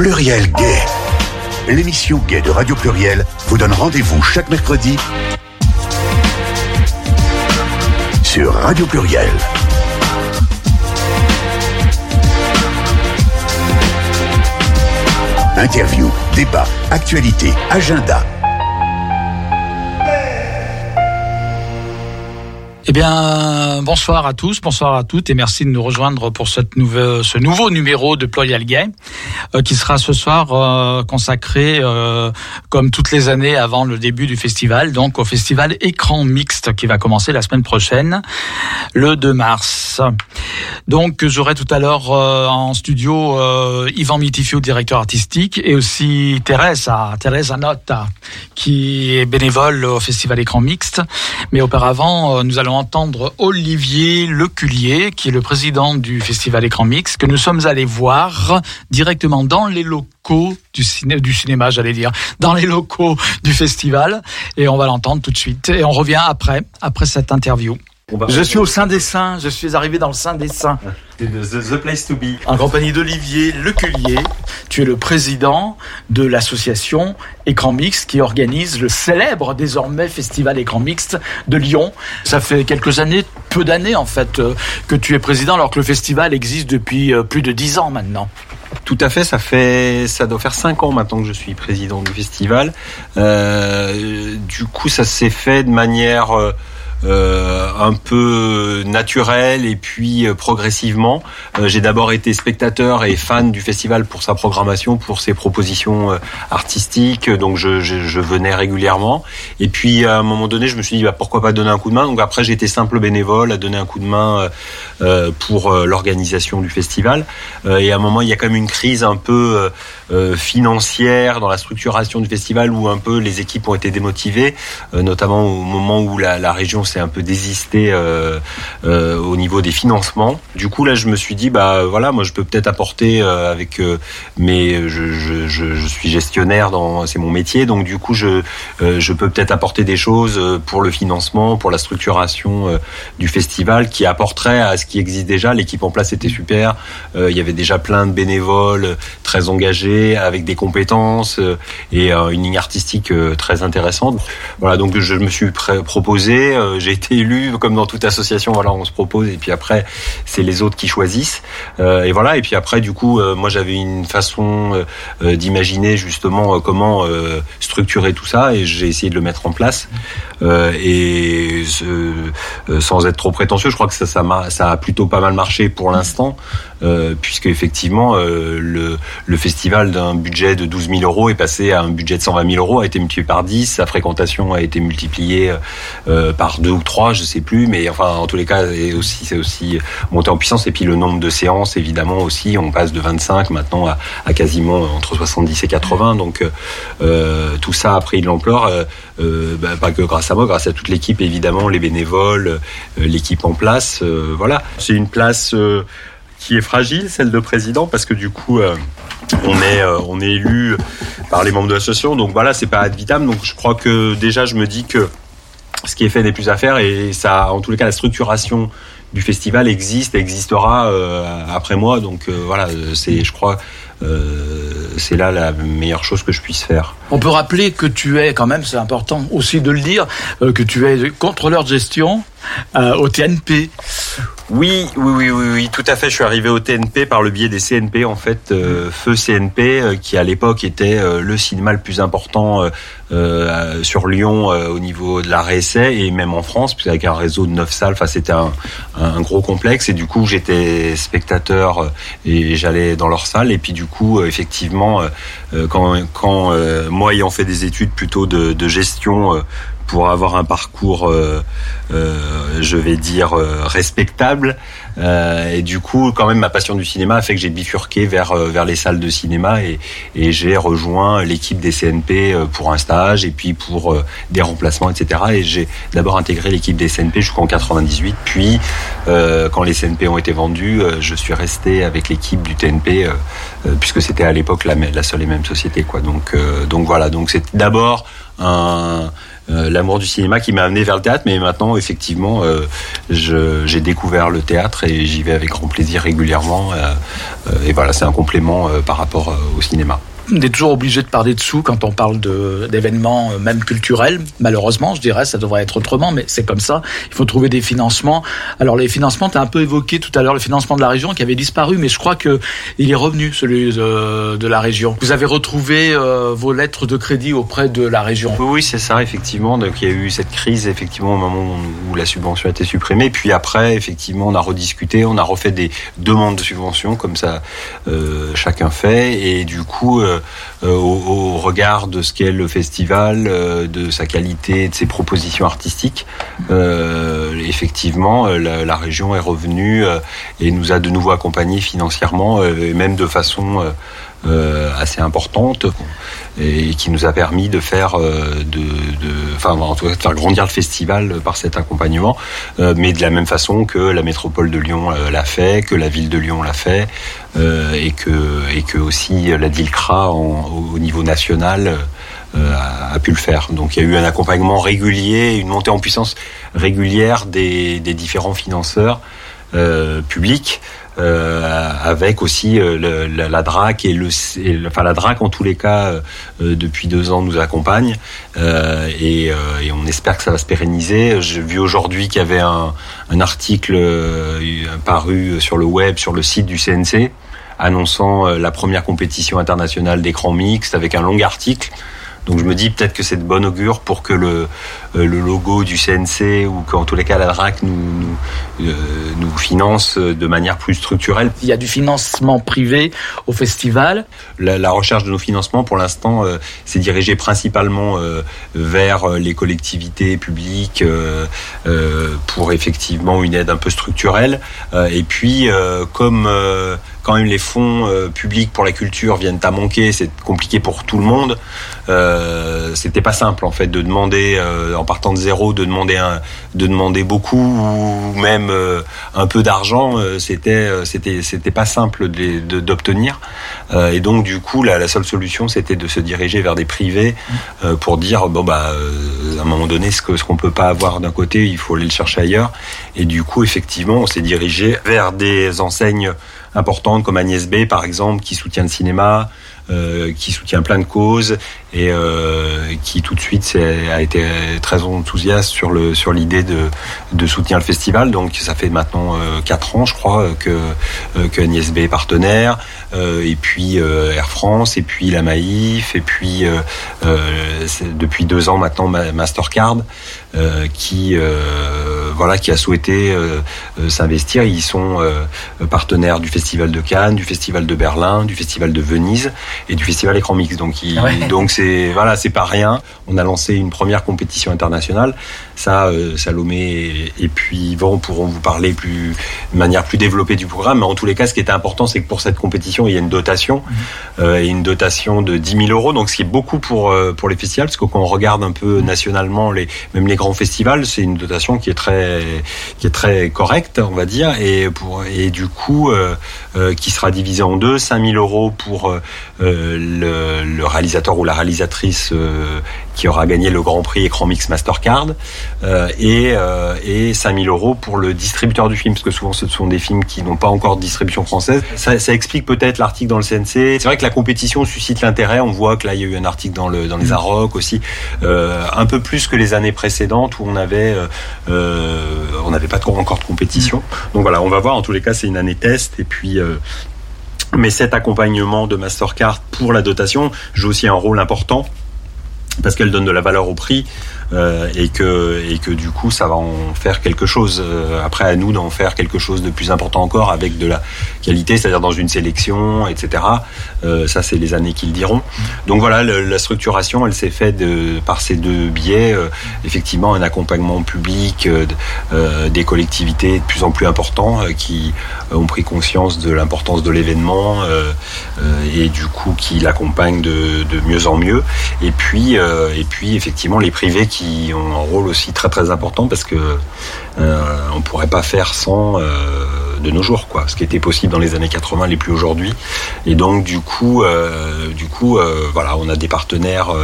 Pluriel Gay. L'émission Gay de Radio Pluriel vous donne rendez-vous chaque mercredi sur Radio Pluriel. Interview, débat, actualité, agenda. Eh bien, bonsoir à tous, bonsoir à toutes et merci de nous rejoindre pour cette nouvelle, ce nouveau numéro de Pluriel Gay euh, qui sera ce soir euh, consacré, euh, comme toutes les années avant le début du festival, donc au festival Écran Mixte qui va commencer la semaine prochaine, le 2 mars. Donc, j'aurai tout à l'heure en studio Yvan Mitifio, directeur artistique, et aussi Thérèse, Thérèse Anotta, qui est bénévole au festival Écran Mixte. Mais auparavant, nous allons entendre Olivier Leculier, qui est le président du Festival Écran Mix, que nous sommes allés voir directement dans les locaux du, du cinéma, j'allais dire, dans les locaux du festival. Et on va l'entendre tout de suite. Et on revient après, après cette interview. Je suis au sein des saints, je suis arrivé dans le sein des saints. The, place to be. En compagnie d'Olivier Leculier, tu es le président de l'association Écran Mixte qui organise le célèbre désormais festival Écran Mixte de Lyon. Ça fait quelques années, peu d'années en fait, euh, que tu es président alors que le festival existe depuis euh, plus de dix ans maintenant. Tout à fait, ça fait, ça doit faire cinq ans maintenant que je suis président du festival. Euh, du coup, ça s'est fait de manière euh, un peu naturel et puis euh, progressivement. Euh, j'ai d'abord été spectateur et fan du festival pour sa programmation, pour ses propositions artistiques, donc je, venais régulièrement. Et puis à un moment donné, je me suis dit bah, pourquoi pas donner un coup de main? Donc après, été simple bénévole à donner un coup de main pour l'organisation du festival. et à un moment, il y a quand même une crise un peu financière dans la structuration du festival où un peu les équipes ont été démotivées, notamment au moment où la, la région c'est un peu désisté euh, euh, au niveau des financements. Du coup, là, je me suis dit, bah voilà, moi, je peux peut-être apporter euh, avec mes, je, je, je, suis gestionnaire dans, c'est mon métier, donc du coup, je, je peux peut-être apporter des choses pour le financement, pour la structuration du festival, qui apporterait à ce qui existe déjà. L'équipe en place était super. il y avait déjà plein de bénévoles très engagés, avec des compétences et une ligne artistique très intéressante. Voilà, donc je me suis proposé j'ai été élu, comme dans toute association, voilà, on se propose et puis après c'est les autres qui choisissent. Euh, et voilà, et puis après du coup, euh, moi j'avais une façon euh, d'imaginer justement comment structurer tout ça et j'ai essayé de le mettre en place. Et sans être trop prétentieux, je crois que ça, ça, a, ça a plutôt pas mal marché pour l'instant. Euh, puisque effectivement euh, le, le, festival d'un budget de 12 000 euros est passé à un budget de 120 000 euros, a été multiplié par 10, sa fréquentation a été multipliée euh, par deux ou trois, je sais plus, mais enfin en tous les cas c'est aussi c'est aussi monté en puissance et puis le nombre de séances évidemment aussi, on passe de 25 maintenant à, à quasiment entre 70 et 80, donc tout ça a pris de l'ampleur. Euh, bah, pas que grâce à moi, grâce à toute l'équipe évidemment, les bénévoles, l'équipe en place. voilà, c'est une place qui est fragile, celle de président, parce que du coup, euh, on est euh, on est élu par les membres de l'association. Donc voilà, c'est pas ad. Donc je crois que déjà, je me dis que ce qui est fait n'est plus à faire et ça, en tous les cas, la structuration du festival existe, existera euh, après moi. Donc voilà, c'est, je crois, c'est là la meilleure chose que je puisse faire. On peut rappeler que tu es quand même, c'est important aussi de le dire, que tu es contrôleur de gestion au TNP. Oui, oui, oui, oui, tout à fait. Je suis arrivé au TNP par le biais des CNP, en fait, euh, Feu CNP, euh, qui à l'époque était euh, le cinéma le plus important sur Lyon au niveau de la réessai et même en France, avec un réseau de neuf salles. C'était un, un, gros complexe et du coup, j'étais spectateur et j'allais dans leur salle. Et puis du coup, effectivement, quand, moi ayant fait des études plutôt de gestion pour avoir un parcours, euh, euh, je vais dire, euh, respectable. et du coup, quand même, ma passion du cinéma a fait que j'ai bifurqué vers, vers les salles de cinéma et, et j'ai rejoint l'équipe des CNP pour un stage et puis pour des remplacements, etc. Et j'ai d'abord intégré l'équipe des CNP jusqu'en 98. Puis, quand les CNP ont été vendus, je suis resté avec l'équipe du TNP puisque c'était à l'époque la, la, seule et même société. Quoi. Donc, donc voilà, donc c'est d'abord un l'amour du cinéma qui m'a amené vers le théâtre. Mais maintenant, effectivement, j'ai découvert le théâtre et j'y vais avec grand plaisir régulièrement. et voilà, c'est un complément par rapport au cinéma on est toujours obligé de parler de sous quand on parle d'événements, euh, même culturels. Malheureusement, je dirais, ça devrait être autrement, mais c'est comme ça. Il faut trouver des financements. Alors les financements, tu as un peu évoqué tout à l'heure le financement de la région qui avait disparu, mais je crois que il est revenu celui de, la région. Vous avez retrouvé euh, vos lettres de crédit auprès de la région. Oui, c'est ça, effectivement. Donc il y a eu cette crise, effectivement, au moment où la subvention a été supprimée. Puis après, effectivement, on a rediscuté, on a refait des demandes de subvention, comme ça euh, chacun fait, et du coup. Au, regard de ce qu'est le festival, euh, de sa qualité, de ses propositions artistiques. Euh, effectivement, la, région est revenue et nous a de nouveau accompagnés financièrement, et même de façon assez importante et qui nous a permis de faire de, enfin en tout cas de faire grandir le festival par cet accompagnement mais de la même façon que la métropole de Lyon l'a fait que la ville de Lyon l'a fait euh, et que et que aussi la DILCRA au niveau national euh, a, pu le faire. Donc il y a eu un accompagnement régulier, une montée en puissance régulière des, des différents financeurs euh, publics. Euh, avec aussi euh, la, la, DRAC et le, enfin la DRAC en tous les cas depuis deux ans nous accompagne et, et, on espère que ça va se pérenniser. J'ai vu aujourd'hui qu'il y avait un, un article paru sur le web, sur le site du CNC annonçant euh, la première compétition internationale d'écran mixte avec un long article. Donc je me dis peut-être que c'est de bon augure pour que le, euh, le logo du CNC ou qu'en tous les cas la DRAC nous, nous, euh, nous, finance de manière plus structurelle. Il y a du financement privé au festival. La, la recherche de nos financements pour l'instant euh, s'est dirigée principalement vers les collectivités publiques pour effectivement une aide un peu structurelle. et puis comme quand même les fonds euh, publics pour la culture viennent à manquer, c'est compliqué pour tout le monde. Euh, c'était pas simple en fait de demander euh, en partant de zéro, de demander de demander beaucoup ou même euh, un peu d'argent. c'était c'était c'était pas simple d'obtenir. et donc du coup la, la seule solution c'était de se diriger vers des privés pour dire bon bah à un moment donné ce que ce qu'on peut pas avoir d'un côté il faut aller le chercher ailleurs. Et du coup effectivement on s'est dirigé vers des enseignes importantes comme Agnès B par exemple qui soutient le cinéma, euh, qui soutient plein de causes et euh, qui tout de suite a été très enthousiaste sur le sur l'idée de, de soutenir le festival. Donc ça fait maintenant euh, quatre ans, je crois, que que Agnès B est partenaire, et puis Air France, et puis la Maïf, et puis depuis deux ans maintenant Mastercard, qui voilà qui a souhaité s'investir. Ils sont partenaires du festival de Cannes, du festival de Berlin, du festival de Venise et du festival Écran Mix. Donc, donc c'est voilà, c'est pas rien. On a lancé une première compétition internationale. Ça, euh, Salomé et, puis Yvan pourront vous parler plus de manière plus développée du programme. Mais en tous les cas, ce qui était important, c'est que pour cette compétition, il y a une dotation mhm. euh, et une dotation de 10 000 euros. Donc, ce qui est beaucoup pour euh, pour les festivals, parce que quand on regarde un peu nationalement les même les grands festivals, c'est une dotation qui est très qui est très correcte, on va dire, et pour et du coup qui sera divisée en deux, 5 000 euros pour le, le, réalisateur ou la réalisatrice qui aura gagné le Grand Prix Écran Mix Mastercard euh, et, euh, et 5000 euros pour le distributeur du film, parce que souvent ce sont des films qui n'ont pas encore de distribution française. Ça, explique peut-être l'article dans le CNC. C'est vrai que la compétition suscite l'intérêt. On voit que là, il y a eu un article dans, le, dans les Arocs aussi, euh, un peu plus que les années précédentes où on avait, euh, on n'avait pas encore de compétition. Donc voilà, on va voir. En tous les cas, c'est une année test et puis mais cet accompagnement de Mastercard pour la dotation joue aussi un rôle important parce qu'elle donne de la valeur au prix et que et que du coup ça va en faire quelque chose. Euh, après à nous d'en faire quelque chose de plus important encore avec de la qualité, c'est-à-dire dans une sélection, etc. Euh, ça c'est les années qui le diront. Donc voilà, la structuration, elle s'est faite par ces deux biais. effectivement, un accompagnement public des collectivités de plus en plus important qui ont pris conscience de l'importance de l'événement et du coup qui l'accompagnent de, de mieux en mieux. Et puis et puis effectivement les privés qui ont un rôle aussi très très important parce que euh, on pourrait pas faire sans euh, de nos jours quoi ce qui était possible dans les années 80 les plus aujourd'hui et donc du coup euh, du coup euh, voilà on a des partenaires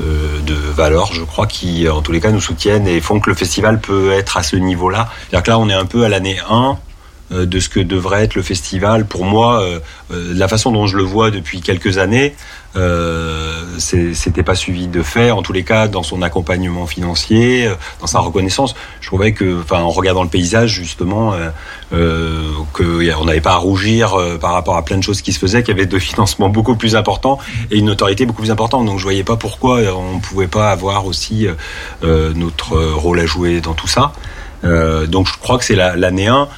de valeurs, je crois, qui en tous les cas nous soutiennent et font que le festival peut être à ce niveau-là. C'est-à-dire que là, on est un peu à l'année 1 euh, de ce que devrait être le festival. Pour moi, euh, euh, la façon dont je le vois depuis quelques années, euh, c'était pas suivi de fait. En tous les cas, dans son accompagnement financier, dans sa reconnaissance, je trouvais que, enfin, en regardant le paysage justement, euh, qu'on n'avait pas à rougir par rapport à plein de choses qui se faisaient, qu'il y avait deux financements beaucoup plus importants et une autorité beaucoup plus importante. Donc, je voyais pas pourquoi on pouvait pas avoir aussi notre rôle à jouer dans tout ça. donc, je crois que c'est l'année 1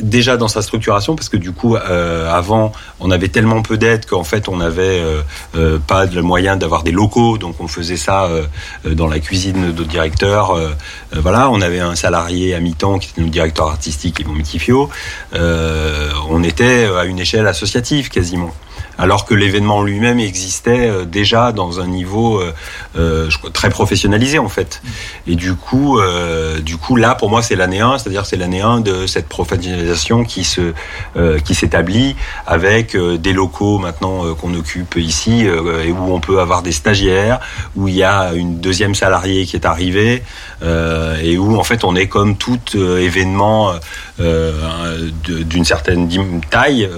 déjà dans sa structuration parce que du coup euh, avant on avait tellement peu d'aides qu'en fait on n'avait euh, euh, pas le moyen d'avoir des locaux. Donc on faisait ça dans la cuisine de directeur voilà. On avait un salarié à mi-temps qui était notre directeur artistique Yvon Mitifio on était à une échelle associative quasiment alors que l'événement lui-même existait euh, déjà dans un niveau euh, euh, très professionnalisé en fait. Et du coup, du coup là pour moi c'est l'année 1, c'est-à-dire c'est l'année 1 de cette professionnalisation qui se qui s'établit avec des locaux maintenant qu'on occupe ici et où on peut avoir des stagiaires, où il y a une deuxième salariée qui est arrivée et où en fait on est comme tout événement d'une certaine taille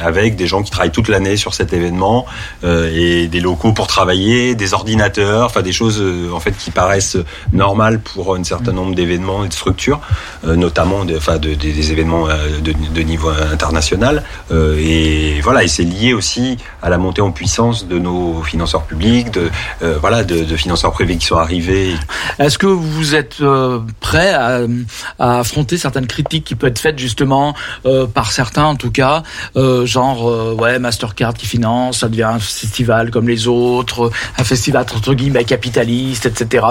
avec des gens qui travaillent toute l'année sur cet événement euh, et des locaux pour travailler, des ordinateurs, enfin des choses euh, en fait qui paraissent normales pour un certain nombre d'événements et de structures, euh, notamment enfin de, des événements de, niveau international. et voilà, et c'est lié aussi à la montée en puissance de nos financeurs publics, de voilà, de, financeurs privés qui sont arrivés. Est-ce que vous êtes prêt à, à, affronter certaines critiques qui peuvent être faites justement par certains en tout cas, genre ouais Mastercard qui finance, ça devient un festival comme les autres, un festival entre guillemets capitaliste, etc.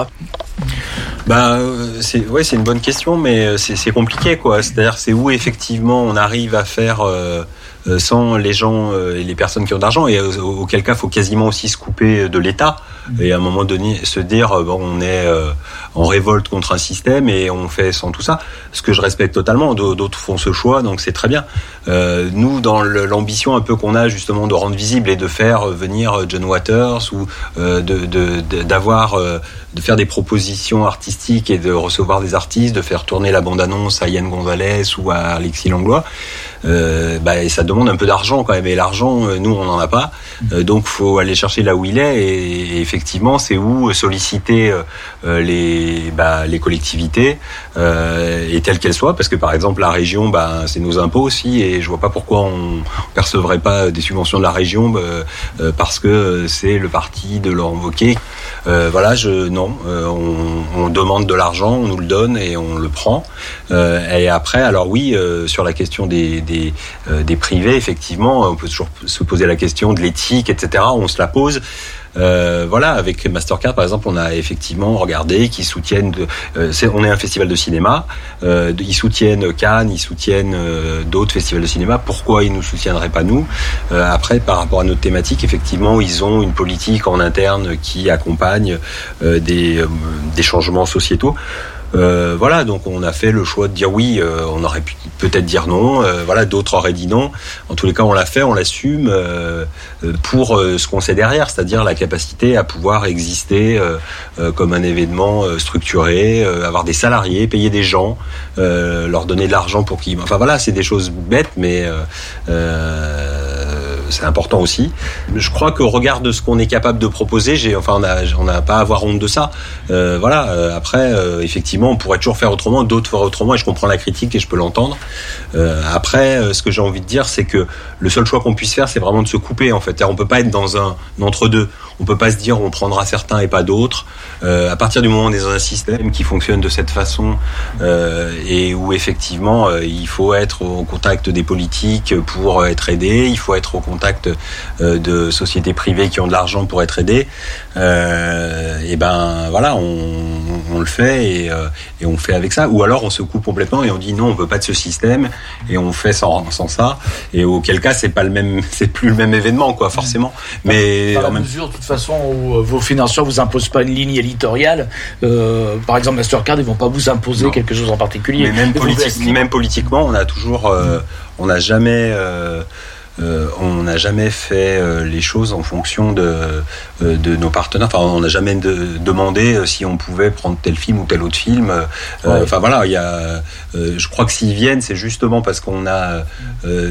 Bah, c'est ouais, c'est une bonne question, mais euh, c'est compliqué quoi. C'est-à-dire, c'est où effectivement on arrive à faire euh, euh, sans les gens et les personnes qui ont d'argent, et auquel cas, il faut quasiment aussi se couper de l'État et à un moment donné se dire bon, on est en révolte contre un système et on fait sans tout ça. Ce que je respecte totalement. D'autres font ce choix, donc c'est très bien. Euh, nous, dans l'ambition un peu qu'on a justement de rendre visible et de faire venir John Waters ou euh, d'avoir de, faire des propositions artistiques et de recevoir des artistes, de faire tourner la bande-annonce à Yann Gonzalez ou à Alexis Langlois. Euh, bah, ça demande un peu d'argent quand même. Et l'argent, euh, nous, on n'en a pas. Euh, donc, faut aller chercher là où il est. Et, effectivement, c'est où solliciter euh, les, bah, les collectivités euh, et telles qu'elles soient. Parce que, par exemple, la région, bah, c'est nos impôts aussi. Et je vois pas pourquoi on percevrait pas des subventions de la région bah, parce que c'est le parti de Laurent Wauquiez. voilà, je non, on, demande de l'argent, on nous le donne et on le prend. et après, alors oui, sur la question des euh, des, privés, effectivement, on peut toujours se poser la question de l'éthique, etc. On se la pose. Euh, voilà, avec Mastercard par exemple, on a effectivement regardé qu'ils soutiennent. Euh, on est un festival de cinéma. ils soutiennent Cannes, ils soutiennent d'autres festivals de cinéma. Pourquoi ils nous soutiendraient pas nous? Après, par rapport à notre thématique, effectivement, ils ont une politique en interne qui accompagne des changements sociétaux. Euh, voilà, donc on a fait le choix de dire oui. Euh, on aurait pu peut-être dire non. Euh, voilà, d'autres auraient dit non. En tous les cas, on l'a fait, on l'assume pour ce qu'on sait derrière, c'est-à-dire la capacité à pouvoir exister comme un événement structuré, avoir des salariés, payer des gens, leur donner de l'argent pour qu'ils. Enfin voilà, c'est des choses bêtes, mais c'est important aussi. Je crois qu'au regard de ce qu'on est capable de proposer, j'ai, enfin, on n'a pas à avoir honte de ça. Euh, voilà. Euh, après, euh, effectivement, on pourrait toujours faire autrement, d'autres faire autrement, et je comprends la critique et je peux l'entendre. après, ce que j'ai envie de dire, c'est que le seul choix qu'on puisse faire, c'est vraiment de se couper. En fait, on peut pas être dans un, entre-deux. On peut pas se dire on prendra certains et pas d'autres. à partir du moment où on est dans un système qui fonctionne de cette façon et où effectivement il faut être au contact des politiques pour être aidé, il faut être au contact euh, de sociétés privées qui ont de l'argent pour être aidées, euh, et ben voilà, on, le fait euh, et, on fait avec ça. Ou alors on se coupe complètement et on dit non, on veut pas de ce système et on fait sans, sans ça. Et auquel cas c'est pas le même, c'est plus le même événement quoi, forcément. Mais la mesure de toute façon où vos financeurs vous imposent pas une ligne éditoriale, par exemple Mastercard, ils vont pas vous imposer quelque chose en particulier. Mais même, même politiquement, on a toujours, on n'a jamais on n'a jamais fait les choses en fonction de, de nos partenaires. Enfin, on n'a jamais demandé si on pouvait prendre tel film ou tel autre film. Enfin voilà, il y a, je crois que s'ils viennent, c'est justement parce qu'on a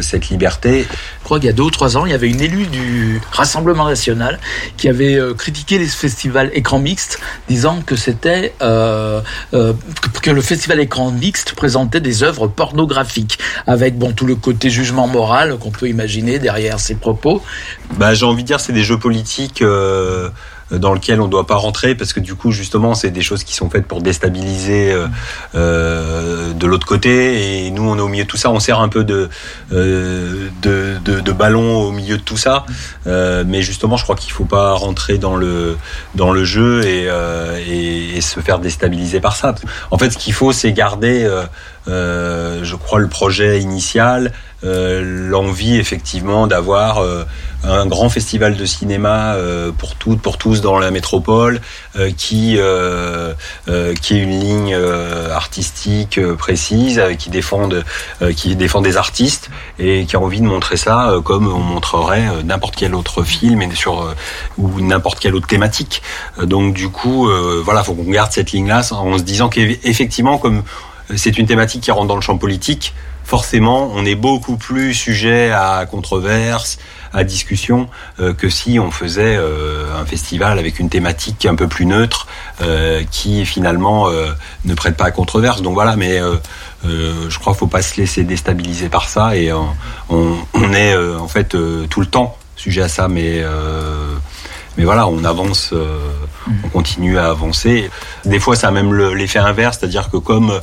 cette liberté. Je crois qu'il y a deux ou trois ans, il y avait une élue du Rassemblement national qui avait critiqué les festivals écran mixte, disant que c'était que le festival écran mixte présentait des œuvres pornographiques, avec bon tout le côté jugement moral qu'on peut imaginer derrière ces propos. Bah, j'ai envie de dire c'est des jeux politiques. Euh, dans lequel on ne doit pas rentrer parce que du coup justement c'est des choses qui sont faites pour déstabiliser euh, euh, de l'autre côté et nous on est au milieu de tout ça on sert un peu de ballon au milieu de tout ça mais justement je crois qu'il faut pas rentrer dans le jeu et se faire déstabiliser par ça en fait ce qu'il faut c'est garder je crois le projet initial l'envie effectivement d'avoir un grand festival de cinéma euh, pour toutes, pour tous dans la métropole, euh, qui euh, qui est une ligne artistique précise, qui défend qui défend des artistes et qui a envie de montrer ça comme on montrerait n'importe quel autre film et sur ou n'importe quelle autre thématique. Donc du coup, voilà, faut qu'on garde cette ligne-là en se disant qu'effectivement, comme c'est une thématique qui rentre dans le champ politique, forcément, on est beaucoup plus sujet à controverses, à discussion euh, que si on faisait euh, un festival avec une thématique un peu plus neutre euh, qui finalement ne prête pas à controverse. Donc voilà, mais je crois qu'il faut pas se laisser déstabiliser par ça et on, on, est en fait tout le temps sujet à ça, mais mais voilà, on avance, on continue à avancer. Des fois, ça a même l'effet inverse, c'est-à-dire que comme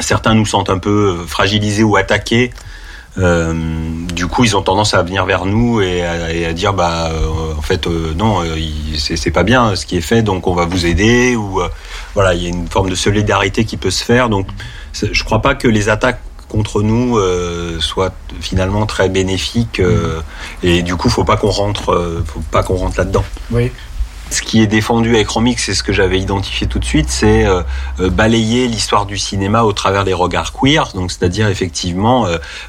certains nous sentent un peu fragilisés ou attaqués, euh, du coup, ils ont tendance à venir vers nous et à, dire bah euh, en fait euh, non, c'est pas bien ce qui est fait, donc on va vous aider ou voilà, il y a une forme de solidarité qui peut se faire. Donc, je crois pas que les attaques contre nous soient finalement très bénéfiques et du coup, faut pas qu'on rentre, faut pas qu'on rentre là-dedans. Oui. Ce qui est défendu à Écran Mix, c'est ce que j'avais identifié tout de suite, c'est euh, euh, balayer l'histoire du cinéma au travers des regards queer, donc c'est-à-dire effectivement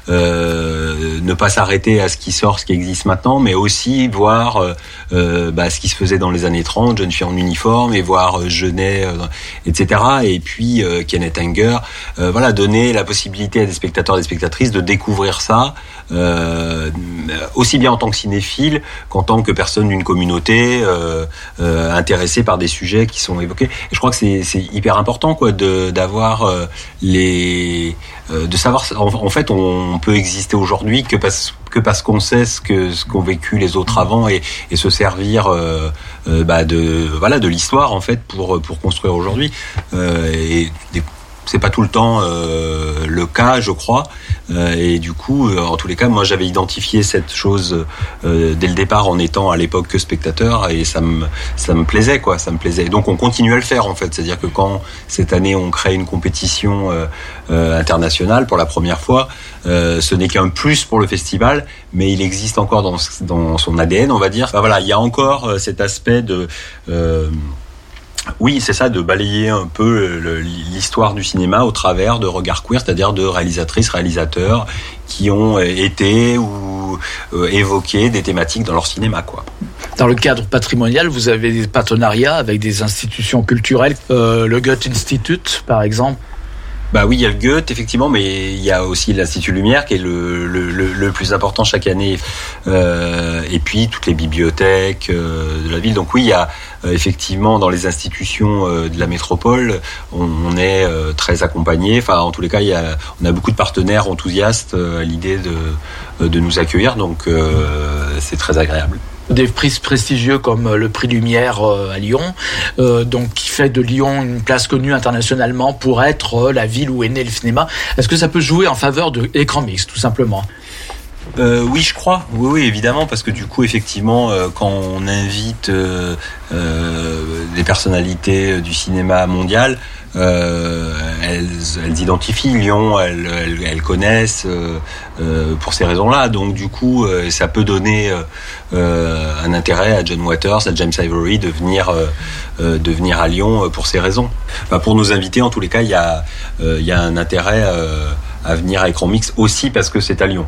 euh, ne pas s'arrêter à ce qui sort, ce qui existe maintenant, mais aussi voir bah, ce qui se faisait dans les années 30, Jeune fille en uniforme, et voir Genet, etc. Et puis Kenneth Anger, voilà, donner la possibilité à des spectateurs et des spectatrices de découvrir ça, aussi bien en tant que cinéphile qu'en tant que personne d'une communauté. Euh, intéressés par des sujets qui sont évoqués. Et je crois que c'est hyper important quoi d'avoir euh, les euh, de savoir en, fait on peut exister aujourd'hui que parce que parce qu'on sait ce que ce qu'ont vécu les autres avant et, et se servir bah de voilà de l'histoire en fait pour pour construire aujourd'hui. Et c'est pas tout le temps le cas je crois euh, et du coup, euh, en tous les cas, moi j'avais identifié cette chose euh, dès le départ en étant à l'époque que spectateur et ça me ça me plaisait quoi, ça me plaisait. donc on continue à le faire en fait, c'est-à-dire que quand cette année on crée une compétition internationale pour la première fois, ce n'est qu'un plus pour le festival, mais il existe encore dans, dans son ADN, on va dire. Voilà, il y a encore cet aspect de oui, c'est ça, de balayer un peu l'histoire du cinéma au travers de regards queer, c'est-à-dire de réalisatrices, réalisateurs qui ont été ou euh, évoqué des thématiques dans leur cinéma, quoi. Dans le cadre patrimonial, vous avez des partenariats avec des institutions culturelles, euh, le Goethe Institute, par exemple. Bah oui, il y a le Goethe, effectivement, mais il y a aussi l'Institut Lumière qui est le, le, plus important chaque année. Euh, et puis toutes les bibliothèques euh, de la ville. Donc oui, il y a euh, effectivement dans les institutions euh, de la métropole, on, on est très accompagné. Enfin, en tous les cas, il y a, on a beaucoup de partenaires enthousiastes à l'idée de, de nous accueillir. Donc c'est très agréable des prix prestigieux comme euh, le prix Lumière euh, à Lyon, euh, donc qui fait de Lyon une place connue internationalement pour être la ville où est né le cinéma. Est-ce que ça peut jouer en faveur de l'écran mix, tout simplement? Oui, je crois. Oui, oui, évidemment, parce que du coup, effectivement, quand on invite des personnalités du cinéma mondial, euh, elles, elles, identifient Lyon, elles, elles, connaissent euh, euh, pour ces raisons-là. Donc du coup, ça peut donner un intérêt à John Waters, à James Ivory de venir, de venir à Lyon pour ces raisons. Enfin, pour nos invités, en tous les cas, il y a, y a un intérêt à venir à Écran Mix aussi parce que c'est à Lyon.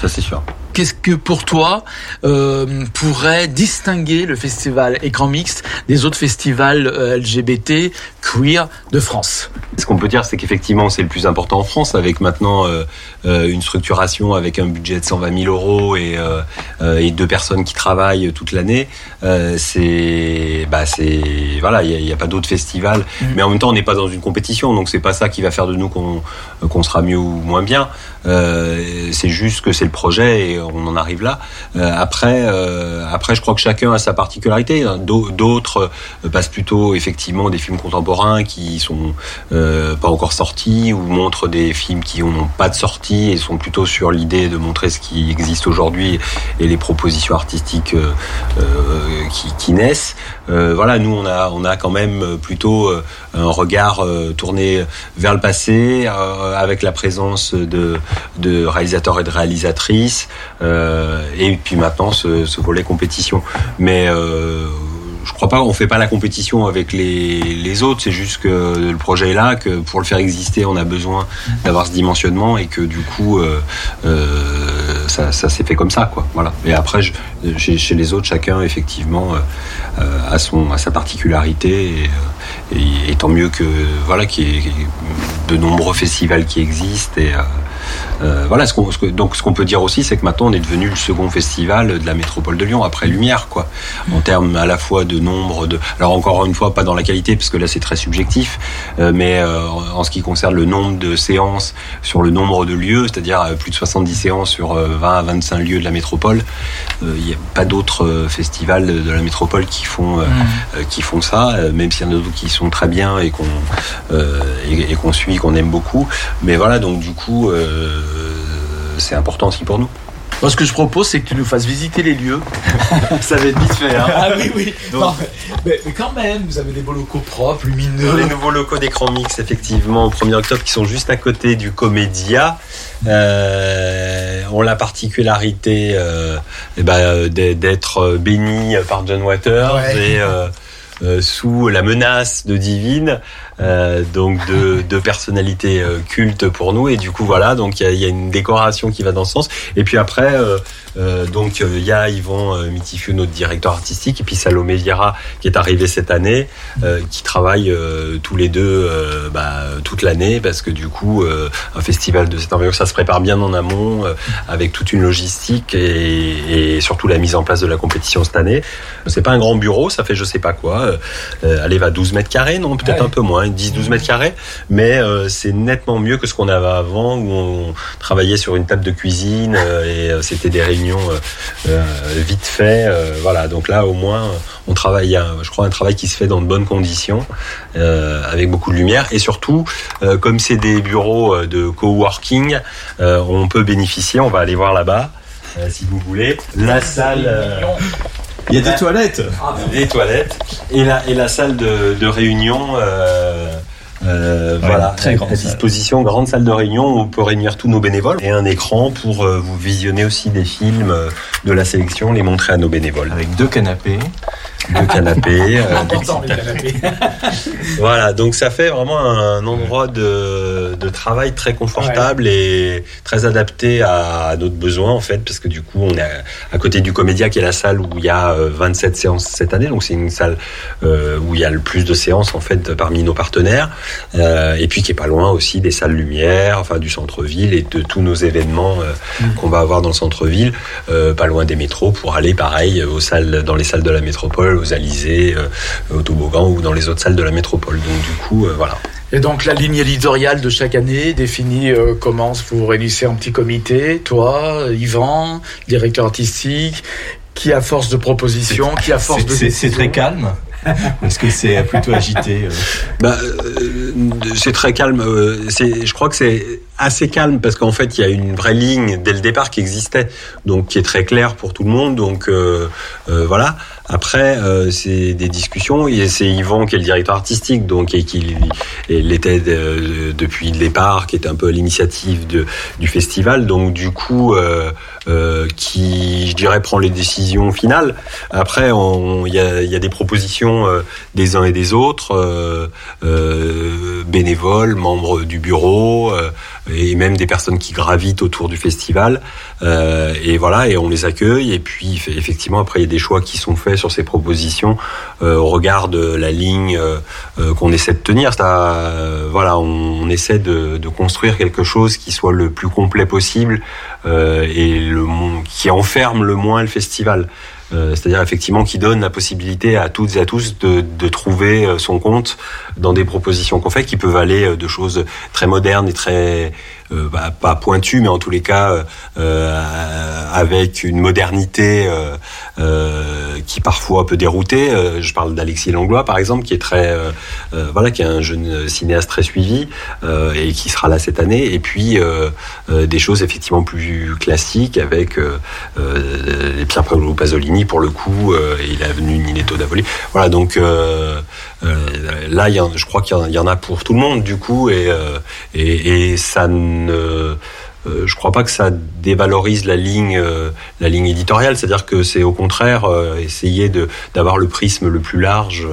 Ça, c'est sûr. Qu'est-ce que pour toi euh, pourrait distinguer le festival Écran Mixte des autres festivals euh, LGBT queer de France? Ce qu'on peut dire, c'est qu'effectivement, c'est le plus important en France, avec maintenant euh, une structuration avec un budget de 120 000 euros et, et deux personnes qui travaillent toute l'année. c'est, bah, c'est, voilà, il n'y a, pas d'autres festivals, mmh. mais en même temps, on n'est pas dans une compétition, donc c'est pas ça qui va faire de nous qu'on qu'on sera mieux ou moins bien. c'est juste que c'est le projet et on en arrive là. Euh, après, euh, après, je crois que chacun a sa particularité. D'autres euh, passent plutôt effectivement des films contemporains qui sont pas encore sortis ou montrent des films qui n'ont pas de sortie et sont plutôt sur l'idée de montrer ce qui existe aujourd'hui et les propositions artistiques qui, naissent. voilà, nous on a on a quand même plutôt un regard tourné vers le passé avec la présence de, de réalisateurs et de réalisatrices euh, et puis maintenant ce, ce, volet compétition. Mais euh, je crois pas, on fait pas la compétition avec les, autres. C'est juste que le projet est là, que pour le faire exister, on a besoin d'avoir ce dimensionnement et que du coup, euh, euh, ça, s'est fait comme ça, quoi. Voilà. Et après, chez, les autres, chacun effectivement euh, a son, sa particularité et, et, et tant mieux que voilà, qu'il y ait de nombreux festivals qui existent et euh, voilà, ce qu'on, donc ce qu'on peut dire aussi, c'est que maintenant on est devenu le second festival de la métropole de Lyon après Lumière, quoi. En termes à la fois de nombre de, alors encore une fois pas dans la qualité parce que là c'est très subjectif, euh, mais euh, en ce qui concerne le nombre de séances sur le nombre de lieux, c'est-à-dire plus de 70 séances sur 20 à 25 lieux de la métropole, il n'y a pas d'autres festivals de la métropole qui font mmh. qui font ça, même s'il y en a d'autres qui sont très bien et qu'on et, et qu'on suit, qu'on aime beaucoup. Mais voilà, donc du coup. Euh, c'est important aussi pour nous. Moi, ce que je propose, c'est que tu nous fasses visiter les lieux. ça va être vite fait. Hein. Ah oui, oui. mais, quand même, vous avez des beaux locaux propres, lumineux. Les nouveaux locaux d'écran mix, effectivement, au 1er octobre, qui sont juste à côté du Comédia, euh, ont la particularité euh, eh ben, d'être bénis par John Waters et sous la menace de Divine. Euh, donc de, de personnalités euh, cultes pour nous. Et du coup, voilà, donc il y, y a, une décoration qui va dans ce sens. Et puis après, euh, euh donc il y a Yvan Mitifio, notre directeur artistique, et puis Salomé Viera qui est arrivé cette année, qui travaillent tous les deux bah, toute l'année parce que du coup, un festival de cette envergure, ça se prépare bien en amont avec toute une logistique et, et, surtout la mise en place de la compétition cette année. C'est pas un grand bureau, ça fait je sais pas quoi. allez, va 12 mètres carrés, non, peut-être un peu moins 10-12 mètres carrés, mais euh, c'est nettement mieux que ce qu'on avait avant où on travaillait sur une table de cuisine euh, et euh, c'était des réunions vite fait. voilà, donc là au moins on travaille, je crois, un travail qui se fait dans de bonnes conditions, avec beaucoup de lumière et surtout, comme c'est des bureaux de coworking, on peut bénéficier. On va aller voir là-bas. si vous voulez. La salle. Il y a des toilettes. Des toilettes. Et la, et la salle de, de réunion. Euh, euh, voilà, très grande à disposition, grande salle de réunion où on peut réunir tous nos bénévoles et un écran pour euh, vous visionner aussi des films euh, de la sélection, les montrer à nos bénévoles. Avec deux canapés. De canapé. Euh, voilà, donc ça fait vraiment un endroit de, de travail très confortable et très adapté à, notre besoin en fait, parce que du coup on est à, côté du Comédia qui est la salle où il y a 27 euh, séances cette année, donc c'est une salle euh, où il y a le plus de séances en fait parmi nos partenaires, euh, et puis qui est pas loin aussi des salles lumière, enfin du centre-ville et de tous nos événements euh, mm. qu'on va avoir dans le centre-ville, pas loin des métros pour aller pareil aux salles dans les salles de la métropole aux Alizés, euh, au toboggan ou dans les autres salles de la métropole. Donc du coup, euh, voilà. Et donc la ligne éditoriale de chaque année définit euh, comment vous réunissez un petit comité, toi, Yvan, directeur artistique, qui a force de proposition, qui a force de... C'est très calme est-ce que c'est plutôt agité bah, C'est très calme. je crois que c'est assez calme parce qu'en fait il y a une vraie ligne dès le départ qui existait, donc qui est très claire pour tout le monde. Donc voilà. Après, euh, c'est des discussions. C'est Yvan qui est le directeur artistique, donc et qui l'était depuis le départ, qui est un peu l'initiative du festival. Donc du coup, euh, euh, qui, je dirais, prend les décisions finales. Après, il y a, y a, des propositions disposition des uns et des autres, bénévoles, membres du bureau et même des personnes qui gravitent autour du festival. et voilà, et on les accueille. Et puis effectivement, après, il y a des choix qui sont faits sur ces propositions au regard de la ligne qu'on essaie de tenir. Ça, voilà, on, essaie de, de, construire quelque chose qui soit le plus complet possible et le, qui enferme le moins le festival. Euh, c'est-à-dire effectivement qui donne la possibilité à toutes et à tous de, de trouver euh, son compte dans des propositions qu'on fait qui peuvent aller euh, de choses très modernes et très euh, bah, pas pointu, mais en tous les cas euh, euh, avec une modernité qui parfois peut dérouter. je parle d'Alexis Langlois, par exemple, qui est très, voilà, qui est un jeune cinéaste très suivi et qui sera là cette année. Et puis des choses effectivement plus classiques avec Pierre Paolo Pasolini pour le coup, et il est venu Nineto d'Avoli. Voilà, donc là, y je crois qu'il y, en a pour tout le monde du coup, et, et, et ça euh, je crois pas que ça dévalorise la ligne, euh, la ligne éditoriale. C'est-à-dire que c'est au contraire euh, essayer d'avoir le prisme le plus large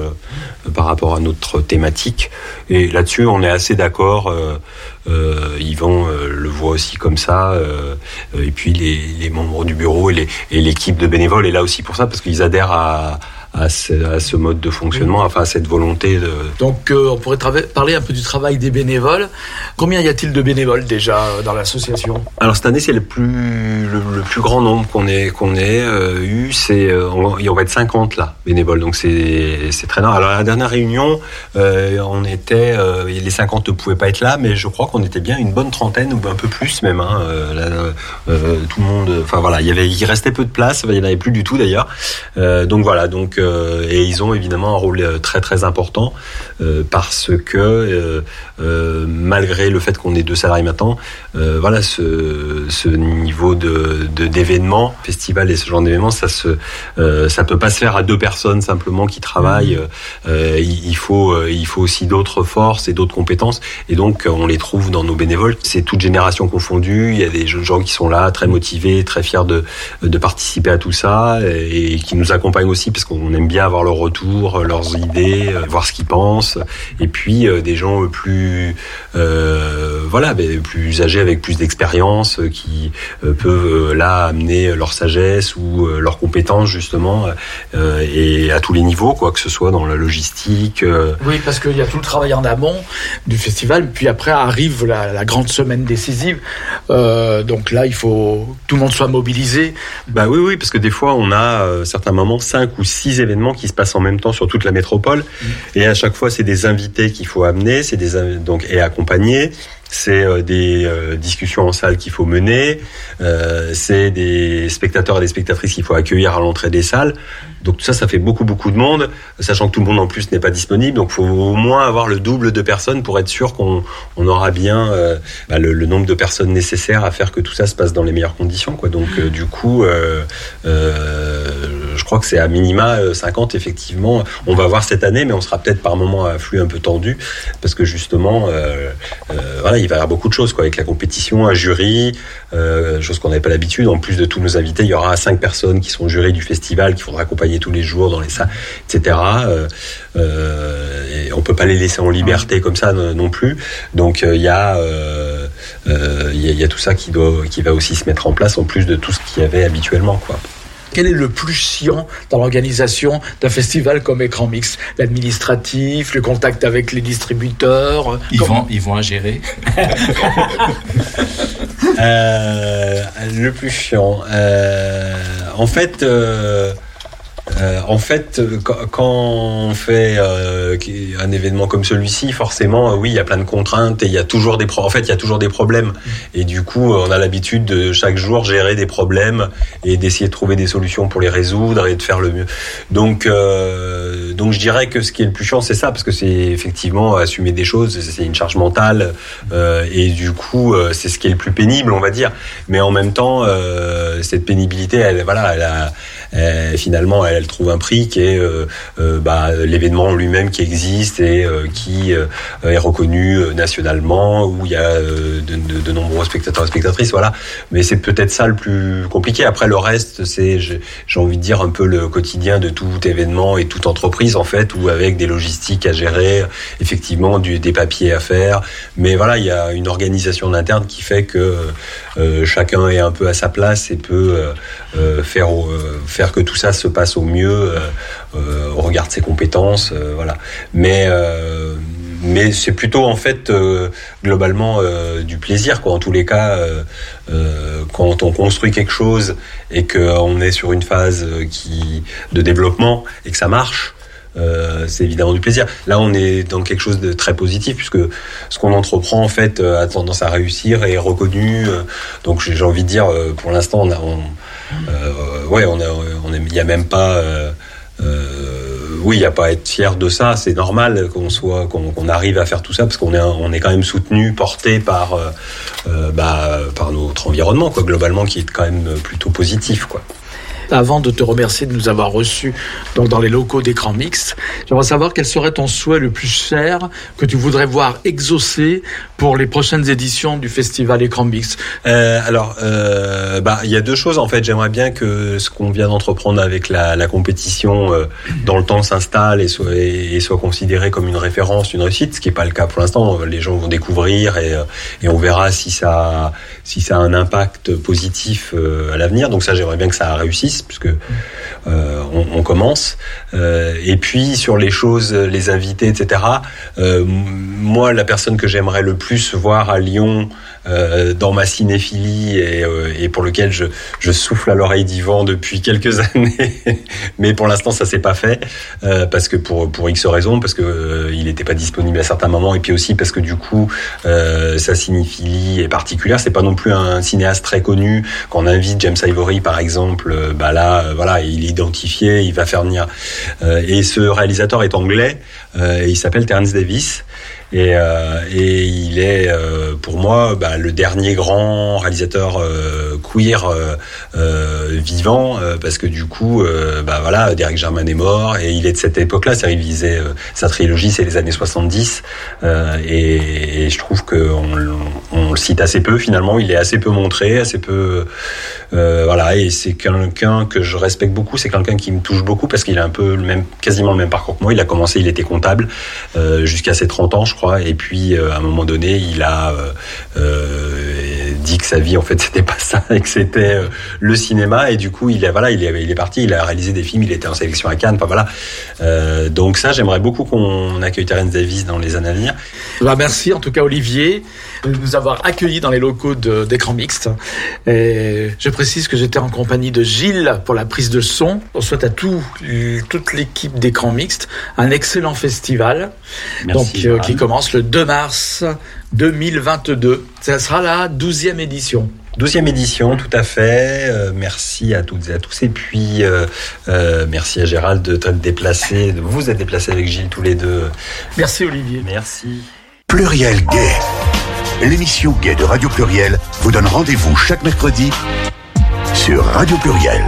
par rapport à notre thématique. Et là-dessus, on est assez d'accord. Yvan le voit aussi comme ça. et puis les, membres du bureau et l'équipe de bénévoles est là aussi pour ça parce qu'ils adhèrent à ce, mode de fonctionnement, enfin à cette volonté de. Donc euh, on pourrait parler un peu du travail des bénévoles. Combien y a-t-il de bénévoles déjà euh, dans l'association? Alors cette année c'est le plus le, plus grand nombre qu'on ait qu'on ait euh, eu, c'est on, on, va être 50 là bénévoles, donc c'est c'est très normal. Alors à la dernière réunion, on était les 50 ne pouvaient pas être là, mais je crois qu'on était bien une bonne trentaine ou un peu plus même. Hein, tout le monde, enfin voilà, il y avait il restait peu de place, il n'y en avait plus du tout d'ailleurs. donc voilà, donc euh, et ils ont évidemment un rôle euh, très très important euh, parce que malgré le fait qu'on ait deux salariés maintenant, voilà ce, ce niveau de d'événements, festival et ce genre d'événements, ça se ça peut pas se faire à deux personnes simplement qui travaillent. Mmh. il faut il faut aussi d'autres forces et d'autres compétences et donc on les trouve dans nos bénévoles. C'est toute génération confondue. Il y a des gens qui sont là, très motivés, très fiers de de participer à tout ça et, et qui nous accompagnent aussi parce qu'on on aime bien avoir leur retour, leurs idées, euh, voir ce qu'ils pensent. Et puis euh, des gens plus, euh, voilà, plus âgés avec plus d'expérience, qui peuvent là amener leur sagesse ou leurs compétences justement, et à tous les niveaux, quoi que ce soit dans la logistique. Oui, parce qu'il y a tout le travail en amont du festival, puis après arrive la, grande semaine décisive. donc là, il faut que tout le monde soit mobilisé. Bah oui, oui, parce que des fois, on a à certains moments cinq ou six événements qui se passent en même temps sur toute la métropole. Et à chaque fois, c'est des invités qu'il faut amener, c'est des donc et accompagner. C'est euh, des euh, discussions en salle qu'il faut mener, euh, c'est des spectateurs et des spectatrices qu'il faut accueillir à l'entrée des salles. Donc tout ça, ça fait beaucoup beaucoup de monde, sachant que tout le monde en plus n'est pas disponible. Donc faut au moins avoir le double de personnes pour être sûr qu'on on aura bien bah, le, nombre de personnes nécessaires à faire que tout ça se passe dans les meilleures conditions. Quoi. Donc du coup, je crois que c'est à minima 50 euh, effectivement. On va voir cette année, mais on sera peut-être par moment à flux un peu tendu parce que justement, euh, euh, voilà, il va y avoir beaucoup de choses quoi, avec la compétition, un jury, chose qu'on n'avait pas l'habitude. En plus de tous nos invités, il y aura cinq personnes qui sont jury du festival, qu'il faudra accompagner tous les jours dans les salles, etc. et on peut pas les laisser en liberté comme ça non plus. Donc il y a il y, a tout ça qui doit qui va aussi se mettre en place en plus de tout ce qu'il y avait habituellement quoi. Quel est le plus chiant dans l'organisation d'un festival comme Écran Mix? L'administratif, le contact avec les distributeurs Ils, vont, ils vont à gérer. Euh, le plus chiant. Euh, en fait, euh, euh, en fait, quand on fait euh, un événement comme celui-ci, forcément, euh, oui, il y a plein de contraintes et il y a toujours des en fait, il y a toujours des problèmes. Et du coup, on a l'habitude de chaque jour gérer des problèmes et d'essayer de trouver des solutions pour les résoudre et de faire le mieux. Donc, donc, je dirais que ce qui est le plus chiant, c'est ça, parce que c'est effectivement assumer des choses, c'est une charge mentale et du coup, c'est ce qui est le plus pénible, on va dire. Mais en même temps, cette pénibilité, elle, voilà, elle a finalement, elle, trouve un prix qui est bah, l'événement lui-même qui existe et qui est reconnu nationalement, où il y a de, de, de, nombreux spectateurs et spectatrices. Voilà. Mais c'est peut-être ça le plus compliqué. Après, le reste, c'est, j'ai envie de dire, un peu le quotidien de tout événement et toute entreprise, en fait, où avec des logistiques à gérer, effectivement, du, des papiers à faire. Mais voilà, il y a une organisation interne qui fait que euh, chacun est un peu à sa place et peut euh, euh, faire, faire que tout ça se passe au mieux au regard de ses compétences. voilà. Mais mais c'est plutôt en fait globalement du plaisir quoi en tous les cas quand on construit quelque chose et qu'on est sur une phase qui de développement et que ça marche euh, c'est évidemment du plaisir. Là, on est dans quelque chose de très positif puisque ce qu'on entreprend en fait euh, a tendance à réussir et est reconnu. Euh, donc j'ai envie de dire, pour l'instant, on a, ouais, on il y a même pas. oui, il n'y a pas à être fier de ça. C'est normal qu'on soit, qu'on arrive à faire tout ça parce qu'on est, on est quand même soutenu, porté par, bah, par notre environnement, quoi, globalement, qui est quand même plutôt positif, quoi. Avant de te remercier de nous avoir reçus donc dans les locaux d'écran mixte, j'aimerais savoir quel serait ton souhait le plus cher que tu voudrais voir exaucé pour les prochaines éditions du festival écran mixte. Euh, alors, euh, bah, il y a deux choses en fait. J'aimerais bien que ce qu'on vient d'entreprendre avec la, compétition euh, dans le temps s'installe et soit, considéré comme une référence, une réussite, ce qui n'est pas le cas pour l'instant. Les gens vont découvrir et, et on verra si ça, si ça a un impact positif à l'avenir. Donc ça, j'aimerais bien que ça réussisse puisque euh, on, commence. Euh, et puis sur les choses, les invités, etc. Euh, moi, la personne que j'aimerais le plus voir à Lyon euh, dans ma cinéphilie et, euh, et pour lequel je, je souffle à l'oreille d'Yvan depuis quelques années. Mais pour l'instant, ça s'est pas fait euh, parce que pour pour X raisons, parce que il n'était pas disponible à certains moments et puis aussi parce que du coup, sa cinéphilie est particulière. C'est pas non plus un cinéaste très connu. Quand on invite James Ivory, par exemple, bah là, voilà, il est identifié, il va faire venir. et ce réalisateur est anglais. et il s'appelle Terence Davis. Et, euh, et il est euh, pour moi bah, le dernier grand réalisateur euh, queer euh, euh, vivant parce que du coup bah voilà Derek German est mort et il est de cette époque-là, c'est il visait sa trilogie c'est les années 70 et, et, je trouve que on, on, le cite assez peu finalement, il est assez peu montré, assez peu voilà. Et c'est quelqu'un que je respecte beaucoup, c'est quelqu'un qui me touche beaucoup parce qu'il a un peu le même quasiment le même parcours que moi, il a commencé, il était comptable jusqu'à ses 30 ans je Et puis, euh, à un moment donné, il a euh, euh, dit que sa vie, en fait, c'était pas ça et que c'était le cinéma. Et du coup, il est, voilà, il est, il est parti, il a réalisé des films, il était en sélection à Cannes. Enfin, voilà. donc ça, j'aimerais beaucoup qu'on accueille Terence Davis dans les années à venir. Bah, merci en tout cas, Olivier, de nous avoir accueillis dans les locaux d'écran mixte. Et je précise que j'étais en compagnie de Gilles pour la prise de son. On souhaite à tout, toute l'équipe d'écran mixte un excellent festival. Merci, donc, qui commence le 2 mars 2022. Ça sera la 12e édition. 12e édition, tout à fait. Euh, merci à toutes et à tous. Et puis, euh, euh, merci à Gérald de te déplacer, de vous être déplacé avec Gilles tous les deux. Merci Olivier. Merci. Pluriel Gay. L'émission Gay de Radio Pluriel vous donne rendez-vous chaque mercredi sur Radio Pluriel.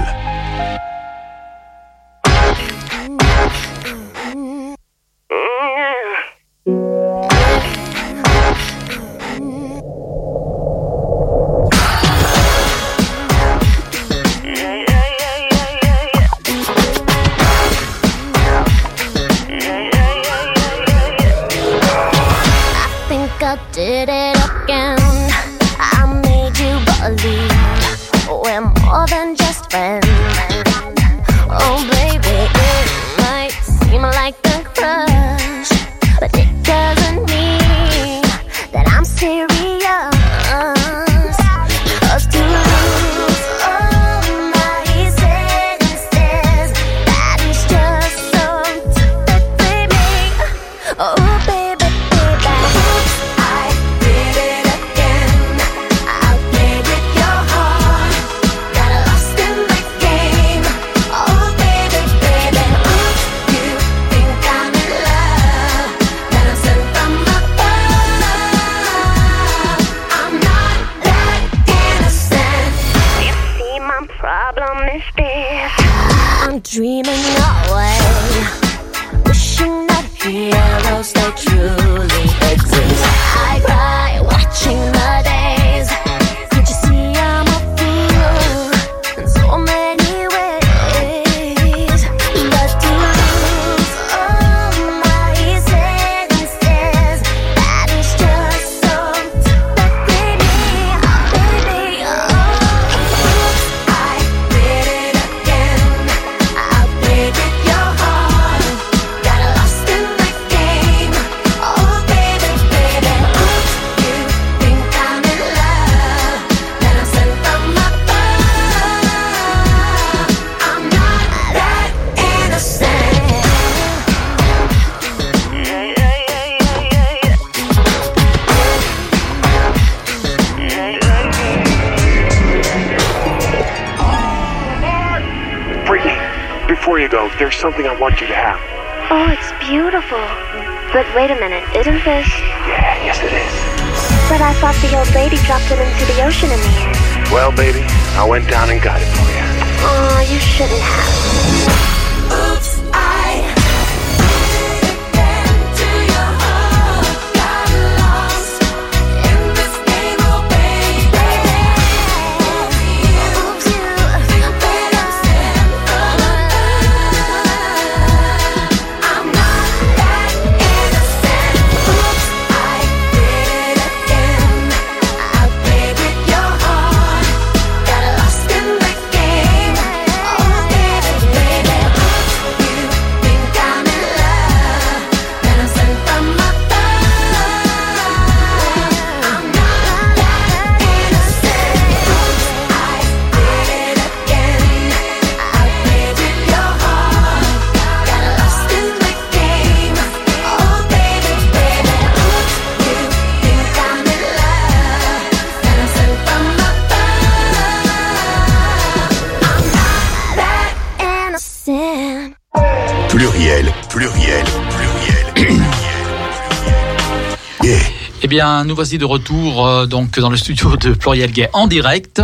Bien, nous voici de retour euh, donc dans le studio de Pluriel Gay en direct.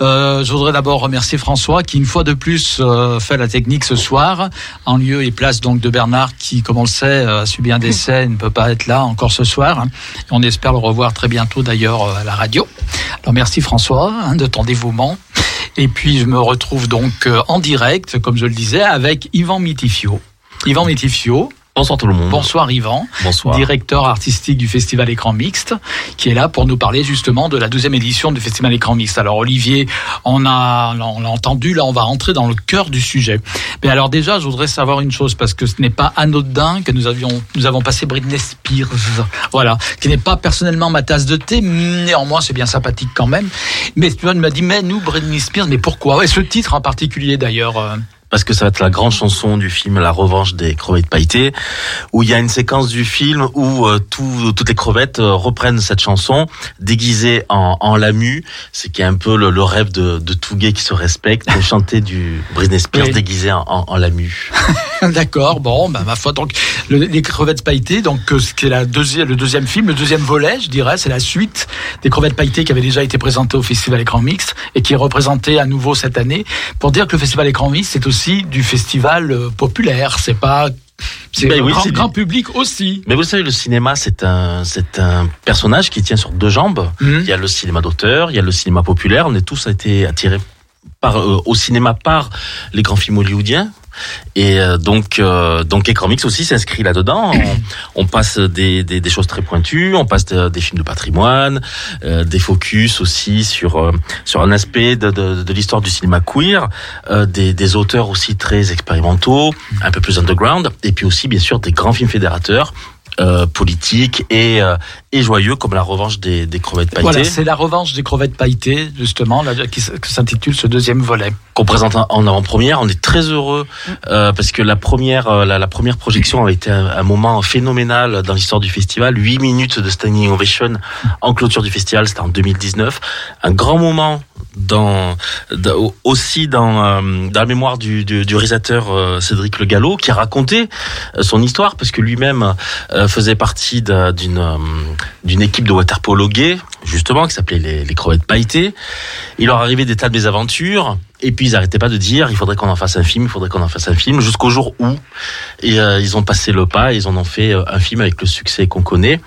Euh, je voudrais d'abord remercier François qui une fois de plus euh, fait la technique ce soir en lieu et place donc de Bernard qui, comme on le sait, a subi un décès, ne peut pas être là encore ce soir. on espère le revoir très bientôt d'ailleurs à la radio. Alors merci François hein, de ton dévouement. Et puis je me retrouve donc en direct, comme je le disais, avec Yvan Mitifio. Yvan Mitifio. Bonsoir tout le monde. Bonsoir Yvan Bonsoir. directeur artistique du Festival Écran Mixte, qui est là pour nous parler justement de la deuxième édition du Festival Écran Mixte. Alors Olivier, on a, on l'a entendu, là on va entrer dans le cœur du sujet. Mais alors déjà, je voudrais savoir une chose, parce que ce n'est pas anodin que nous avions, nous avons passé Britney Spears, voilà, qui n'est pas personnellement ma tasse de thé, néanmoins c'est bien sympathique quand même. Mais tu vois, il m'a dit, mais nous, Britney Spears, mais pourquoi? Et ce titre en particulier d'ailleurs. Parce que ça va être la grande chanson du film La revanche des crevettes pailletées, où il y a une séquence du film où euh, tout- toutes les crevettes euh, reprennent cette chanson déguisées en, en lamu. C'est qui est un peu le, le rêve de, de tout gay qui se respecte, de chanter du Britney Spears Oui. déguisé en, en, en lamu. D'accord, bon, bah, ma foi. Donc, le- les crevettes pailletées, donc, euh, ce qui est la deuxième, le deuxième film, le deuxième volet, je dirais, c'est la suite des crevettes pailletées qui avait déjà été présenté au Festival Écran Mix et qui est représenté à nouveau cette année. Pour dire que le Festival Écran Mix, c'est aussi du festival euh, populaire. C'est pas, c'est Ben oui, grand public aussi. Mais vous savez, le cinéma, c'est un, c'est un personnage qui tient sur deux jambes. Mhm. Il y a le cinéma d'auteur, il y a le cinéma populaire. On est tous été attirés par, euh, au cinéma par les grands films hollywoodiens. Et euh, donc, euh, donc Écran Mix aussi s'inscrit là-dedans. On, on passe des, des, des choses très pointues, on passe de- des films de patrimoine, euh, des focus aussi sur euh, sur un aspect de, de, de l'histoire du cinéma queer, euh, des, des auteurs aussi très expérimentaux, un peu plus underground, et puis aussi bien sûr des grands films fédérateurs. Euh, politiques et, euh, et joyeux comme la revanche des, des crevettes pailletées Voilà, c'est la revanche des crevettes pailletées, justement, là, qui, s'intitule ce deuxième volet. qu'on présente en avant-première. On est très heureux euh, parce que la première, euh, la, la première projection a été un, un moment phénoménal dans l'histoire du festival. Huit minutes de standing ovation en clôture du festival, c'était en 2019. Un grand moment dans, dans- aussi dans, euh, dans la mémoire du, du, du réalisateur euh, Cédric Le Gallo qui a raconté son histoire parce que lui-même euh, faisait partie d'un- d'une euh, d'une équipe de water polo gay, justement, qui s'appelait les, crevettes pailletées. Il leur arrivait des tas de mésaventures. Et puis ils n'arrêtaient pas de dire, il faudrait qu'on en fasse un film, il faudrait qu'on en fasse un film, jusqu'au jour où et euh, ils ont passé le pas, ils en ont fait euh, un film avec le succès qu'on connaît.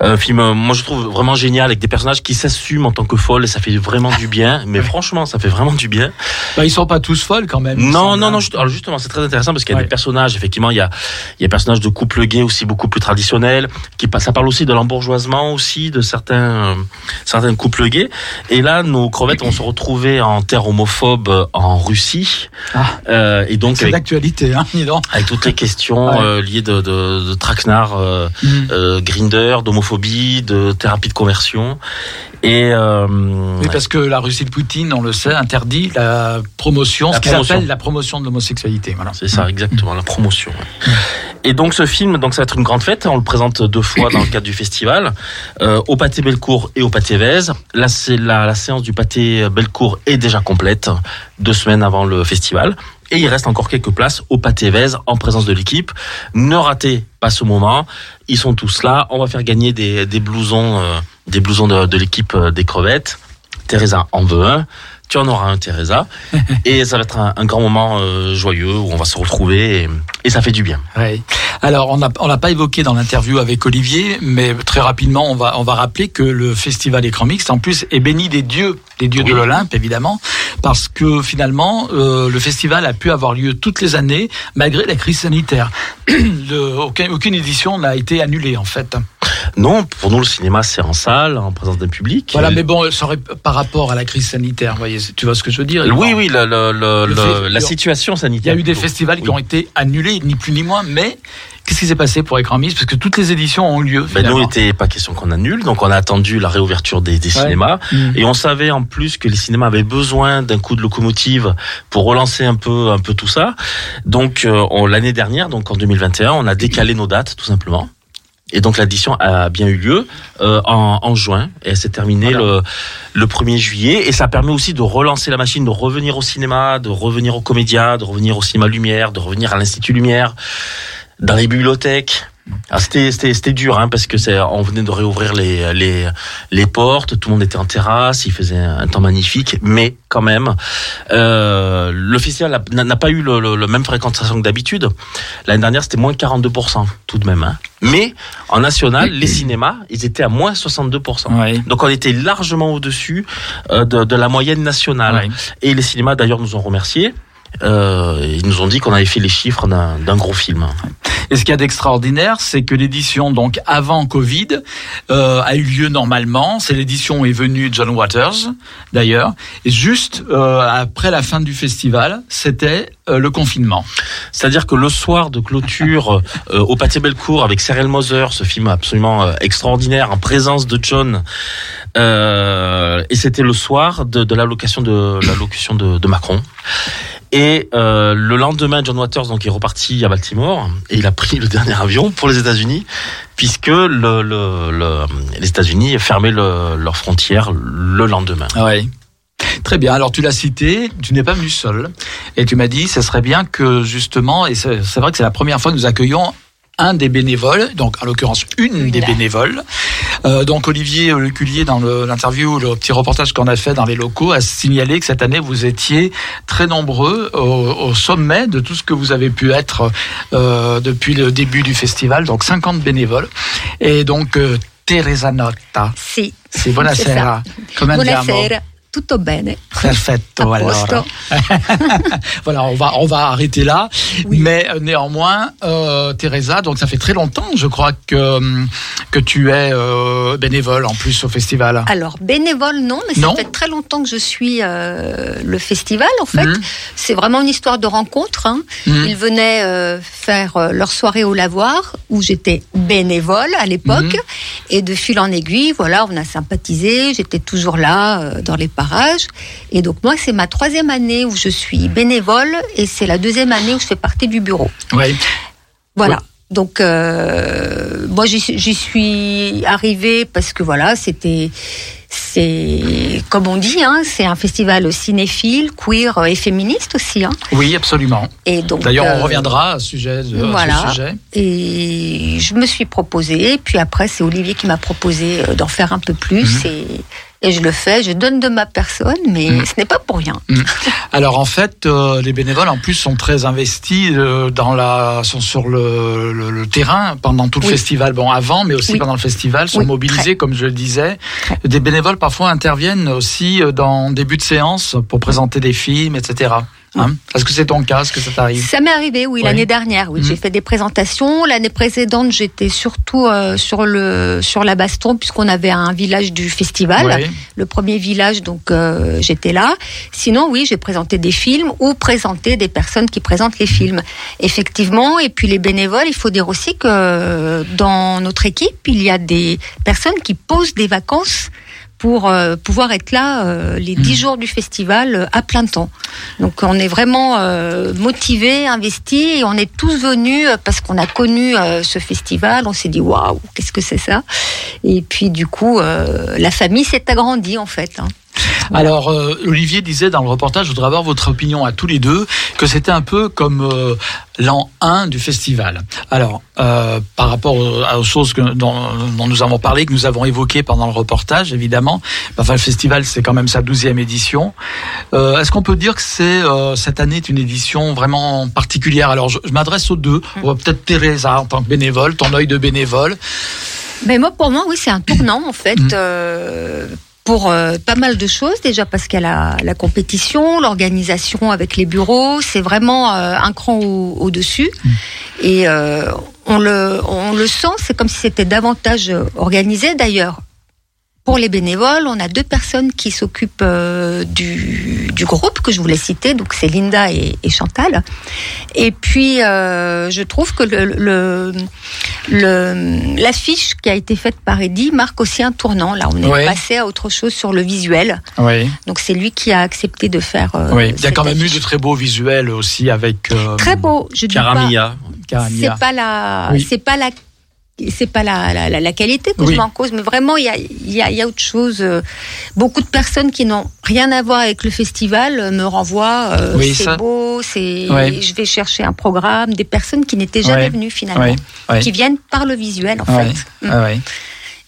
Un film, euh, moi je trouve vraiment génial avec des personnages qui s'assument en tant que folles et ça fait vraiment du bien. Mais franchement, ça fait vraiment du bien. Bah, ils sont pas tous folles quand même. Non, non, hein. non. juste- alors justement, c'est très intéressant parce qu'il y a Ouais. des personnages. Effectivement, il y a, il y a des personnages de couple gay aussi beaucoup plus traditionnels. Qui ça parle aussi de l'embourgeoisement aussi de certains, euh, certains couples gays. Et là, nos crevettes vont se retrouver en terre homophobe euh, en Russie. Ah. Euh, et donc C'est d'actualité, hein, dis donc. avec toutes les questions Ouais. euh, liées de, de, de traquenard, euh, Mm. euh, grinder, d'homophobie, de thérapie de conversion. Et euh, Oui, parce que la Russie de Poutine, on le sait, interdit la promotion, La ce qu'ils appellent la promotion de l'homosexualité. Voilà. C'est ça, exactement, la promotion. Et donc ce film, donc ça va être une grande fête. On le présente deux fois dans le cadre du festival, euh, au Pâté Bellecour et au Pâté Vèze. La, c'est la, la séance du Pâté Bellecour est déjà complète, deux semaines avant le festival. Et il reste encore quelques places au Pâté Vèze en présence de l'équipe. Ne ratez pas ce moment. Ils sont tous là. On va faire gagner des, des blousons, euh, des blousons de, de l'équipe euh, des crevettes. Teresa en veut un. Tu en auras un, Teresa. et ça va être un, un grand moment euh, joyeux où on va se retrouver et, et ça fait du bien. Ouais. Alors, on n'a on l'a pas évoqué dans l'interview avec Olivier, mais très rapidement, on va, on va rappeler que le festival Écran Mixte, en plus, est béni des dieux, des dieux de l'Olympe, évidemment, parce que finalement, euh, le festival a pu avoir lieu toutes les années, malgré la crise sanitaire. Le- aucun- aucune édition n'a été annulée, en fait. Non, pour nous, le cinéma, c'est en salle, en présence d'un public. Voilà, mais bon, ça aurait, par rapport à la crise sanitaire, voyez, tu vois ce que je veux dire Oui, oui, le- le- le- la situation Il y sanitaire. a eu des festivals qui ont été annulés, ni plus ni moins, mais qu'est-ce qui s'est passé pour Écran Mixte Parce que toutes les éditions ont eu lieu. Ben, nous, il n'était pas question qu'on annule, donc on a attendu la réouverture des, des Ouais. cinémas. Mm. Et on savait en plus que les cinémas avaient besoin d'un coup de locomotive pour relancer un peu, un peu tout ça. Donc euh, l'année dernière, donc en 2021, on a décalé nos dates tout simplement. Et donc l'addition a bien eu lieu euh, en, en juin et elle s'est terminée Voilà. le, le 1er juillet. Et ça permet aussi de relancer la machine, de revenir au cinéma, de revenir au comédia, de revenir au cinéma Lumière, de revenir à l'Institut Lumière, dans les bibliothèques. Alors c'était c'était c'était dur hein, parce que on venait de réouvrir les les les portes, tout le monde était en terrasse, il faisait un temps magnifique, mais quand même euh, le festival n'a pas eu le, le- le même fréquentation que d'habitude. L'année dernière c'était moins 42% tout de même. Hein. Mais en national, les cinémas ils étaient à moins 62 Ouais. Donc on était largement au-dessus euh, de, de la moyenne nationale. Ouais. Et les cinémas d'ailleurs nous ont remerciés. Euh, ils nous ont dit qu'on avait fait les chiffres d'un gros film. Et ce qu'il y a d'extraordinaire, c'est que l'édition, donc avant Covid, euh, a eu lieu normalement. C'est l'édition où est venu John Waters, d'ailleurs. Et juste euh, après la fin du festival, c'était le confinement. C'est-à-dire que le soir de clôture au Pâté Bellecour avec Cyril Moser, ce film absolument extraordinaire en présence de John, et c'était le soir de, de l'allocution de, de Macron. Et euh, le lendemain, John Waters donc est reparti à Baltimore et il a pris le dernier avion pour les États-Unis, puisque le, le- le- les États-Unis fermaient le- leurs frontières le lendemain. Oui. Très bien. Alors tu l'as cité, tu n'es pas venu seul, et tu m'as dit, ce serait bien que justement, et c'est vrai que c'est la première fois que nous accueillons un des bénévoles, donc en l'occurrence une des bénévoles. Euh, donc Olivier Leculier, dans le- l'interview, le petit reportage qu'on a fait dans les locaux, a signalé que cette année vous étiez très nombreux au, au sommet de tout ce que vous avez pu être euh, depuis le début du festival, donc 50 bénévoles. Et donc euh, Teresa Notta, buonasera. Come andiamo? Buonasera. Tutto bene. Perfetto, A allora. voilà, on va on va arrêter là. Oui. Mais euh, néanmoins, euh, Teresa, donc ça fait très longtemps, je crois que hum, que tu es euh, bénévole en plus au festival. Alors, bénévole, non, mais Non. ça fait très longtemps que je suis euh, le festival, en fait. Mhm. C'est vraiment une histoire de rencontre. hein. Mhm. Ils venaient euh, faire euh, leur soirée au lavoir, où j'étais bénévole à l'époque. Mhm. Et de fil en aiguille, voilà, on a sympathisé. J'étais toujours là, euh, dans les Et donc, moi, c'est ma troisième année où je suis bénévole, et c'est la deuxième année où je fais partie du bureau. Oui. Voilà. Donc, euh, moi, j'y suis- arrivée parce que voilà, c'était c'est comme on dit, hein, c'est un festival cinéphile, queer et féministe aussi. Hein. Oui, absolument. Et donc, D'ailleurs, euh, on reviendra à ce sujet. de- à ce voilà. sujet. Et je me suis proposé, puis après c'est Olivier qui m'a proposé euh, d'en faire un peu plus Mhm. et, et je le fais. Je donne de ma personne, mais Mhm. ce n'est pas pour rien. Alors en fait, euh, les bénévoles en plus sont très investis euh, dans la, sont sur le, le- le terrain pendant tout le Oui. festival. Bon, avant, mais aussi Oui. pendant le festival, sont Oui, mobilisés, très. comme je le disais. Très. Des bénévoles parfois interviennent aussi euh, dans début de séance pour présenter des films, etc. Hein Est-ce que c'est ton cas Est-ce que ça t'arrive Ça m'est arrivé, oui, Oui. l'année dernière. Oui, Mhm. j'ai fait des présentations. L'année précédente, j'étais surtout euh, sur le sur la Baston puisqu'on avait un village du festival, Oui. le premier village, donc euh, j'étais là. Sinon, oui, j'ai présenté des films ou présenté des personnes qui présentent les films. Effectivement, et puis les bénévoles, il faut dire aussi que euh, dans notre équipe, il y a des personnes qui posent des vacances pour euh, pouvoir être là euh, les dix jours du festival euh, à plein temps. Donc on est vraiment motivés, investis, et on est tous venus parce qu'on a connu ce festival. On s'est dit waouh, qu'est-ce que c'est ça? Et puis du coup, la famille s'est agrandie en fait. hein. Alors, euh, Olivier disait dans le reportage, je voudrais avoir votre opinion à tous les deux, que c'était un peu comme euh, l'an 1 du festival. Alors, euh, par rapport aux, choses que, dont, dont nous avons parlé, que nous avons évoquées pendant le reportage, évidemment, enfin, le festival, c'est quand même sa douzième édition. Est-ce qu'on peut dire que c'est cette année est une édition vraiment particulière? Alors, je, je m'adresse aux deux. On va Peut-être Teresa, en tant que bénévole, ton œil de bénévole. Mais moi, pour moi, oui, c'est un tournant en fait. Mhm. Pour euh, pas mal de choses, déjà parce qu'il y a la, compétition, l'organisation avec les bureaux, c'est vraiment euh, un cran au- au-dessus. Et euh, on, le, on le sent, c'est comme si c'était davantage euh, organisé. D'ailleurs, pour les bénévoles, on a deux personnes qui s'occupent euh, du, du groupe que je voulais citer, donc c'est Linda et, et Chantal. Et puis, euh, je trouve que le, le, le- l'affiche qui a été faite par Eddie marque aussi un tournant. Là, on est passé à autre chose sur le visuel. Oui. Donc, c'est lui qui a accepté de faire. euh, oui. Il y a quand même eu de très beaux visuels aussi avec. très beau. Je dis pas. Caramilla. Caramia. C'est pas la, Oui. c'est pas la, c'est pas la, la, qualité que Oui. je mets en cause, mais vraiment il y a, y, a, y a autre chose. euh, Beaucoup de personnes qui n'ont rien à voir avec le festival euh, me renvoient. euh, Oui, c'est ça- beau, c'est. Ouais. Je vais chercher un programme. Des personnes qui n'étaient jamais Ouais. venues finalement, oui. qui viennent par le visuel en Ouais. fait. Mm. Ah ouais.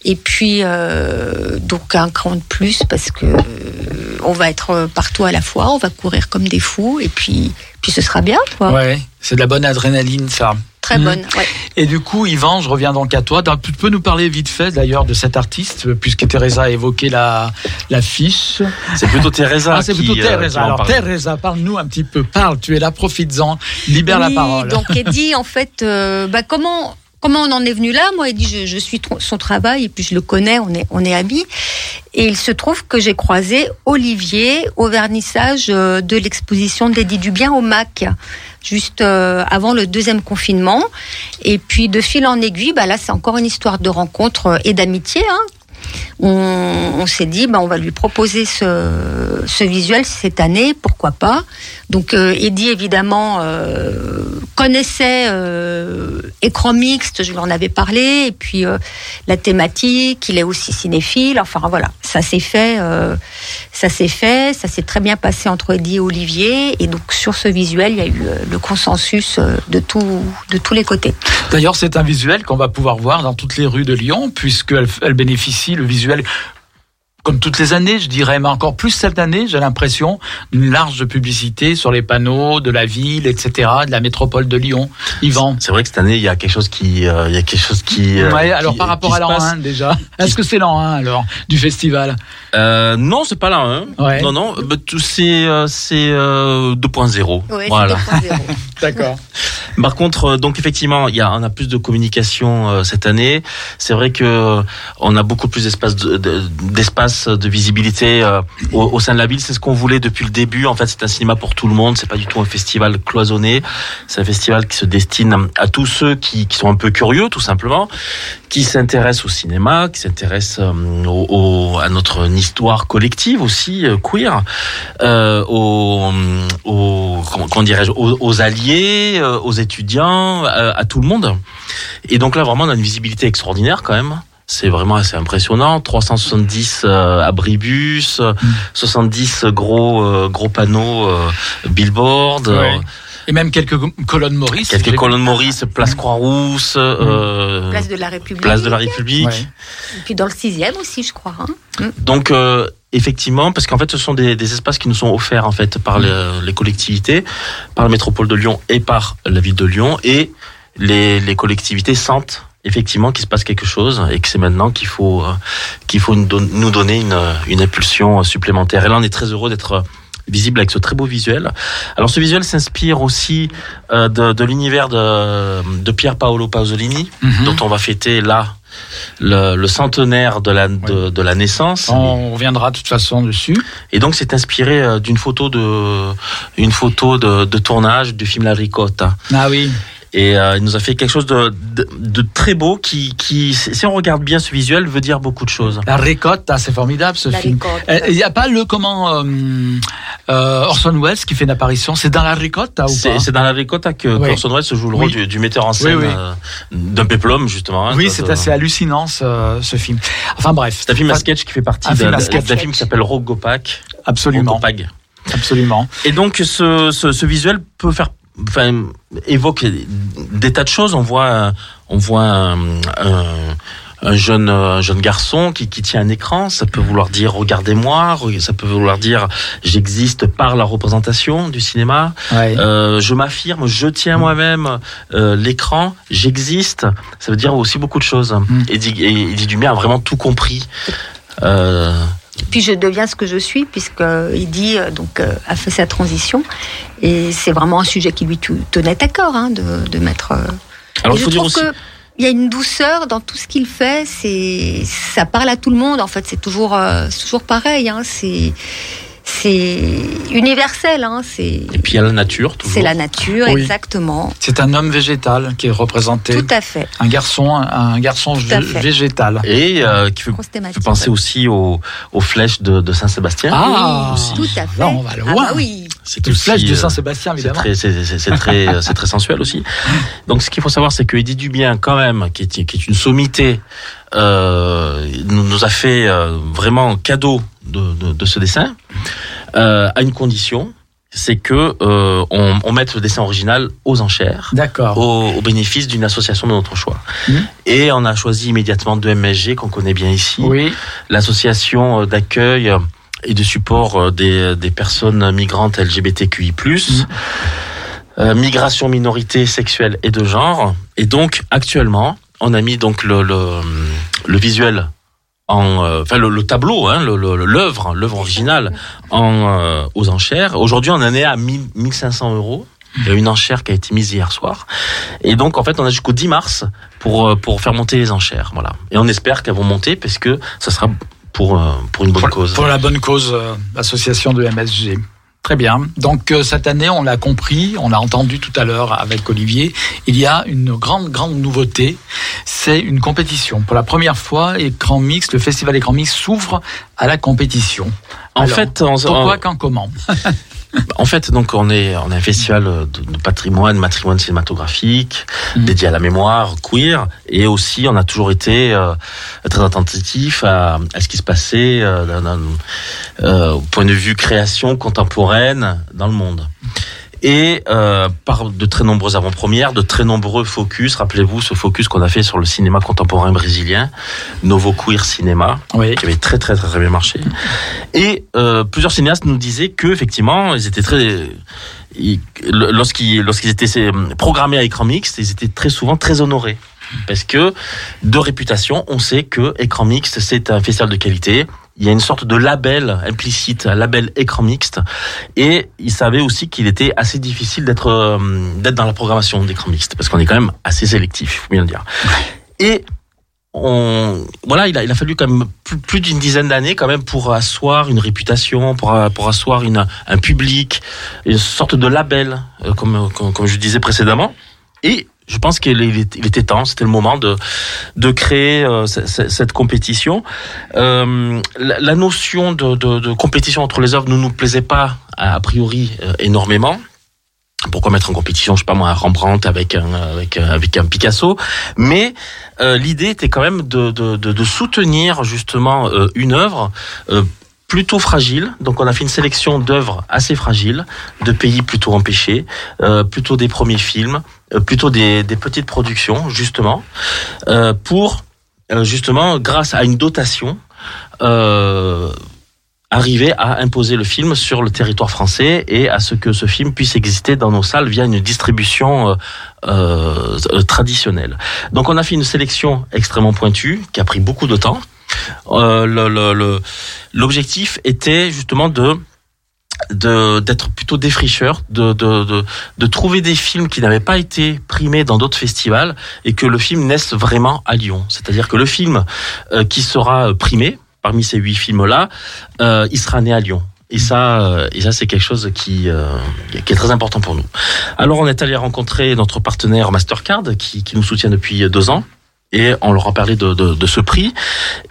Et puis euh, donc un cran de plus parce que euh, on va être partout à la fois, on va courir comme des fous et puis puis ce sera bien quoi. Ouais, c'est de la bonne adrénaline, ça. Très Mm. bonne. ouais. Et du coup, Yvan, je reviens donc à toi. Donc, Tu peux nous parler vite fait d'ailleurs de cet artiste, puisque Teresa a évoqué la l'affiche. C'est plutôt Teresa. Ah, c'est qui, plutôt euh, Teresa. Alors. Teresa, parle-nous un petit peu. Parle, tu es là, profites-en. Libère la Oui, parole. Donc Eddie, en fait, euh, bah, comment comment on en est venu là Moi, Eddie, je, je suis son travail et puis je le connais, on est on est amis. Et il se trouve que j'ai croisé Olivier au vernissage euh, de l'exposition d'Eddie Dubien au MAC, juste euh, avant le deuxième confinement. Et puis de fil en aiguille, bah là, c'est encore une histoire de rencontre euh, et d'amitié. Hein. On, s'est dit, bah, on va lui proposer ce, visuel cette année, pourquoi pas. Donc euh, Eddie évidemment euh, connaissait euh, écran mixte, je lui en avais parlé, et puis euh, la thématique, il est aussi cinéphile. Enfin voilà, ça s'est fait, euh, ça s'est fait, ça s'est très bien passé entre Eddie et Olivier, et donc sur ce visuel, il y a eu le consensus de tout, de tous les côtés. D'ailleurs, c'est un visuel qu'on va pouvoir voir dans toutes les rues de Lyon, puisqu'elle elle bénéficie, le visuel, comme toutes les années, je dirais, mais encore plus cette année, j'ai l'impression, d'une large publicité sur les panneaux de la ville, etc., de la métropole de Lyon. Yvan. C'est vrai que cette année, il y a quelque chose qui, euh, il y a quelque chose qui. euh, Ouais, alors qui- par rapport qui à l'an passe. 1 déjà. Est-ce que c'est l'an 1 alors du festival? Euh, non, c'est pas là. Hein. Ouais. Non, non, tout- c'est euh, c'est euh, 2.0. Ouais, c'est voilà. 2.0. D'accord. Par contre, euh, donc effectivement, il y a, on a plus de communication euh, cette année. C'est vrai que euh, on a beaucoup plus d'espace de, de- visibilité euh, au, sein de la ville. C'est ce qu'on voulait depuis le début. En fait, c'est un cinéma pour tout le monde. C'est pas du tout un festival cloisonné. C'est un festival qui se destine à tous ceux qui, sont un peu curieux, tout simplement, qui s'intéressent au cinéma, qui s'intéressent euh, à notre histoire collective aussi euh, queer, aux, aux aux, aux alliés, aux étudiants, à tout le monde. Et donc là, vraiment, on a une visibilité extraordinaire quand même. C'est vraiment assez impressionnant. 370 euh, abribus, euh, 70 gros euh, gros panneaux euh, billboard, euh, Ouais. Et même quelques colonnes Maurice. quelques colonnes Maurice, place Croix-Rousse, euh, Place de la République. place de la République. Ouais. Et puis dans le sixième aussi, je crois. hein. Donc euh, effectivement, parce qu'en fait, ce sont des, des espaces qui nous sont offerts en fait par les, les collectivités, par la métropole de Lyon et par la ville de Lyon, et les, les collectivités sentent effectivement qu'il se passe quelque chose et que c'est maintenant qu'il faut euh, qu'il faut nous don- nous donner une, une impulsion supplémentaire. Et là, on est très heureux d'être visible avec ce très beau visuel. Alors ce visuel s'inspire aussi euh, de, de l'univers de, de Pier Paolo Pasolini, Mhm. dont on va fêter là le, le centenaire de la, de, de la naissance. On reviendra de toute façon dessus. Et donc c'est inspiré euh, d'une photo de une photo de tournage du film La Ricotta. Ah oui. Et euh, il nous a fait quelque chose de, de, de très beau qui, qui, si on regarde bien ce visuel, veut dire beaucoup de choses. La ricotta, c'est formidable ce La film. ricotta. Il n'y a pas le comment euh, euh, Orson Welles qui fait une apparition. C'est dans la ricotta ou C'est pas c'est dans La Ricotta que Oui. Orson Welles joue le rôle Oui. du, du metteur en scène Oui, oui. euh, d'un péplum justement. hein, Oui, c'est assez hallucinant ce, ce film. Enfin bref. C'est un film à sketch qui fait partie d'un film qui s'appelle Rogopak. Absolument, Rogopag. absolument. Et donc ce, ce, ce visuel peut faire, enfin, évoque des tas de choses. On voit, on voit un, un, un jeune, un jeune garçon qui, qui tient un écran. Ça peut vouloir dire regardez-moi. re- Ça peut vouloir dire j'existe par la représentation du cinéma. Ouais. Euh, je m'affirme, je tiens moi-même euh, l'écran. J'existe. Ça veut dire aussi beaucoup de choses. Mm. Et dit, et, dit Dumais a vraiment tout compris. Euh, Puis je deviens ce que je suis, puisqu'il dit, euh, donc, euh, a fait sa transition. Et c'est vraiment un sujet qui lui tenait à cœur, hein, de, de mettre. euh, alors il je faut dire aussi. que il y a une douceur dans tout ce qu'il fait. C'est, ça parle à tout le monde. En fait, c'est toujours, euh, toujours pareil. Hein, c'est, c'est universel. Hein, c'est, Et puis il y a la nature toujours. c'est la nature, Oui. exactement. C'est un homme végétal qui est représenté. Tout à fait. Un garçon, un garçon végétal. Et euh, qui fait, fait penser aussi aux, aux flèches de, de Saint-Sébastien. Ah, aussi. Tout à fait. Là, on va loin. Ah bah oui. C'est Une flèche de euh, Saint-Sébastien, C'est évidemment. très, c'est, c'est- c'est très, euh, c'est très sensuel aussi. Donc, ce qu'il faut savoir, c'est que Eddie Dubien, quand même, qui est, qui est une sommité, euh, nous, nous a fait euh, vraiment cadeau de, de, de ce dessin, euh, à une condition, c'est que euh, on, on mette le dessin original aux enchères. D'accord. Au, au bénéfice d'une association de notre choix. Mhm. Et on a choisi immédiatement de MSG, qu'on connaît bien ici, Oui. l'association euh, d'accueil euh, et de support euh, des, des personnes migrantes LGBTQI+, euh, migration, minorité sexuelle et de genre. Et donc, actuellement, on a mis donc le, le, le visuel en, euh, enfin le, le tableau, hein, le- le- l'œuvre, l'œuvre originale, en euh, aux enchères. Aujourd'hui, on en est à 1000 1500 euros. Il y a une enchère qui a été mise hier soir. Et donc, en fait, on a jusqu'au 10 mars pour, euh, pour faire monter les enchères. Voilà. Et on espère qu'elles vont monter parce que ça sera pour, pour une bonne pour, cause. pour la bonne cause, l'association de MSG. Très bien. Donc euh, cette année, on l'a compris, on l'a entendu tout à l'heure avec Olivier, il y a une grande, grande nouveauté. C'est une compétition. Pour la première fois, Écran Mix, le festival Écran Mix s'ouvre à la compétition. En Alors, fait, on, Pourquoi, quand, comment? en fait, donc on est on est un festival de, de patrimoine, matrimoine cinématographique, Mhm. dédié à la mémoire queer, et aussi on a toujours été euh, très attentif à, à ce qui se passait euh, euh, au point de vue création contemporaine dans le monde. Et euh, par de très nombreuses avant-premières, de très nombreux focus. Rappelez-vous ce focus qu'on a fait sur le cinéma contemporain brésilien, Novo Queer Cinema Oui. qui avait très très très, très bien marché. Et euh, plusieurs cinéastes nous disaient que effectivement, ils étaient très ils- lorsqu'ils lorsqu'ils étaient euh, programmés à écran mixte, ils étaient très souvent très honorés. Parce que de réputation, on sait que écran mixte c'est un festival de qualité. Il y a une sorte de label implicite, un label écran mixte, et ils savaient aussi qu'il était assez difficile d'être euh, d'être dans la programmation d'écran mixte, parce qu'on est quand même assez sélectif, il faut bien le dire. Et on, voilà, il a, il a fallu quand même plus, plus d'une dizaine d'années quand même pour asseoir une réputation, pour, pour asseoir une, un public, une sorte de label, euh, comme, comme, comme je disais précédemment. Et je pense qu'il était temps, c'était le moment de, de créer euh, ce- ce- cette compétition. Euh, la, notion de, de, de compétition entre les œuvres ne nous plaisait pas a priori euh, énormément. pourquoi mettre en compétition, je sais pas moi, un Rembrandt avec un avec un- avec un Picasso? Mais euh, l'idée était quand même de de, soutenir justement euh, une œuvre. Plutôt fragile, donc on a fait une sélection d'œuvres assez fragiles, de pays plutôt empêchés, euh, plutôt des premiers films, euh, plutôt des, des petites productions justement, euh, pour justement grâce à une dotation arriver à imposer le film sur le territoire français et à ce que ce film puisse exister dans nos salles via une distribution traditionnelle. Donc on a fait une sélection extrêmement pointue qui a pris beaucoup de temps. Euh, L'objectif était justement de d'être plutôt défricheur, de, de, de, de trouver des films qui n'avaient pas été primés dans d'autres festivals et que le film naisse vraiment à Lyon. C'est-à-dire que le film euh, qui sera primé parmi ces huit films-là, euh, il sera né à Lyon. Et ça, euh, et ça c'est quelque chose qui, euh, qui est très important pour nous. Alors on est allé rencontrer notre partenaire Mastercard qui, qui nous soutient depuis deux ans. Et on leur a parlé de, de, de ce prix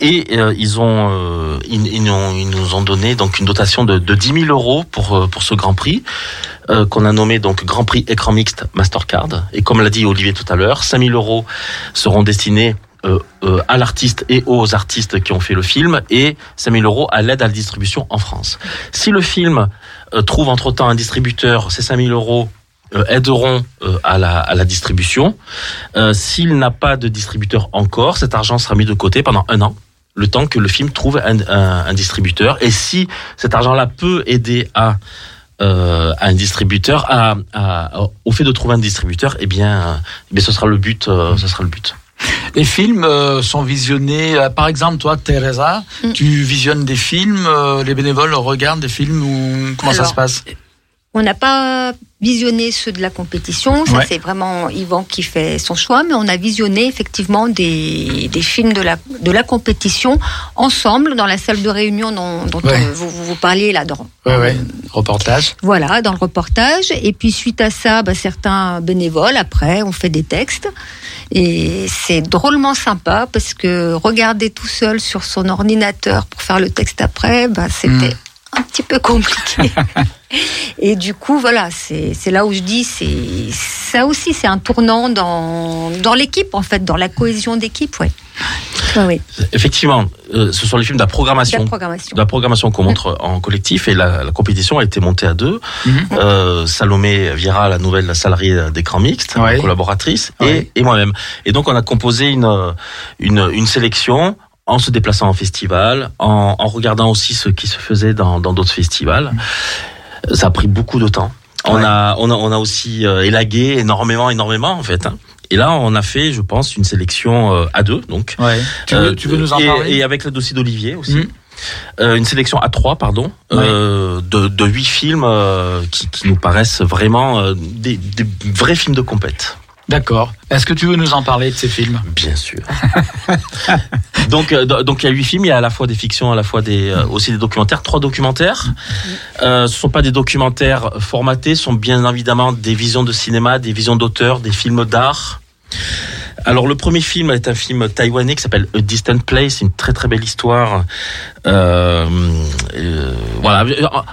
et euh, ils ont euh, ils, ils, ont- ils nous ont donné donc une dotation de, de 10 000 euros pour euh, pour ce Grand Prix euh, qu'on a nommé donc Grand Prix écran mixte Mastercard et comme l'a dit Olivier tout à l'heure 5 000 euros seront destinés euh, à l'artiste et aux artistes qui ont fait le film et 5 000 euros à l'aide à la distribution en France. Si le film trouve entre-temps un distributeur, ces 5 000 euros aideront euh, à, la, à la distribution. Euh, S'il n'a pas de distributeur encore, cet argent sera mis de côté pendant un an, le temps que le film trouve un, un- un distributeur. Et si cet argent-là peut aider à, euh, à un distributeur, à, à- au fait de trouver un distributeur, eh bien, euh, eh bien ce sera le but. euh, ce sera le but. Les films euh, sont visionnés, euh, par exemple, toi, Teresa, Mm. tu visionnes des films, euh, les bénévoles regardent des films ou comment ça se passe? On n'a pas visionné ceux de la compétition, ça Ouais. c'est vraiment Yvan qui fait son choix, mais on a visionné effectivement des, des films de la, de la compétition ensemble dans la salle de réunion dont, dont Ouais. euh, vous, vous, parliez là. Dans, Ouais, ouais. Reportage. Voilà, dans le reportage. Et puis suite à ça, bah, certains bénévoles, après, ont fait des textes. Et c'est drôlement sympa parce que regarder tout seul sur son ordinateur pour faire le texte après, bah, c'était un petit peu compliqué. Et du coup, voilà, c'est là où je dis, c'est ça aussi, c'est un tournant dans, dans l'équipe, en fait, dans la cohésion d'équipe, ouais. Ouais, Effectivement, euh, ce sont les films de la programmation. de la programmation qu'on montre en collectif et la, la compétition a été montée à deux. Mhm. Euh, Salomé Vira, la nouvelle salariée d'écran mixte, Ouais. collaboratrice, Ouais. et, et moi-même. Et donc on a composé une, une, une sélection en se déplaçant en festival, en, en regardant aussi ce qui se faisait dans dans d'autres festivals. Ça a pris beaucoup de temps. On Ouais. a on a on a aussi euh, élagué énormément énormément en fait. hein. Et là, on a fait, je pense, une sélection euh, à deux, donc Ouais. Tu veux, euh, tu veux nous en parler? Et avec le dossier d'Olivier aussi. Mhm. Euh, une sélection à trois, pardon, euh, de, de huit films euh, qui, qui nous paraissent vraiment euh, des, des vrais films de compète. D'accord. Est-ce que tu veux nous en parler de ces films? Bien sûr. donc, euh, do- donc il y a huit films. Il y a à la fois des fictions, à la fois des euh, aussi des documentaires. Trois documentaires. Euh, ce sont pas des documentaires formatés. Ce sont bien évidemment des visions de cinéma, des visions d'auteurs, des films d'art. Alors le premier film est un film taïwanais qui s'appelle A Distant Place, une très très belle histoire. Euh, euh, voilà.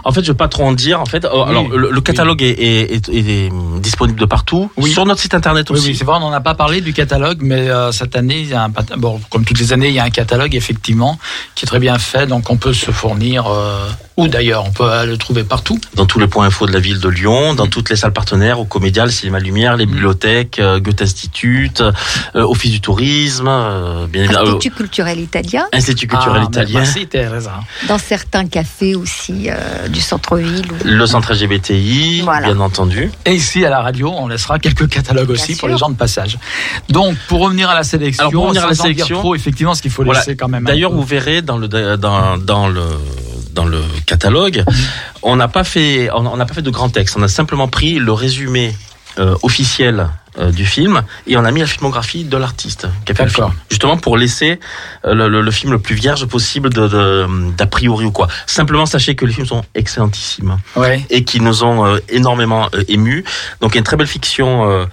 En fait, je vais pas trop en dire. En fait, alors le, le catalogue est, est- est- est disponible de partout. Oui. Sur notre site internet aussi. oui, c'est vrai, on n'en a pas parlé du catalogue, mais euh, cette année, il y a un, bon, comme toutes les années, il y a un catalogue effectivement qui est très bien fait, donc on peut se fournir, euh, ou d'ailleurs, on peut euh, le trouver partout. dans tous les points info de la ville de Lyon, dans toutes les salles partenaires, au Comédia, le Cinéma Lumière, les bibliothèques, euh, Goethe Institut, euh, Office du tourisme, euh, bien évidemment, euh, Institut culturel italien, Institut culturel Ah, italien, Merci Teresa. dans certains cafés aussi euh, du centre-ville. ou- le centre LGBTI, Voilà. bien entendu. Et ici à la radio, on laissera quelques catalogues aussi pour les gens de passage. Donc, pour revenir à la sélection, Alors, pour revenir à la sélection, trop, effectivement, ce qu'il faut Voilà. laisser quand même. D'ailleurs, vous verrez dans le dans, dans le dans le catalogue, on n'a pas fait on n'a pas fait de grands textes. On a simplement pris le résumé euh, officiel euh, du film et on a mis la filmographie de l'artiste qui a fait le D'accord. film. Justement pour laisser euh, le, le- le film le plus vierge possible d'a priori ou quoi. Simplement sachez que les films sont excellentissimes Ouais. et qui nous ont euh, énormément euh, émus. Donc il y a une très belle fiction,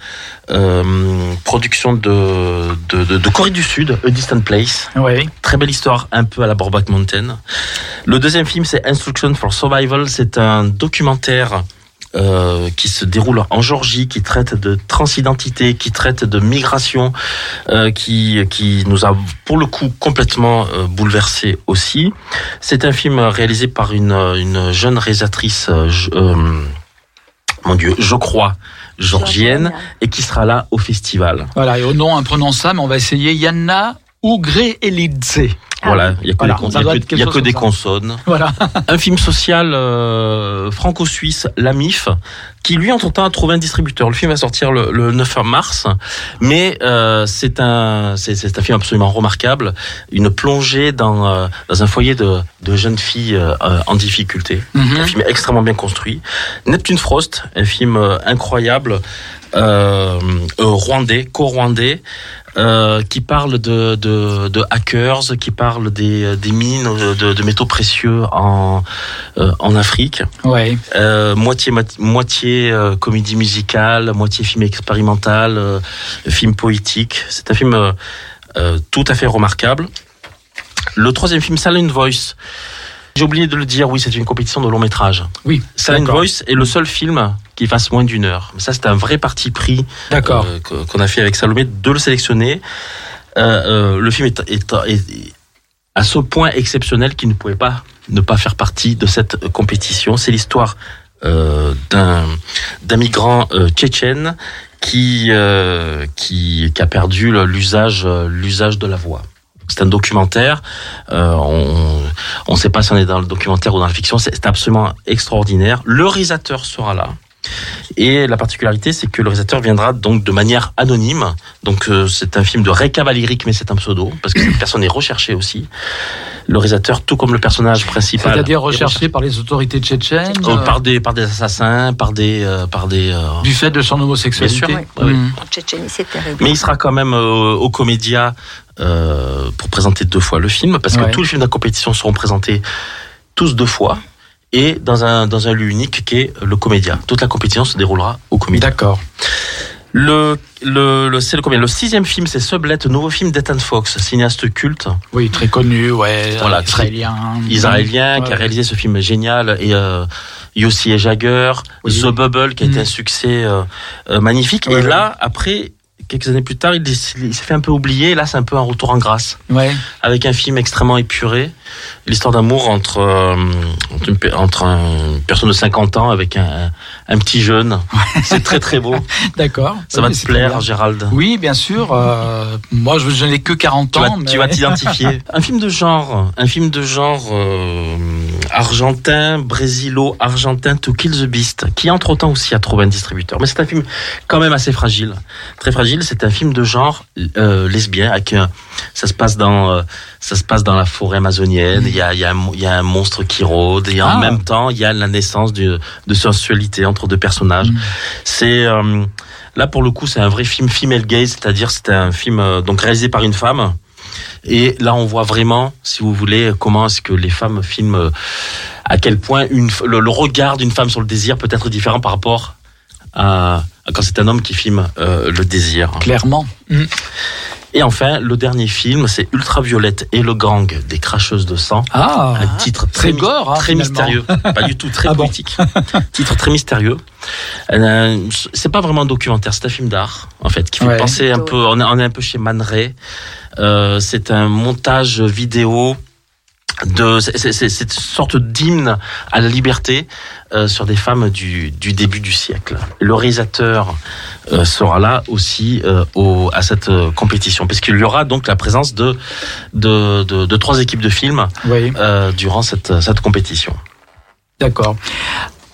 production de, de, de, de Corée du Sud, A Distant Place. Ouais. Très belle histoire, un peu à la Borback Mountain. Le deuxième film, c'est Instruction for Survival. C'est un documentaire euh, qui se déroule en Georgie, qui traite de transidentité, qui traite de migration, euh, qui qui nous a pour le coup complètement euh, bouleversé aussi. C'est un film réalisé par une une jeune réalisatrice, euh, je- euh, mon Dieu, je crois georgienne, et qui sera là au festival. Voilà, et au nom imprononçable, on va essayer Yanna Ougré-Elidze. Voilà, il y a que Voilà, il y a que- y a que des ça. consonnes. Voilà. un film social euh, franco-suisse, La MIF, qui lui entre-temps a trouvé un distributeur. Le film va sortir le, le 9 mars, mais euh, c'est un c'est, un film absolument remarquable, une plongée dans euh, dans un foyer de, de jeunes filles euh, en difficulté. Mhm. Un film extrêmement bien construit. Neptune Frost, un film euh, incroyable, rwandais, co-rwandais, euh, qui parle de, de, de hackers, qui parle des, des mines euh, de, de métaux précieux en, euh, en Afrique. Ouais. Euh, moitié moitié euh, comédie musicale, moitié film expérimental, euh, film poétique. C'est un film euh, euh, tout à fait remarquable. Le troisième film, Silent Voice. J'ai oublié de le dire, oui, c'est une compétition de long métrage. Oui. Silent. Voice est le seul film qui fasse moins d'une heure. Ça, c'est un vrai parti pris D'accord. euh, qu'on a fait avec Salomé de le sélectionner. Euh, euh, le film est, est- est à ce point exceptionnel qu'il ne pouvait pas ne pas faire partie de cette compétition. C'est l'histoire d'un d'un migrant tchétchène qui, qui qui a perdu l'usage l'usage de la voix. C'est un documentaire. Euh, on on ne sait pas si on est dans le documentaire ou dans la fiction. C'est c'est absolument extraordinaire. Le réalisateur sera là. Et la particularité, c'est que le réalisateur viendra donc de manière anonyme. Donc euh, c'est un film de Ray Cavaliric, mais c'est un pseudo parce que cette personne est recherchée aussi. Le réalisateur, tout comme le personnage principal, C'est-à-dire est recherché par les autorités tchétchènes euh, euh, par des par des assassins, par des euh, par des. euh, du fait de son homosexualité. Bien sûr, oui. En Tchétchénie, c'est terrible. Mais il sera quand même euh, au Comédia euh, pour présenter deux fois le film, parce que tous les films de la compétition seront présentés tous deux fois et dans un dans un lieu unique qui est le Comédia. Toute la compétition se déroulera au Comédia. D'accord. Le le, le c'est le combien Le sixième film, c'est Sublet, nouveau film d'Ethan Fox, cinéaste culte Oui, très connu, ouais. Voilà, israélien. israélien qui a réalisé ce film génial et euh, Yossi et Jagger, Oui. The Bubble qui a été Mm. un succès euh, euh, magnifique. Ouais, et là, après quelques années plus tard, il, s'est- il s'est fait un peu oublier. Là, c'est un peu un retour en grâce Ouais. avec un film extrêmement épuré, l'histoire d'amour entre euh, entre, une pe- entre une personne de 50 ans avec un, un petit jeune. C'est très très beau. D'accord. Ça va te plaire, bien. Gérald? Oui, bien sûr. euh, moi, je, je n'ai que 40 Tu vas, ans. mais- tu vas t'identifier. un film de genre, un film de genre euh, argentin, brésilo-argentin, To Kill the Beast, qui entre temps aussi a trouvé un distributeur. Mais c'est un film quand même assez fragile, très fragile. C'est un film de genre euh, lesbien. Avec un- ça se passe dans, ça se passe dans la forêt amazonienne. Il y a, y a, y a un monstre qui rôde et en Ah. même temps il y a la naissance de, de sensualité entre deux personnages. Mm. C'est euh, là pour le coup c'est un vrai film female gaze, c'est-à-dire c'est un film euh, donc réalisé par une femme. Et là, on voit vraiment, si vous voulez, comment est-ce que les femmes filment, euh, à quel point une, le, le regard d'une femme sur le désir peut être différent par rapport à, à quand c'est un homme qui filme euh, le désir. Clairement. Mm. Et enfin, le dernier film, c'est Ultraviolette et le gang des cracheuses de sang. Ah, Un titre très gore, hein, très finalement. mystérieux, pas du tout très Ah bon poétique. titre très mystérieux. Euh, c'est pas vraiment un documentaire, c'est un film d'art en fait qui fait Ouais. penser un peu. On est, on est un peu chez Man Ray. Euh, c'est un montage vidéo de cette sorte d'hymne à la liberté euh, sur des femmes du, du début du siècle. Le réalisateur euh, sera là aussi euh, au, à cette compétition, puisqu'il y aura donc la présence de de, de, de trois équipes de films oui, durant cette, cette compétition. d'accord.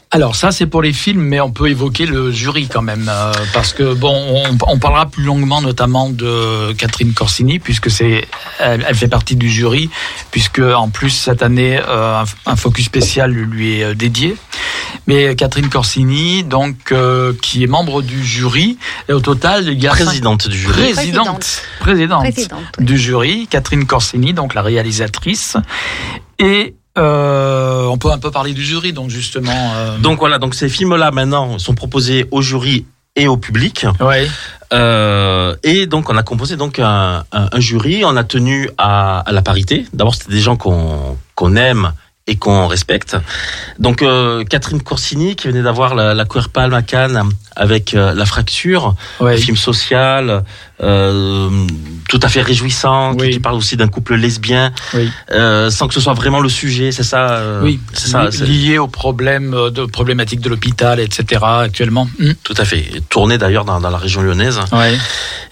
Alors ça c'est pour les films, mais on peut évoquer le jury quand même, euh, parce que bon, on, on parlera plus longuement notamment de Catherine Corsini, puisque c'est, elle, elle fait partie du jury, puisque en plus cette année euh, un, un focus spécial lui est euh, dédié. Mais Catherine Corsini, donc euh, qui est membre du jury, et au total il y a cinq- Présidente du jury. présidente, présidente, Présidente, oui. du jury, Catherine Corsini, donc la réalisatrice, et euh, on peut un peu parler du jury, donc justement. Euh, Donc voilà, donc ces films-là maintenant sont proposés au jury et au public. ouais, Euh, et donc on a composé donc un, un- un jury, on a tenu à, à la parité. D'abord c'était des gens qu'on qu'on aime et qu'on respecte. Donc euh, Catherine Corsini qui venait d'avoir la, la Queer Palme à Cannes avec euh, La Fracture, Ouais. un film social euh, tout à fait réjouissant, qui- Oui. qui, parle aussi d'un couple lesbien, Oui. euh, sans que ce soit vraiment le sujet. C'est ça. euh, Oui, c'est ça. lié aux problèmes de problématiques de l'hôpital, etc. actuellement. Hmm. Tout à fait. Tourné d'ailleurs dans, dans la région lyonnaise. Ouais.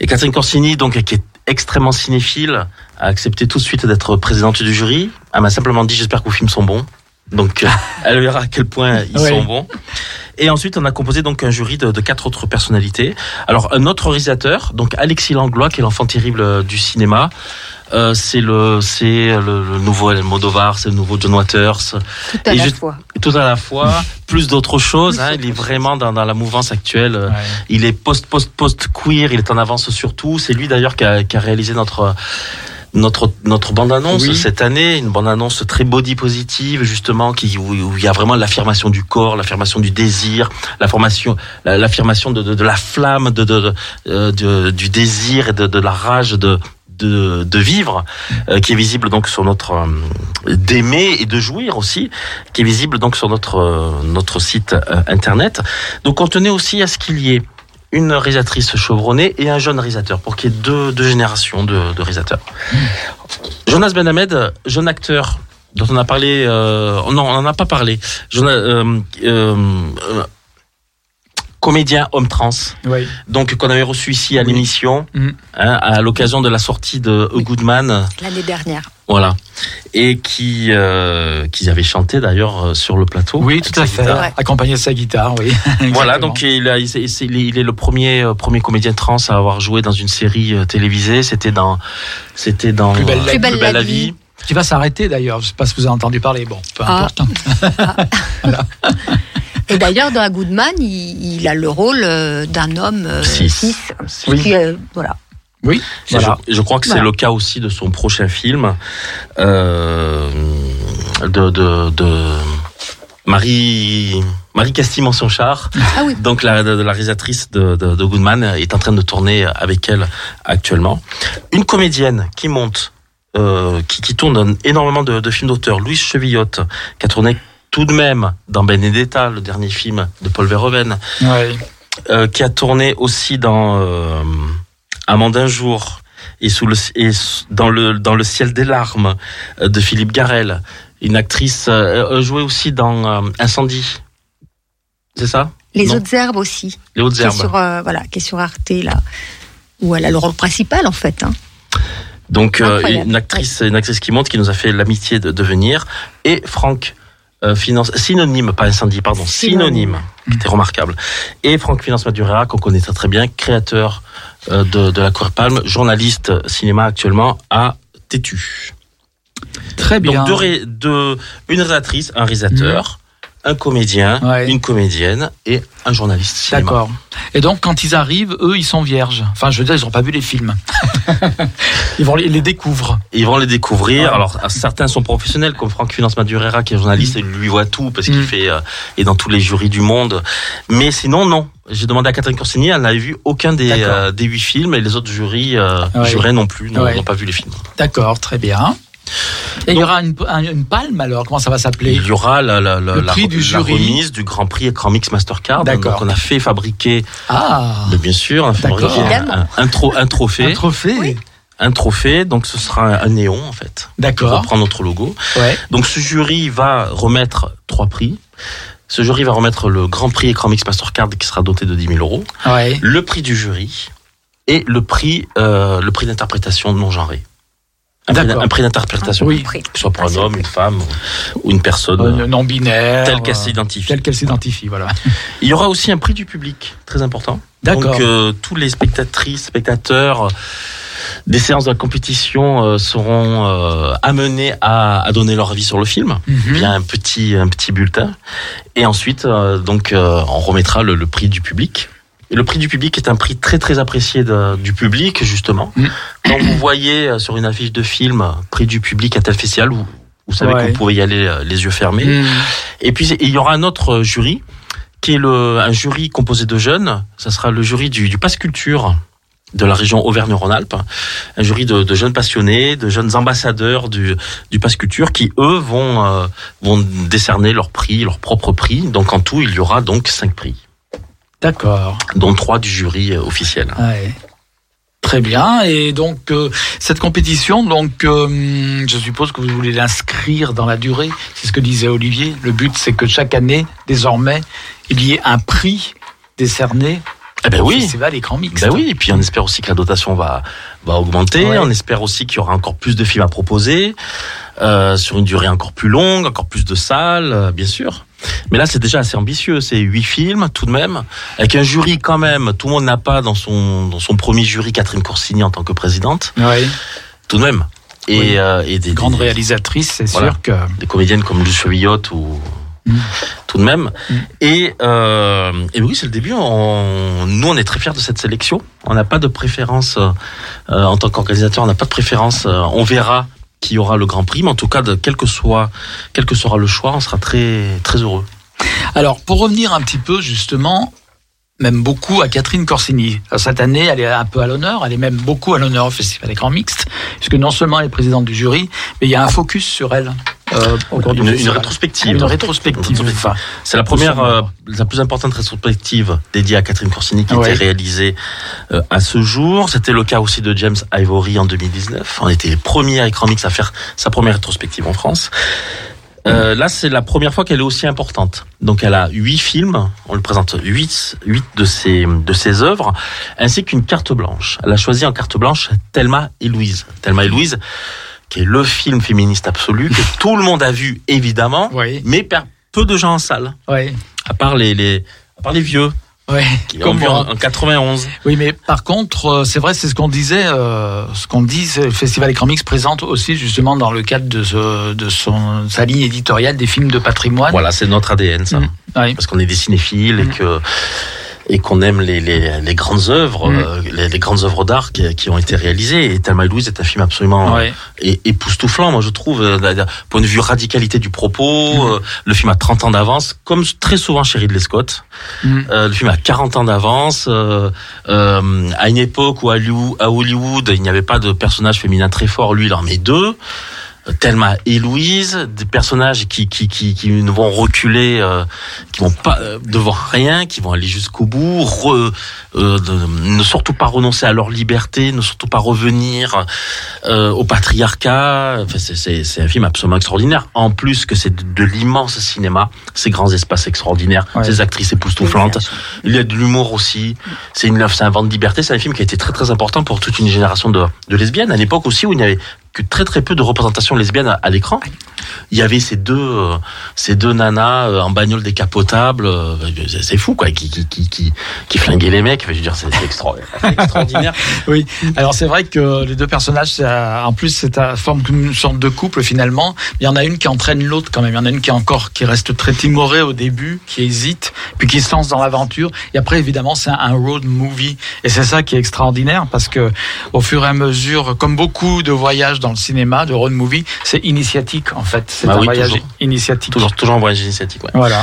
Et Catherine Corsini, donc, qui est extrêmement cinéphile, a accepté tout de suite d'être présidente du jury. Elle m'a simplement dit, j'espère que vos films sont bons. Donc, euh, elle verra à quel point ils sont bons. Et ensuite, on a composé donc un jury de, de quatre autres personnalités. Alors, un autre réalisateur, donc Alexis Langlois, qui est l'enfant terrible euh, du cinéma. Euh, c'est le, c'est le, le nouveau Modovar, c'est le nouveau John Waters, Tout à Et la je- fois. tout à la fois, plus d'autres choses. Hein, il est vraiment dans, dans la mouvance actuelle. euh, Ouais. il est post post post queer, il est en avance sur tout. C'est lui d'ailleurs qui a, qui a réalisé notre notre notre bande annonce Oui. cette année, une bande annonce très body positive justement qui où, où il y a vraiment l'affirmation du corps, l'affirmation du désir, l'affirmation la- l'affirmation de, de, de la flamme, de, de, de, euh, de- du désir et de, de la rage de de, de vivre, euh, qui est visible donc sur notre euh, d'aimer et de jouir aussi, qui est visible donc sur notre euh, notre site euh, internet. Donc on tenait aussi à ce qu'il y ait une réalisatrice chevronnée et un jeune réalisateur, pour qu'il y ait deux, deux générations de, de réalisateurs. Jonas Ben Hamed, jeune acteur dont on a parlé, euh, non, on n'en a pas parlé. Jonas, euh, euh, euh, comédien homme trans, Oui. donc qu'on avait reçu ici à Oui. l'émission, Mhm. hein, à l'occasion de la sortie de A Goodman. L'année dernière. Voilà. Et qui, euh, qui avait chanté d'ailleurs euh, sur le plateau. Oui, tout à fait. guitare. Accompagné de sa guitare, oui. Voilà, donc il, a- il est- il le premier euh, premier comédien trans à avoir joué dans une série euh, télévisée. C'était dans c'était dans Plus belle la- euh, Plus belle la vie. Qui va s'arrêter d'ailleurs. Je sais pas si vous avez entendu parler. Bon, peu Ah. importe. Et d'ailleurs, dans A Goodman, il, il a le rôle euh, d'un homme euh, Cis. cis. Oui. Qui, euh, voilà. Oui, voilà. Je, je crois que c'est Voilà. le cas aussi de son prochain film euh, de, de, de Marie Marie Castille Mention-Char. Ah oui. Donc la, de- de la réalisatrice de, de, de Goodman est en train de tourner avec elle actuellement. Une comédienne qui monte, euh, qui, qui tourne dans énormément de, de films d'auteur, Louise Chevillotte, qui a tourné tout de même dans Benedetta, le dernier film de Paul Verhoeven, Ouais. euh, qui a tourné aussi dans euh, Amant d'un jour et sous le et dans le dans le ciel des larmes euh, de Philippe Garel, une actrice euh, euh, jouée aussi dans euh, Incendie. C'est ça? Les Non? autres herbes aussi. Les hautes Qui est herbes. sur, euh, voilà, qui est sur Arte, là. Où elle a le rôle principal, en fait. Hein. Donc euh, une actrice, une actrice qui monte, qui nous a fait l'amitié de, de venir, et Franck euh, Finance, synonyme, pas incendie, pardon, synonyme, Synonyme. qui était remarquable. Et Franck Finance Madurera, qu'on connaît très, très bien, créateur de, de la Cour Palme, journaliste cinéma actuellement à Tétu. Très bien. Donc deux, ré- deux- une réalisatrice, un réalisateur, un comédien, Ouais. une comédienne et un journaliste cinéma. D'accord. Et donc, quand ils arrivent, eux, ils sont vierges. Enfin, je veux dire, ils n'ont pas vu les films. ils vont les, les découvrent. Ils vont les découvrir. Ouais. Alors certains sont professionnels, comme Franck Finance Madurera, qui est journaliste, et lui voit tout parce qu'il Mm. fait euh, est dans tous les jurys du monde. Mais sinon, non. J'ai demandé à Catherine Corsini, elle n'avait vu aucun des euh, des huit films, et les autres jurys euh, Ouais. juraient non plus, n'ont Ouais. pas vu les films. D'accord, très bien. Et il y aura une, un- une palme alors Comment ça va s'appeler? Il y aura la, la, la, Le la- prix du la jury. remise du Grand Prix Écran Mix Mastercard. D'accord. Donc on a fait fabriquer, Ah, mais bien sûr, on a fabriqué un, Évidemment. un, un tro- un trophée. un trophée. Un trophée, donc ce sera un, néon en fait. D'accord. reprend notre logo. Ouais. Donc ce jury va remettre trois prix. Ce jury va remettre le Grand Prix Écran Mix Mastercard qui sera doté de 10 000 euros, Ouais. le prix du jury et le prix, euh, le prix d'interprétation non genré. Un prix, d'interprétation, Oui. Prix. que ce soit pour Ah, un c'est homme, une femme ou une personne Euh, non binaire. telle qu'elle euh, s'identifie. Telle qu'elle s'identifie, voilà. Il y aura aussi un prix du public, très important. D'accord. Donc euh, tous les spectatrices, spectateurs euh, des séances de la compétition euh, seront euh, amenés à, à donner leur avis sur le film Mhm. via un petit un petit bulletin. Et ensuite, euh, donc, euh, on remettra le, le prix du public. Et le prix du public est un prix très très apprécié de- du public justement. Mm. Quand vous voyez euh, sur une affiche de film prix du public à tel festival, vous, vous savez Ouais. que vous pouvez y aller les yeux fermés. Mhm. Et puis il y aura un autre jury qui est le, un jury composé de jeunes. Ça sera le jury du, du Pass Culture de la région Auvergne-Rhône-Alpes, un jury de, de jeunes passionnés, de jeunes ambassadeurs du, du Pass Culture qui, eux, vont, euh, vont décerner leur prix, leur propre prix. Donc en tout, il y aura donc cinq prix, D'accord. dont trois du jury euh, officiel. Ouais. Très bien. Et donc euh, cette compétition, donc euh, je suppose que vous voulez l'inscrire dans la durée. C'est ce que disait Olivier. Le but, c'est que chaque année, désormais, il y ait un prix décerné Eh ben oui. festival écran mixte. Ben oui, et puis on espère aussi que la dotation va, va augmenter. Ouais. On espère aussi qu'il y aura encore plus de films à proposer, euh, sur une durée encore plus longue, encore plus de salles, euh, bien sûr. Mais là, c'est déjà assez ambitieux. C'est huit films, tout de même, avec un jury quand même. Tout le monde n'a pas dans son, dans son premier jury Catherine Corsini en tant que présidente, Ouais. tout de même. Et, Oui. euh, et des, Grande des- réalisatrice, c'est Voilà. sûr que. des comédiennes comme Luce Villotte ou Tout de même. Mm. Et, euh, et oui, c'est le début. On, nous, on est très fiers de cette sélection. On n'a pas de préférence euh, en tant qu'organisateur. On n'a pas de préférence. euh, on verra qui aura le Grand Prix, mais en tout cas, de, quel que soit, quel que sera le choix, on sera très très heureux. Alors, pour revenir un petit peu, justement, même beaucoup à Catherine Corsini. Cette année, elle est un peu à l'honneur, elle est même beaucoup à l'honneur au Festival Écran Mixte, puisque non seulement elle est présidente du jury, mais il y a un focus sur elle. Euh, Une, une rétrospective. Une rétrospective. Enfin, C'est la première, euh, la plus importante rétrospective dédiée à Catherine Corsini qui a Ouais. été réalisée euh, à ce jour. C'était le cas aussi de James Ivory en 2019. On était les premiers à Écran Mix à faire sa première rétrospective en France. Euh, là, c'est la première fois qu'elle est aussi importante. Donc, elle a huit films. On lui présente huit, huit de ses de ses œuvres, ainsi qu'une carte blanche. Elle a choisi en carte blanche Thelma et Louise. Thelma et Louise, qui est le film féministe absolu que tout le monde a vu évidemment, oui, mais peu de gens en salle, oui, à part les, les, à part les vieux, oui. qui l'ont Comme en, moi. en 91. Oui, mais par contre, euh, c'est vrai, c'est ce qu'on disait, euh, ce qu'on dit, le Festival Écran Mix présente aussi justement dans le cadre de, ce, de son, sa ligne éditoriale des films de patrimoine. Voilà, c'est notre ADN, ça. Mm. Oui. Parce qu'on est des cinéphiles et Mm. que et qu'on aime les, les, les grandes œuvres, Mm. euh, les, les grandes œuvres d'art qui, qui ont été réalisées. Et Thelma et Louise est un film absolument Ouais. é- époustouflant, moi je trouve, euh, point de vue radicalité du propos. Mm. euh, le film a 30 ans d'avance, comme très souvent chez Ridley Scott. Mm. Euh, le film a 40 ans d'avance. euh, euh, à une époque où à Hollywood, à Hollywood, il n'y avait pas de personnage féminin très fort, lui il en met deux. Thelma et Louise, des personnages qui qui qui, qui ne vont reculer, euh, qui vont pas euh, devant rien, qui vont aller jusqu'au bout, re- euh, de- ne surtout pas renoncer à leur liberté, ne surtout pas revenir euh, au patriarcat. Enfin, c'est- c'est c'est un film absolument extraordinaire. En plus que c'est de, de l'immense cinéma, ces grands espaces extraordinaires, Ouais. ces actrices époustouflantes. Il y a de l'humour aussi. C'est une c'est un vent de liberté. C'est un film qui a été très très important pour toute une génération de, de lesbiennes. À l'époque aussi où il n'y avait que très très peu de représentation lesbienne à, à l'écran. Il y avait ces deux euh, ces deux nanas euh, en bagnole décapotable. euh, c'est- fou quoi, qui qui qui qui, qui flinguaient les mecs. Je veux dire, c'est c'est extra- c'est extraordinaire. Oui, alors c'est vrai que les deux personnages, en plus, c'est à forme une sorte de couple finalement. Il y en a une qui entraîne l'autre quand même. Il y en a une qui est encore qui reste très timorée au début, qui hésite, puis qui se lance dans l'aventure. Et après, évidemment, c'est un road movie. Et c'est ça qui est extraordinaire parce que au fur et à mesure, comme beaucoup de voyages dans le cinéma, de road movie, c'est initiatique en fait. C'est Ah un oui, voyage toujours. initiatique. toujours toujours en voyage initiatique. Ouais. Voilà.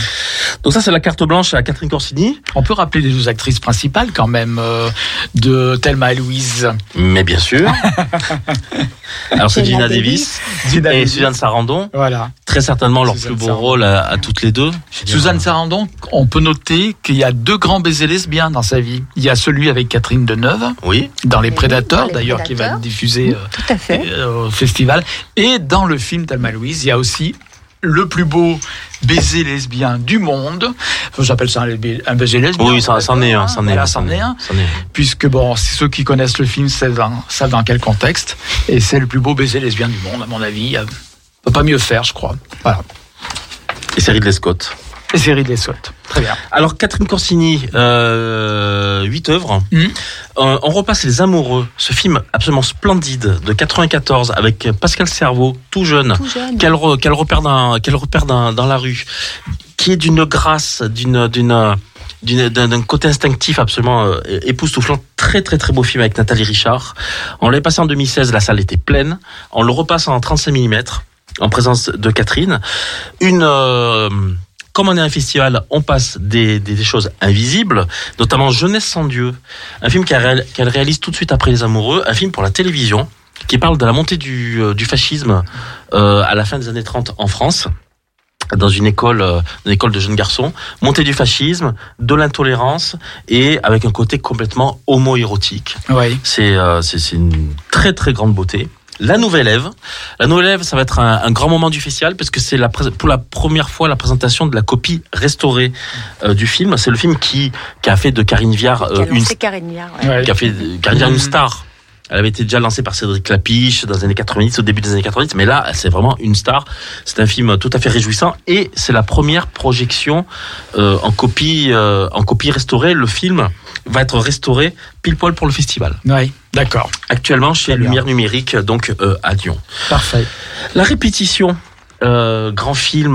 Donc ça c'est la carte blanche à Catherine Corsini. On peut rappeler les deux actrices principales quand même euh, de Thelma et Louise. Mais bien sûr. Alors c'est Gina Davis Gina et Davis. Suzanne Sarandon. Voilà. Très certainement leur Suzanne plus beau Sarandon. rôle à, à toutes les deux. Suzanne Sarandon, on peut noter qu'il y a deux grands baisers lesbiens dans sa vie. Il y a celui avec Catherine Deneuve, Oui. dans Les Oui, Prédateurs, dans d'ailleurs, qui va diffusé Tout à fait. euh, au festival. Et dans le film Thelma et Louise, il y a aussi le plus beau baiser lesbien du monde. J'appelle ça un, baiser lesbien. Oui, ça, c'en est un, c'en est est un. Puisque, bon, ceux qui connaissent le film savent dans, savent dans quel contexte. Et c'est le plus beau baiser lesbien du monde, à mon avis. Euh, On peut pas mieux faire, je crois. Voilà. Et c'est Ridley Scott. Ridley Scott. Très bien. Alors Catherine Corsini, euh, huit œuvres. Mhm. Euh, on repasse Les Amoureux, ce film absolument splendide de 94 avec Pascal Cerveau, tout jeune, Tout jeune. qu'elle re- qu'elle repère dans qu'elle repère dans, dans la rue, qui est d'une grâce, d'une d'une d'une- d'un d'un côté instinctif absolument euh, époustouflant. Très très très beau film avec Nathalie Richard. On l'avait passé en 2016, la salle était pleine. On le repasse en 35 mm en présence de Catherine. Une euh, comme on est un festival, on passe des, des, des choses invisibles, notamment Jeunesse sans Dieu, un film qu'elle réal- qu'elle réalise tout de suite après Les Amoureux, un film pour la télévision qui parle de la montée du, euh, du fascisme euh, à la fin des années 30 en France dans une école, euh, une école de jeunes garçons, montée du fascisme, de l'intolérance et avec un côté complètement homo-érotique. Oui. C'est euh, une très très grande beauté. La nouvelle Ève, la nouvelle Ève, ça va être un, un grand moment du festival parce que c'est la pour la première fois la présentation de la copie restaurée euh, du film. C'est le film qui qui a fait de Karine Viard euh, une C'est Karine Viard. ouais. Ouais. qui a fait Karine Viard une Mhm. star. Elle avait été déjà lancée par Cédric Lapiche dans les années 90, au début des années 90, mais là, c'est vraiment une star. C'est un film tout à fait réjouissant et c'est la première projection euh, en copie euh, en copie restaurée. Le film va être restauré pile poil pour le festival. Oui. D'accord. Actuellement chez. Lumière Numérique, donc euh, à Lyon. Parfait. La répétition. grand film,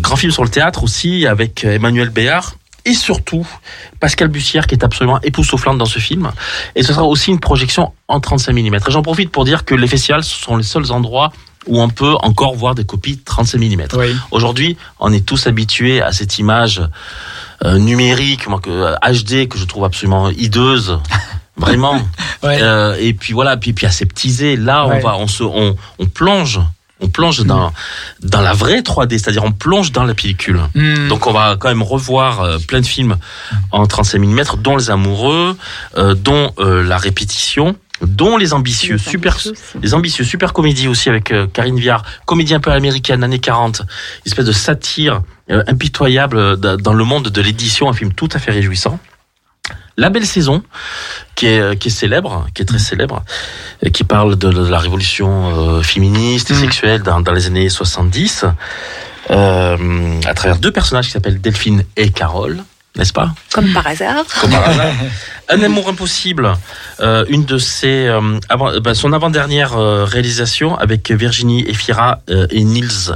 grand film sur le théâtre aussi avec Emmanuel Béard et surtout Pascal Bussière qui est absolument époustouflante dans ce film. Et ce sera aussi une projection en 35 mm. Et j'en profite pour dire que les festivals ce sont les seuls endroits où on peut encore voir des copies 35 mm. Oui. Aujourd'hui, on est tous habitués à cette image euh, numérique, moi, que, euh, HD, que je trouve absolument hideuse. Vraiment. Ouais. Euh, et puis voilà, puis, puis aseptisé. Là, Ouais. on va, on se, on, on plonge, on plonge dans, dans la vraie 3D, c'est-à-dire on plonge dans la pellicule. Hmm. Donc on va quand même revoir euh, plein de films en 35 mm, dont Les Amoureux, euh, dont euh, La Répétition, dont Les Ambitieux, super, ambitieux les ambitieux, super comédie aussi avec euh, Karine Viard, comédie un peu américaine, années 40, espèce de satire euh, impitoyable euh, da- dans le monde de l'édition, un film tout à fait réjouissant. La Belle Saison, qui est, euh, qui est célèbre, qui est très célèbre, et qui parle de, la révolution euh, féministe et Mm. sexuelle dans, dans les années 70, euh, à travers deux personnages qui s'appellent Delphine et Carole, n'est-ce pas Comme par hasard. comme par hasard. Un amour impossible, euh, une de ses euh, avant, euh, bah, son avant-dernière euh, réalisation avec Virginie Efira euh, et Niels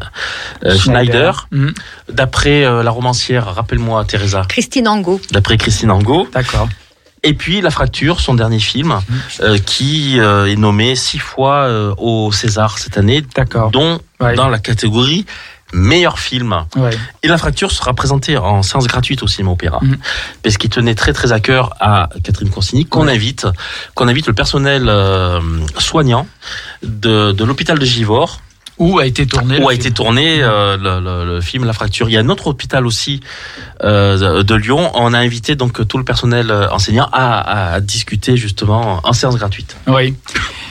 euh, Schneider, Hmm. d'après euh, la romancière, rappelle-moi Teresa, Christine Angot. d'après Christine Angot. D'accord. Et puis La Fracture, son dernier film, euh, qui euh, est nommé six fois euh, au César cette année, D'accord. dont Ouais. dans la catégorie meilleur film. Ouais. Et La Fracture sera présentée en séance gratuite au cinéma opéra, Mhm. parce qu'il tenait très très à cœur à Catherine Consigny qu'on Ouais. invite, qu'on invite le personnel euh, soignant de, de l'hôpital de Givors, Où a été tourné où a film été tourné euh, le, le- le film La Fracture. Il y a un autre hôpital aussi euh, de Lyon. On a invité donc tout le personnel euh, enseignant à, à discuter justement en séance gratuite. Oui.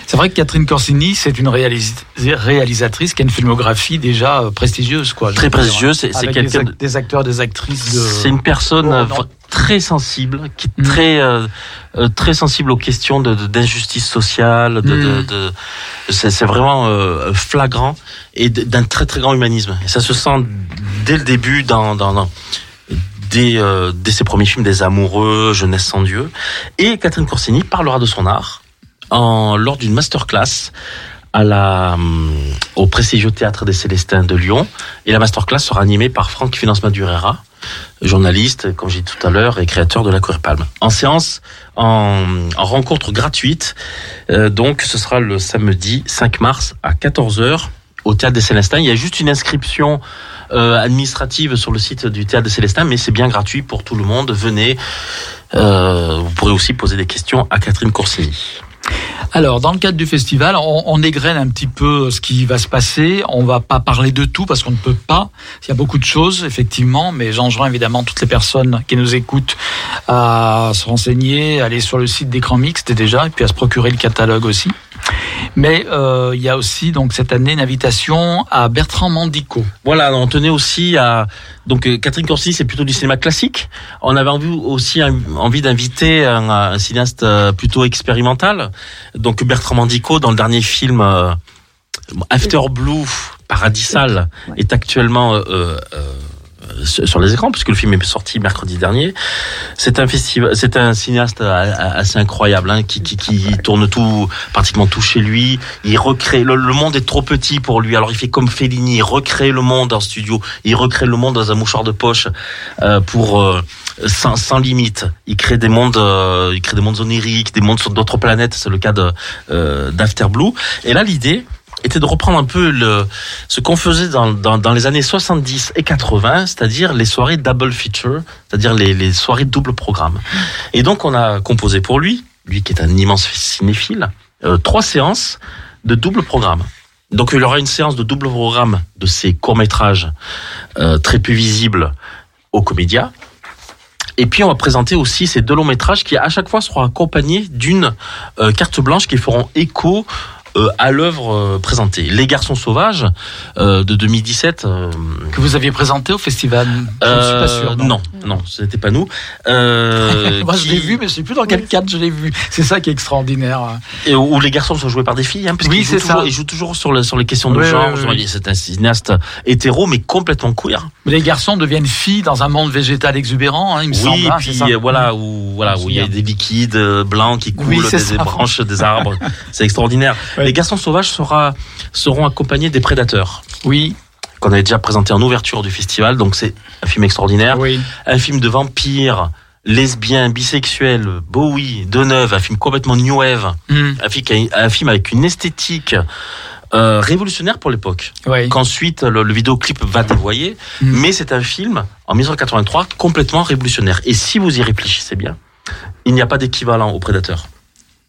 C'est vrai que Catherine Corsini, c'est une réalis- réalisatrice qui a une filmographie déjà euh, prestigieuse, quoi. Très dire. prestigieuse, c'est quelqu'un des, des acteurs, des actrices de. C'est une personne Oh, euh, très sensible, qui est Mm. très euh, euh, très sensible aux questions de d'injustice sociale. De, de, Mm. de- c'est c'est vraiment euh, flagrant et d'un très très grand humanisme. Et ça se sent dès le début dans dans, dans dès, euh, dès ses premiers films, des amoureux, jeunesse sans Dieu. Et Catherine Corsini parlera de son art lors d'une masterclass hum, au prestigieux théâtre des Célestins de Lyon. Et la masterclass sera animée par Franck Finance Madurera, journaliste, comme j'ai dit tout à l'heure, et créateur de la Cour Palme. En séance, en, en rencontre gratuite, euh, donc ce sera le samedi 5 mars à 14h au théâtre des Célestins. Il y a juste une inscription euh, administrative sur le site du théâtre des Célestins, mais c'est bien gratuit pour tout le monde. Venez. Euh, vous pourrez aussi poser des questions à Catherine Corsini. Alors, dans le cadre du festival, on, on égrène un petit peu ce qui va se passer. On va pas parler de tout parce qu'on ne peut pas. Il y a beaucoup de choses, effectivement, mais j'enjoins évidemment toutes les personnes qui nous écoutent à se renseigner, aller sur le site d'écran mixte déjà, et puis à se procurer le catalogue aussi. Mais euh, il y a aussi donc cette année une invitation à Bertrand Mandico. Voilà, on tenait aussi à donc euh, Catherine Corsini, c'est plutôt du cinéma classique. On avait envie aussi envie d'inviter un, un cinéaste euh, plutôt expérimental. Donc Bertrand Mandico dans le dernier film euh, After Blue, Paradisal, est actuellement euh, euh, sur les écrans puisque le film est sorti mercredi dernier. C'est un festival, c'est un cinéaste assez incroyable hein, qui, qui, tourne tout pratiquement tout chez lui. Il recrée le, monde est trop petit pour lui, alors il fait comme Fellini, il recrée le monde en studio, il recrée le monde dans un mouchoir de poche euh, pour euh, sans, sans limite. Il crée des mondes, euh, il crée des mondes oniriques, des mondes sur d'autres planètes. C'est le cas de d'After Blue. Et là l'idée était de reprendre un peu le, ce qu'on faisait dans, dans, dans les années 70 et 80, c'est-à-dire les soirées double feature, c'est-à-dire les, les soirées double programme. Et donc on a composé pour lui, lui qui est un immense cinéphile, euh, trois séances de double programme. Donc il y aura une séance de double programme de ses courts-métrages euh, très peu visibles aux comédias. Et puis on va présenter aussi ces deux longs métrages qui à chaque fois seront accompagnés d'une euh, carte blanche qui feront écho à l'œuvre euh, présentée. Les garçons sauvages euh, de 2017. euh, Que vous aviez présenté au festival Je ne suis pas sûr. euh, non, non, ce n'était pas nous. Euh, Moi, je qui- l'ai vu, mais je sais plus dans quel cadre je l'ai vu. C'est ça qui est extraordinaire. Et où où les garçons sont joués par des filles, hein, parce Oui, qu'ils jouent c'est ça. toujours- Ils jouent toujours sur, le- sur les questions de Ouais, genre. ouais. C'est un cinéaste hétéro, mais complètement queer. Les garçons deviennent filles dans un monde végétal exubérant, hein, il me Oui, semble. hein, puis ça euh, voilà où voilà où il y a des liquides euh, blancs qui coulent Oui, des, branches des arbres. C'est extraordinaire. Ouais. Les garçons sauvages sera, seront accompagnés des prédateurs Oui, qu'on avait déjà présenté en ouverture du festival. Donc c'est un film extraordinaire, oui. un film de vampires, lesbiens, bisexuels, Bowie, Deneuve, un film complètement new wave, Hmm, un film, un avec une esthétique euh, révolutionnaire pour l'époque. oui. Qu'ensuite le, le vidéoclip va dévoyer, Mm. mais c'est un film en 1983 complètement révolutionnaire. Et si vous y réfléchissez bien, il n'y a pas d'équivalent au Prédateur.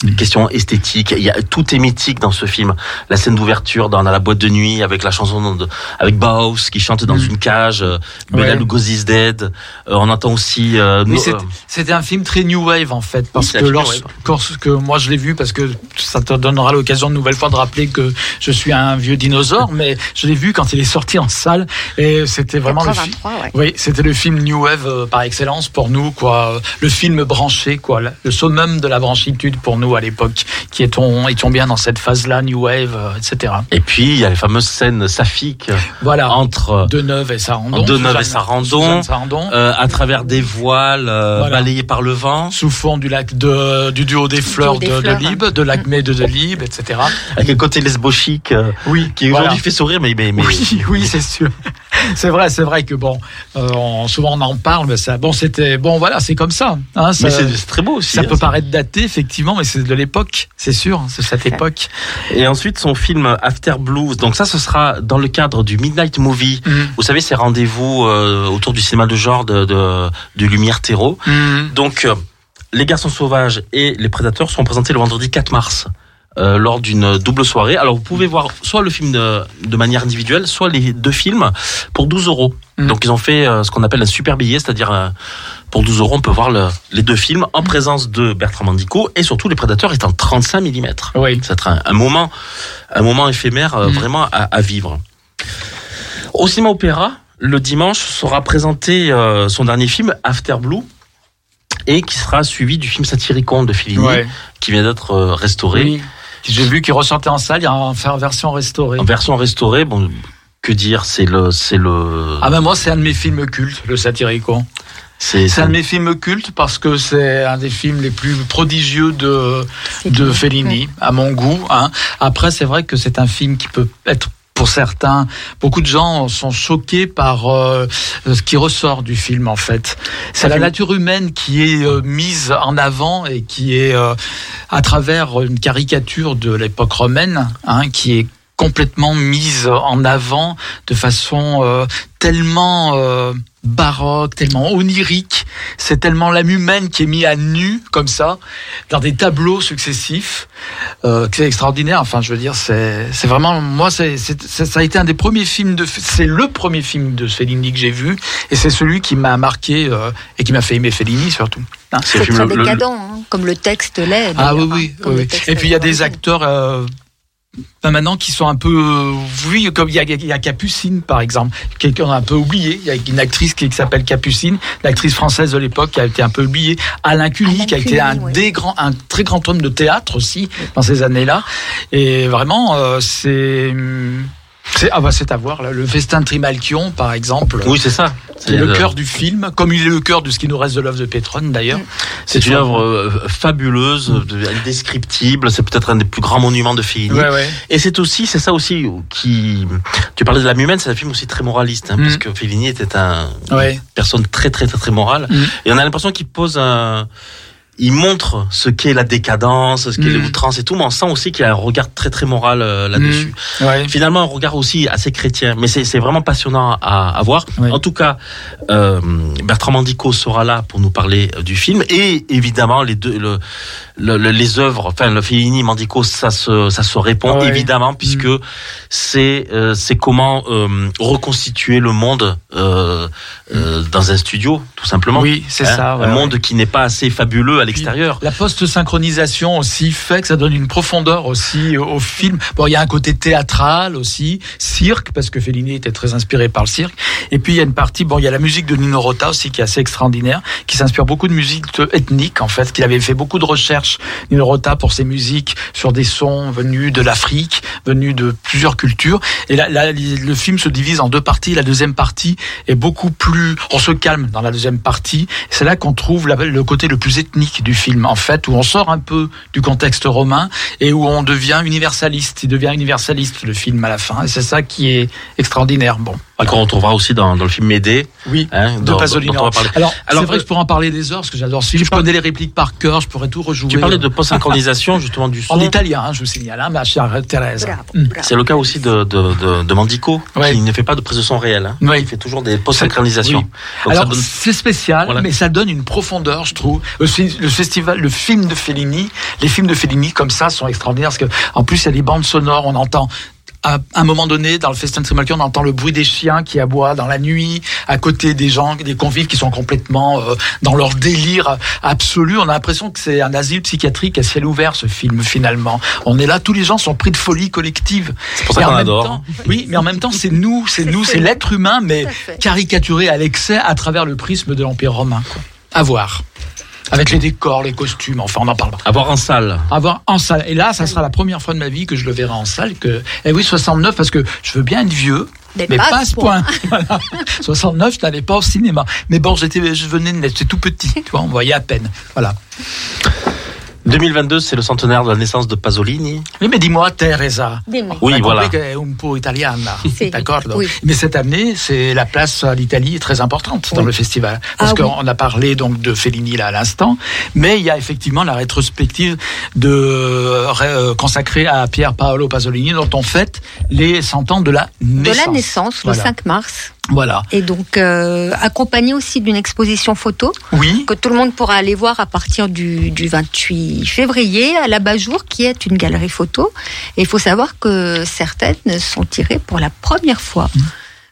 Mm. Question esthétique, il y a tout est mythique dans ce film. La scène d'ouverture dans, dans la boîte de nuit avec la chanson de, avec Baus qui chante dans Mm. une cage, euh, Ouais. Lugosi's Dead. Euh, on entend aussi euh, Oui, euh, C'était un film très new wave en fait, parce que film new lorsque, wave. lorsque moi je l'ai vu, parce que ça te donnera l'occasion une nouvelle fois de rappeler que je suis un vieux dinosaure, mais je l'ai vu quand il est sorti en salle et c'était vraiment le film. 83, ouais. Oui, c'était le film New Wave euh, par excellence pour nous, quoi. Le film branché, quoi. Le- Le summum de la branchitude pour nous à l'époque, qui étions, étions bien dans cette phase-là, New Wave, euh, etc. et puis il y a les fameuses scènes saphiques Voilà. entre Deneuve et Sarandon. Deneuve et Sarandon. Sarandon. euh, à travers des voiles euh, Voilà. balayés par le vent. sous fond du lac de, du duo des fleurs des de, de fleurs. Libre, de l'Acmé de, de Libre, etc. avec un côté lesbo-chic euh, Oui, qui aujourd'hui fait sourire, mais, mais, mais Oui, oui, c'est sûr. C'est vrai, c'est vrai que bon, euh, on- souvent on en parle, mais ça, bon, c'était, bon, voilà, c'est comme ça. hein, ça mais c'est c'est très beau aussi. ça hein, peut paraître daté, effectivement, mais c'est de l'époque, c'est sûr, c'est cette époque. Et ensuite son film After Blues. Donc ça, ce sera dans le cadre du Midnight Movie. Mhm. Vous savez, ces rendez-vous euh, autour du cinéma de genre de, de, de Lumière Terreau. Mhm. Donc euh, les Garçons Sauvages et les Prédateurs seront présentés le vendredi 4 mars. Euh, lors d'une double soirée. Alors vous pouvez voir soit le film de, de manière individuelle, soit les deux films pour 12 euros. Mhm. Donc ils ont fait euh, ce qu'on appelle un super billet, c'est-à-dire euh, pour 12 euros on peut voir le- les deux films en présence de Bertrand Mandico et surtout les Prédateurs est en 35 mm. Oui. Ça sera un, un moment, un moment éphémère euh, Mhm. vraiment à, à vivre. Au cinéma opéra, le dimanche sera présenté euh, son dernier film After Blue et qui sera suivi du film Satyricon de Fellini Ouais. qui vient d'être euh, restauré Oui. J'ai vu qu'il ressortait en salle, il y a en faire version restaurée. en version restaurée. Bon, que dire, c'est le, c'est le, Ah ben moi c'est un de mes films cultes, le Satyricon. c'est, C'est un de mes films cultes parce que c'est un des films les plus prodigieux de de Fellini, à mon goût. Hein. Après, c'est vrai que c'est un film qui peut être pour certains, beaucoup de gens sont choqués par euh, ce qui ressort du film en fait. C'est la nature humaine qui est euh, mise en avant et qui est euh, à travers une caricature de l'époque romaine, hein, qui est complètement mise en avant de façon euh, tellement euh, baroque, tellement onirique. C'est tellement l'âme humaine qui est mise à nu comme ça dans des tableaux successifs. Euh, que c'est extraordinaire. Enfin, je veux dire, c'est c'est vraiment moi, c'est ça a été un des premiers films de c'est le premier film de Fellini que j'ai vu et c'est celui qui m'a marqué euh, et qui m'a fait aimer Fellini surtout. Hein. c'est le C'est film très le- décadent, hein, comme le texte l'est. Ah oui oui, hein, oui, oui. Et puis il y a des acteurs. Ben maintenant qui sont un peu euh, oui comme il y a, il y a Capucine par exemple. Quelqu'un a un peu oublié. Il y a une actrice qui, qui s'appelle Capucine l'actrice française de l'époque qui a été un peu oubliée. Alain Alain qui a été un des grands un très grand homme de théâtre aussi dans ces années là et vraiment euh, c'est c'est ah bah c'est à voir là. le festin de Trimalchion par exemple Oui, c'est ça. c'est le euh, cœur du film comme il est le cœur de ce qui nous reste de l'œuvre de Pétrone d'ailleurs C'est une œuvre euh, fabuleuse, de- indescriptible. C'est peut-être un des plus grands monuments de Fellini. ouais ouais Et c'est aussi, c'est ça aussi qui. Tu parlais de l'âme humaine, c'est un film aussi très moraliste, hein, Mm. parce que Fellini était un ouais une personne très très très très morale. Mm. Et on a l'impression qu'il pose un, il montre ce qu'est la décadence, ce qu'est Mm. l'outrance et tout, mais on sent aussi qu'il y a un regard très très moral euh, là-dessus. Ouais. Finalement, un regard aussi assez chrétien, mais c'est c'est vraiment passionnant à, à voir. Ouais. En tout cas, euh, Bertrand Mandico sera là pour nous parler euh, du film et évidemment les deux, le, le- le- les œuvres, enfin le Fellini, Mandico, ça se ça se répond Ouais. évidemment puisque c'est euh, c'est comment euh, reconstituer le monde euh, euh, dans un studio, tout simplement. Oui, c'est Hein, ça. ouais, un ouais. monde qui n'est pas assez fabuleux à l'extérieur. La post-synchronisation aussi fait que ça donne une profondeur aussi au, film. Bon, il y a un côté théâtral aussi, cirque, parce que Fellini était très inspiré par le cirque. Et puis il y a une partie, bon, il y a la musique de Nino Rota aussi qui est assez extraordinaire, qui s'inspire beaucoup de musique ethnique en fait, qu'il avait fait beaucoup de recherches, Nino Rota, pour ses musiques sur des sons venus de l'Afrique, venus de plusieurs cultures. Et là, là, le film se divise en deux parties. La deuxième partie est beaucoup plus, on se calme dans la deuxième partie. C'est là qu'on trouve le côté le plus ethnique du film, en fait, où on sort un peu du contexte romain et où on devient universaliste. Il devient universaliste le film à la fin. Et c'est ça qui est extraordinaire. Bon, qu'on retrouvera aussi dans, dans le film Médée. oui. Hein, De dont- Pasolini. dont on va parler. Alors, Alors, c'est vrai euh, que je pourrais en parler des heures, parce que j'adore ce film. Je connais les répliques par cœur, je pourrais tout rejouer. Tu parlais de post-synchronisation justement du son. En italien, hein, je vous signale, hein, ma chère Thérèse. Bravo, Mm. bravo. C'est le cas aussi de, de, de, de Mandico, Ouais. qui ne fait pas de prise de son réel. Hein. Il fait toujours des post-synchronisations. Oui. Alors donne- c'est spécial, Voilà. mais ça donne une profondeur, je trouve. Aussi, le festival, le film de Fellini, les films de Fellini comme ça sont extraordinaires parce que en plus il y a des bandes sonores, on entend. À un moment donné, dans le Festin de Trimalchio, on entend le bruit des chiens qui aboient dans la nuit, à côté des gens, des convives qui sont complètement euh, dans leur délire absolu. On a l'impression que c'est un asile psychiatrique à ciel ouvert, ce film, finalement. On est là, tous les gens sont pris de folie collective. C'est pour ça qu'on même adore. temps- oui, mais en même temps, c'est nous, c'est nous, c'est l'être humain, mais caricaturé à l'excès à travers le prisme de l'Empire romain. Quoi. À voir. Avec les décors, les costumes, enfin on en parlera. À voir en salle. À voir en salle. Et là, ça sera la première fois de ma vie que je le verrai en salle. Que... Et oui, 69, parce que je veux bien être vieux. Mais Mais pas pas à ce ce point. Voilà. 69, je n'allais pas au cinéma. Mais bon, j'étais, je venais de naître, j'étais tout petit, tu vois, on voyait à peine. Voilà. 2022, c'est le centenaire de la naissance de Pasolini. Oui, mais dis-moi, Teresa. Dis-moi. Oui, On voilà. est un peu italiana. C'est- D'accord. oui. Mais cette année, c'est la place à l'Italie est très importante dans le festival. Parce Ah oui. qu'on a parlé donc de Fellini là à l'instant, mais il y a effectivement la rétrospective de euh, consacrée à Pier Paolo Pasolini, dont on fête les 100 ans de la De naissance. la naissance, le Voilà. 5 mars. Voilà. Et donc, euh, accompagné aussi d'une exposition photo Oui. que tout le monde pourra aller voir à partir du, du 28 février à la Bajour, qui est une galerie photo. Et il faut savoir que certaines sont tirées pour la première fois. Mmh.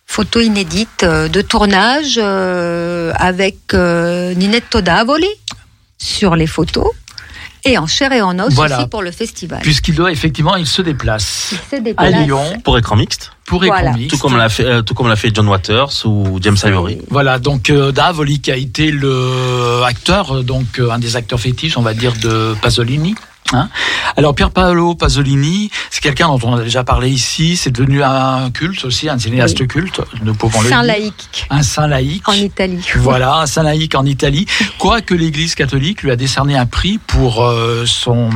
Photos inédites euh, de tournage euh, avec euh, Ninetto Davoli sur les photos et en chair et en os Voilà. aussi pour le festival. Puisqu'il doit effectivement, il se déplace Il se à. Lyon Pour écran mixte. pour Voilà. Economix. Tout comme l'a fait, euh, tout comme l'a fait John Waters ou James Ivory. Voilà, donc euh, Davoli qui a été le acteur, euh, donc euh, un des acteurs fétiches, on va dire, de Pasolini. Hein Alors Pier Paolo Pasolini, c'est quelqu'un dont on a déjà parlé ici, c'est devenu un culte aussi, un cinéaste culte, nous pouvons le Saint dire. laïque Un saint laïque. en Italie. Voilà, un saint laïque en Italie. Quoique l'Église catholique lui a décerné un prix pour euh, son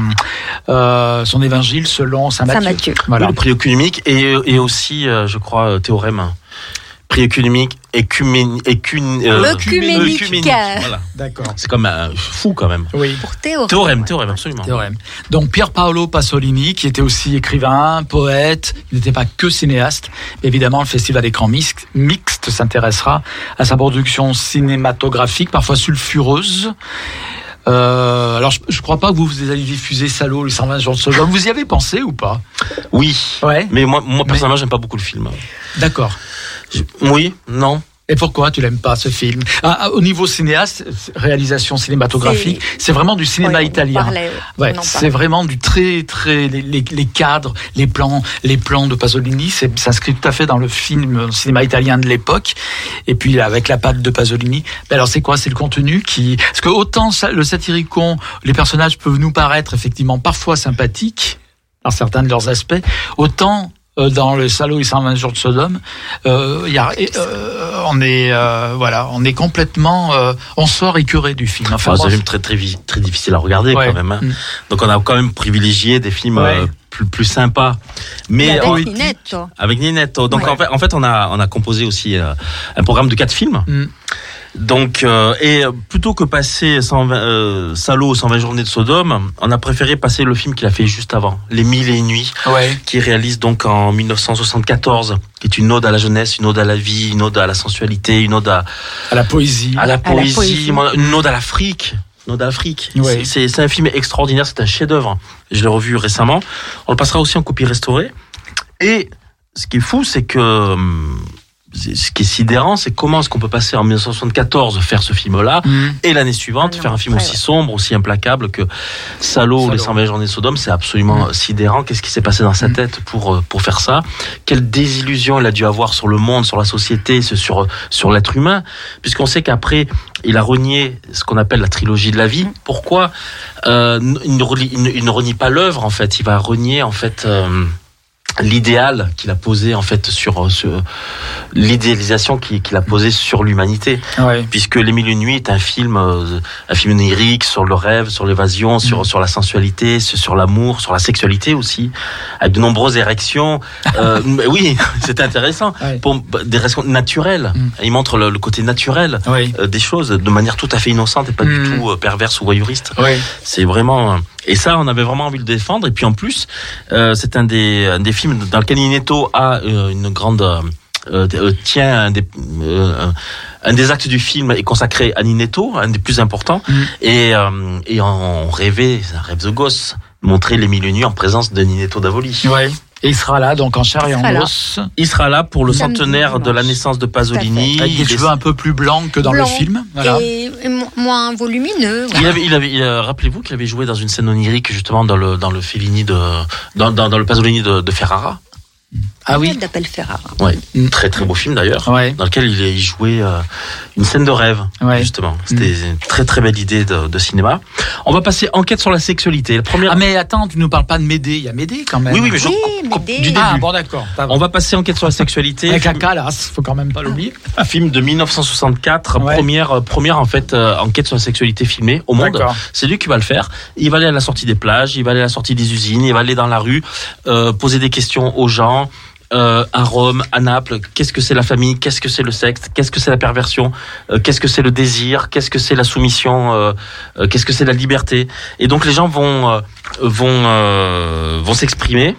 euh, son évangile selon saint Matthieu. Saint Matthieu. Voilà. Le prix économique et, et aussi, euh, je crois, euh, théorème. Prix économique, écumén, écun, euh, Œcuménique. Voilà. D'accord. C'est comme un fou quand même. Oui. Pour théorie. Théorème, théorème, absolument. Théorème. Donc Pier Paolo Pasolini, qui était aussi écrivain, poète, il n'était pas que cinéaste. Évidemment, le festival écran mixte, mixte s'intéressera à sa production cinématographique, parfois sulfureuse. Euh, alors, je, je crois pas que vous, vous allez diffuser Salaud, les 120 jours de Sodome. Vous y avez pensé ou pas? Oui. Ouais. Mais moi, moi personnellement, j'aime pas beaucoup le film. D'accord. Oui, non. Et pourquoi tu l'aimes pas ce film? Ah, ah, Au niveau cinéaste, réalisation cinématographique, c'est vraiment du cinéma Oui, italien. parlait, Ouais, c'est vraiment du très très les, les- les cadres, les plans, les plans de Pasolini, c'est s'inscrit tout à fait dans le film le cinéma italien de l'époque. Et puis avec la patte de Pasolini. Mais alors c'est quoi? C'est le contenu qui parce que autant ça- le satiricon, les personnages peuvent nous paraître effectivement parfois sympathiques dans certains de leurs aspects, autant dans le salaud et 120 jours de Sodome, euh, il y a, euh, on est euh, voilà, on est complètement, euh, on sort écuré du film. Enfin, Enfin, c'est un film très, très, très difficile à regarder Ouais. quand même. hein. Mm. Donc on a quand même privilégié des films euh, Ouais. plus, plus sympas. Mais avec en- Ninetto. avec Ninetto. Donc Ouais. en, fait, en fait, on a, on a composé aussi euh, un programme de quatre films. Mm. Donc, euh, et plutôt que passer 120, euh, Salaud 120 journées de Sodome, on a préféré passer le film qu'il a fait juste avant, Les Mille et une nuits, Ouais. qui réalise donc en 1974, qui est une ode à la jeunesse, une ode à la vie, une ode à la sensualité, une ode à, À la poésie. à la la poésie, poésie. une ode à l'Afrique. Une ode à l'Afrique. Ouais. C'est- un film extraordinaire, c'est un chef-d'œuvre. Je l'ai revu récemment. On le passera aussi en copie restaurée. Et ce qui est fou, c'est que hum, ce qui est sidérant, c'est comment est-ce qu'on peut passer en 1974 faire ce film-là Mhm. et l'année suivante Ah non, faire un film aussi ouais. sombre, aussi implacable que Salaud, Salaud. les 120 journées de Sodome, c'est absolument sidérant. Qu'est-ce qui s'est passé dans sa Mm. tête pour euh, pour faire ça? Quelle désillusion il a dû avoir sur le monde, sur la société, sur sur l'être humain, puisqu'on sait qu'après il a renié ce qu'on appelle la trilogie de la vie. Pourquoi euh, il, ne relie- il ne- il ne renie pas l'œuvre en fait, il va renier en fait. euh, l'idéal qu'il a posé en fait sur, sur l'idéalisation qu'il a posé sur l'humanité Ouais. puisque Les Mille et une nuits est un film, euh, un film onirique sur le rêve, sur l'évasion, sur Mm. sur la sensualité, sur, l'amour, sur la sexualité aussi, avec de nombreuses érections. Euh, oui, c'était intéressant. Ouais. Pour des raisons naturelles. Mm. Il montre le, le côté naturel Oui. euh, des choses de manière tout à fait innocente et pas Mm. du tout euh, perverse ou voyeuriste. C'est vraiment euh, et ça on avait vraiment envie de le défendre et puis en plus euh, c'est un des un des films dans lequel Ineto a euh, une grande euh, euh, tient un des euh, un des actes du film est consacré à Nineto, un des plus importants Mm. et euh, et on rêvait, c'est un rêve de gosse, montrer les mille et nuits en présence de Nineto Davoli. Oui. Et il sera là, donc en chair et en là. os, Il sera là pour le Samedi, centenaire de la naissance de Pasolini. avec des Il est- cheveux un peu plus blancs que dans Blanc. le film. Voilà. Et, et mo- moins volumineux. Il avait, il avait, il a- rappelez-vous qu'il avait joué dans une scène onirique justement dans le dans le Fellini de dans, dans, dans le Pasolini de, de Ferrara. Ah oui. d'appel Ferrara. Ouais, Mm. très très beau film d'ailleurs. Ouais. Dans lequel il, jouait euh, une scène de rêve, Ouais. justement. C'était une très très belle idée de, de cinéma. On va passer enquête sur la sexualité. La première. Ah mais attends, tu nous parles pas de Médée. Il y a Médée quand même. oui, oui, mais je, Oui, Médée. du début. Ah bon d'accord. On va passer enquête sur la sexualité. Avec la Film- calasse, faut quand même pas l'oublier. film de 1964, Ouais. première euh, première en fait euh, enquête sur la sexualité filmée au monde. D'accord. C'est lui qui va le faire. Il va aller à la sortie des plages, il va aller à la sortie des usines, il va aller dans la rue, euh, poser des questions aux gens. Euh, à Rome, à Naples, qu'est-ce que c'est la famille, qu'est-ce que c'est le sexe, qu'est-ce que c'est la perversion, euh, qu'est-ce que c'est le désir, qu'est-ce que c'est la soumission, euh, euh, qu'est-ce que c'est la liberté. Et donc les gens vont vont vont s'exprimer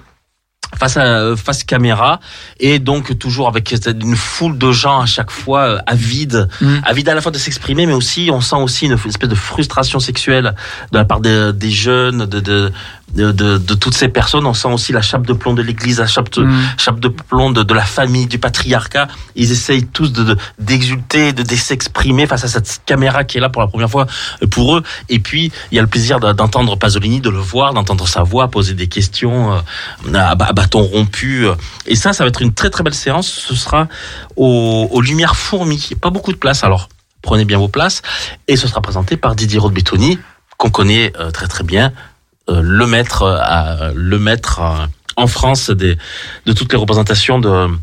face à face caméra et donc toujours avec une foule de gens à chaque fois avides Mm. avides à la fois de s'exprimer mais aussi on sent aussi une espèce de frustration sexuelle de la part des, des jeunes de de, de de de toutes ces personnes on sent aussi la chape de plomb de l'église la chape de, Mm. chape de plomb de, de la famille du patriarcat ils essayent tous de de- d'exulter de, de s'exprimer face à cette caméra qui est là pour la première fois euh, pour eux et puis il y a le plaisir de- d'entendre Pasolini de le voir d'entendre sa voix poser des questions euh, à, bâton rompu. euh. Et ça, ça va être une très très belle séance. Ce sera aux, aux lumières fourmis. Pas beaucoup de place, alors prenez bien vos places. Et ce sera présenté par Didier Rodbetoni, qu'on connaît euh, très très bien, le maître, euh, le euh, en France des, de toutes les représentations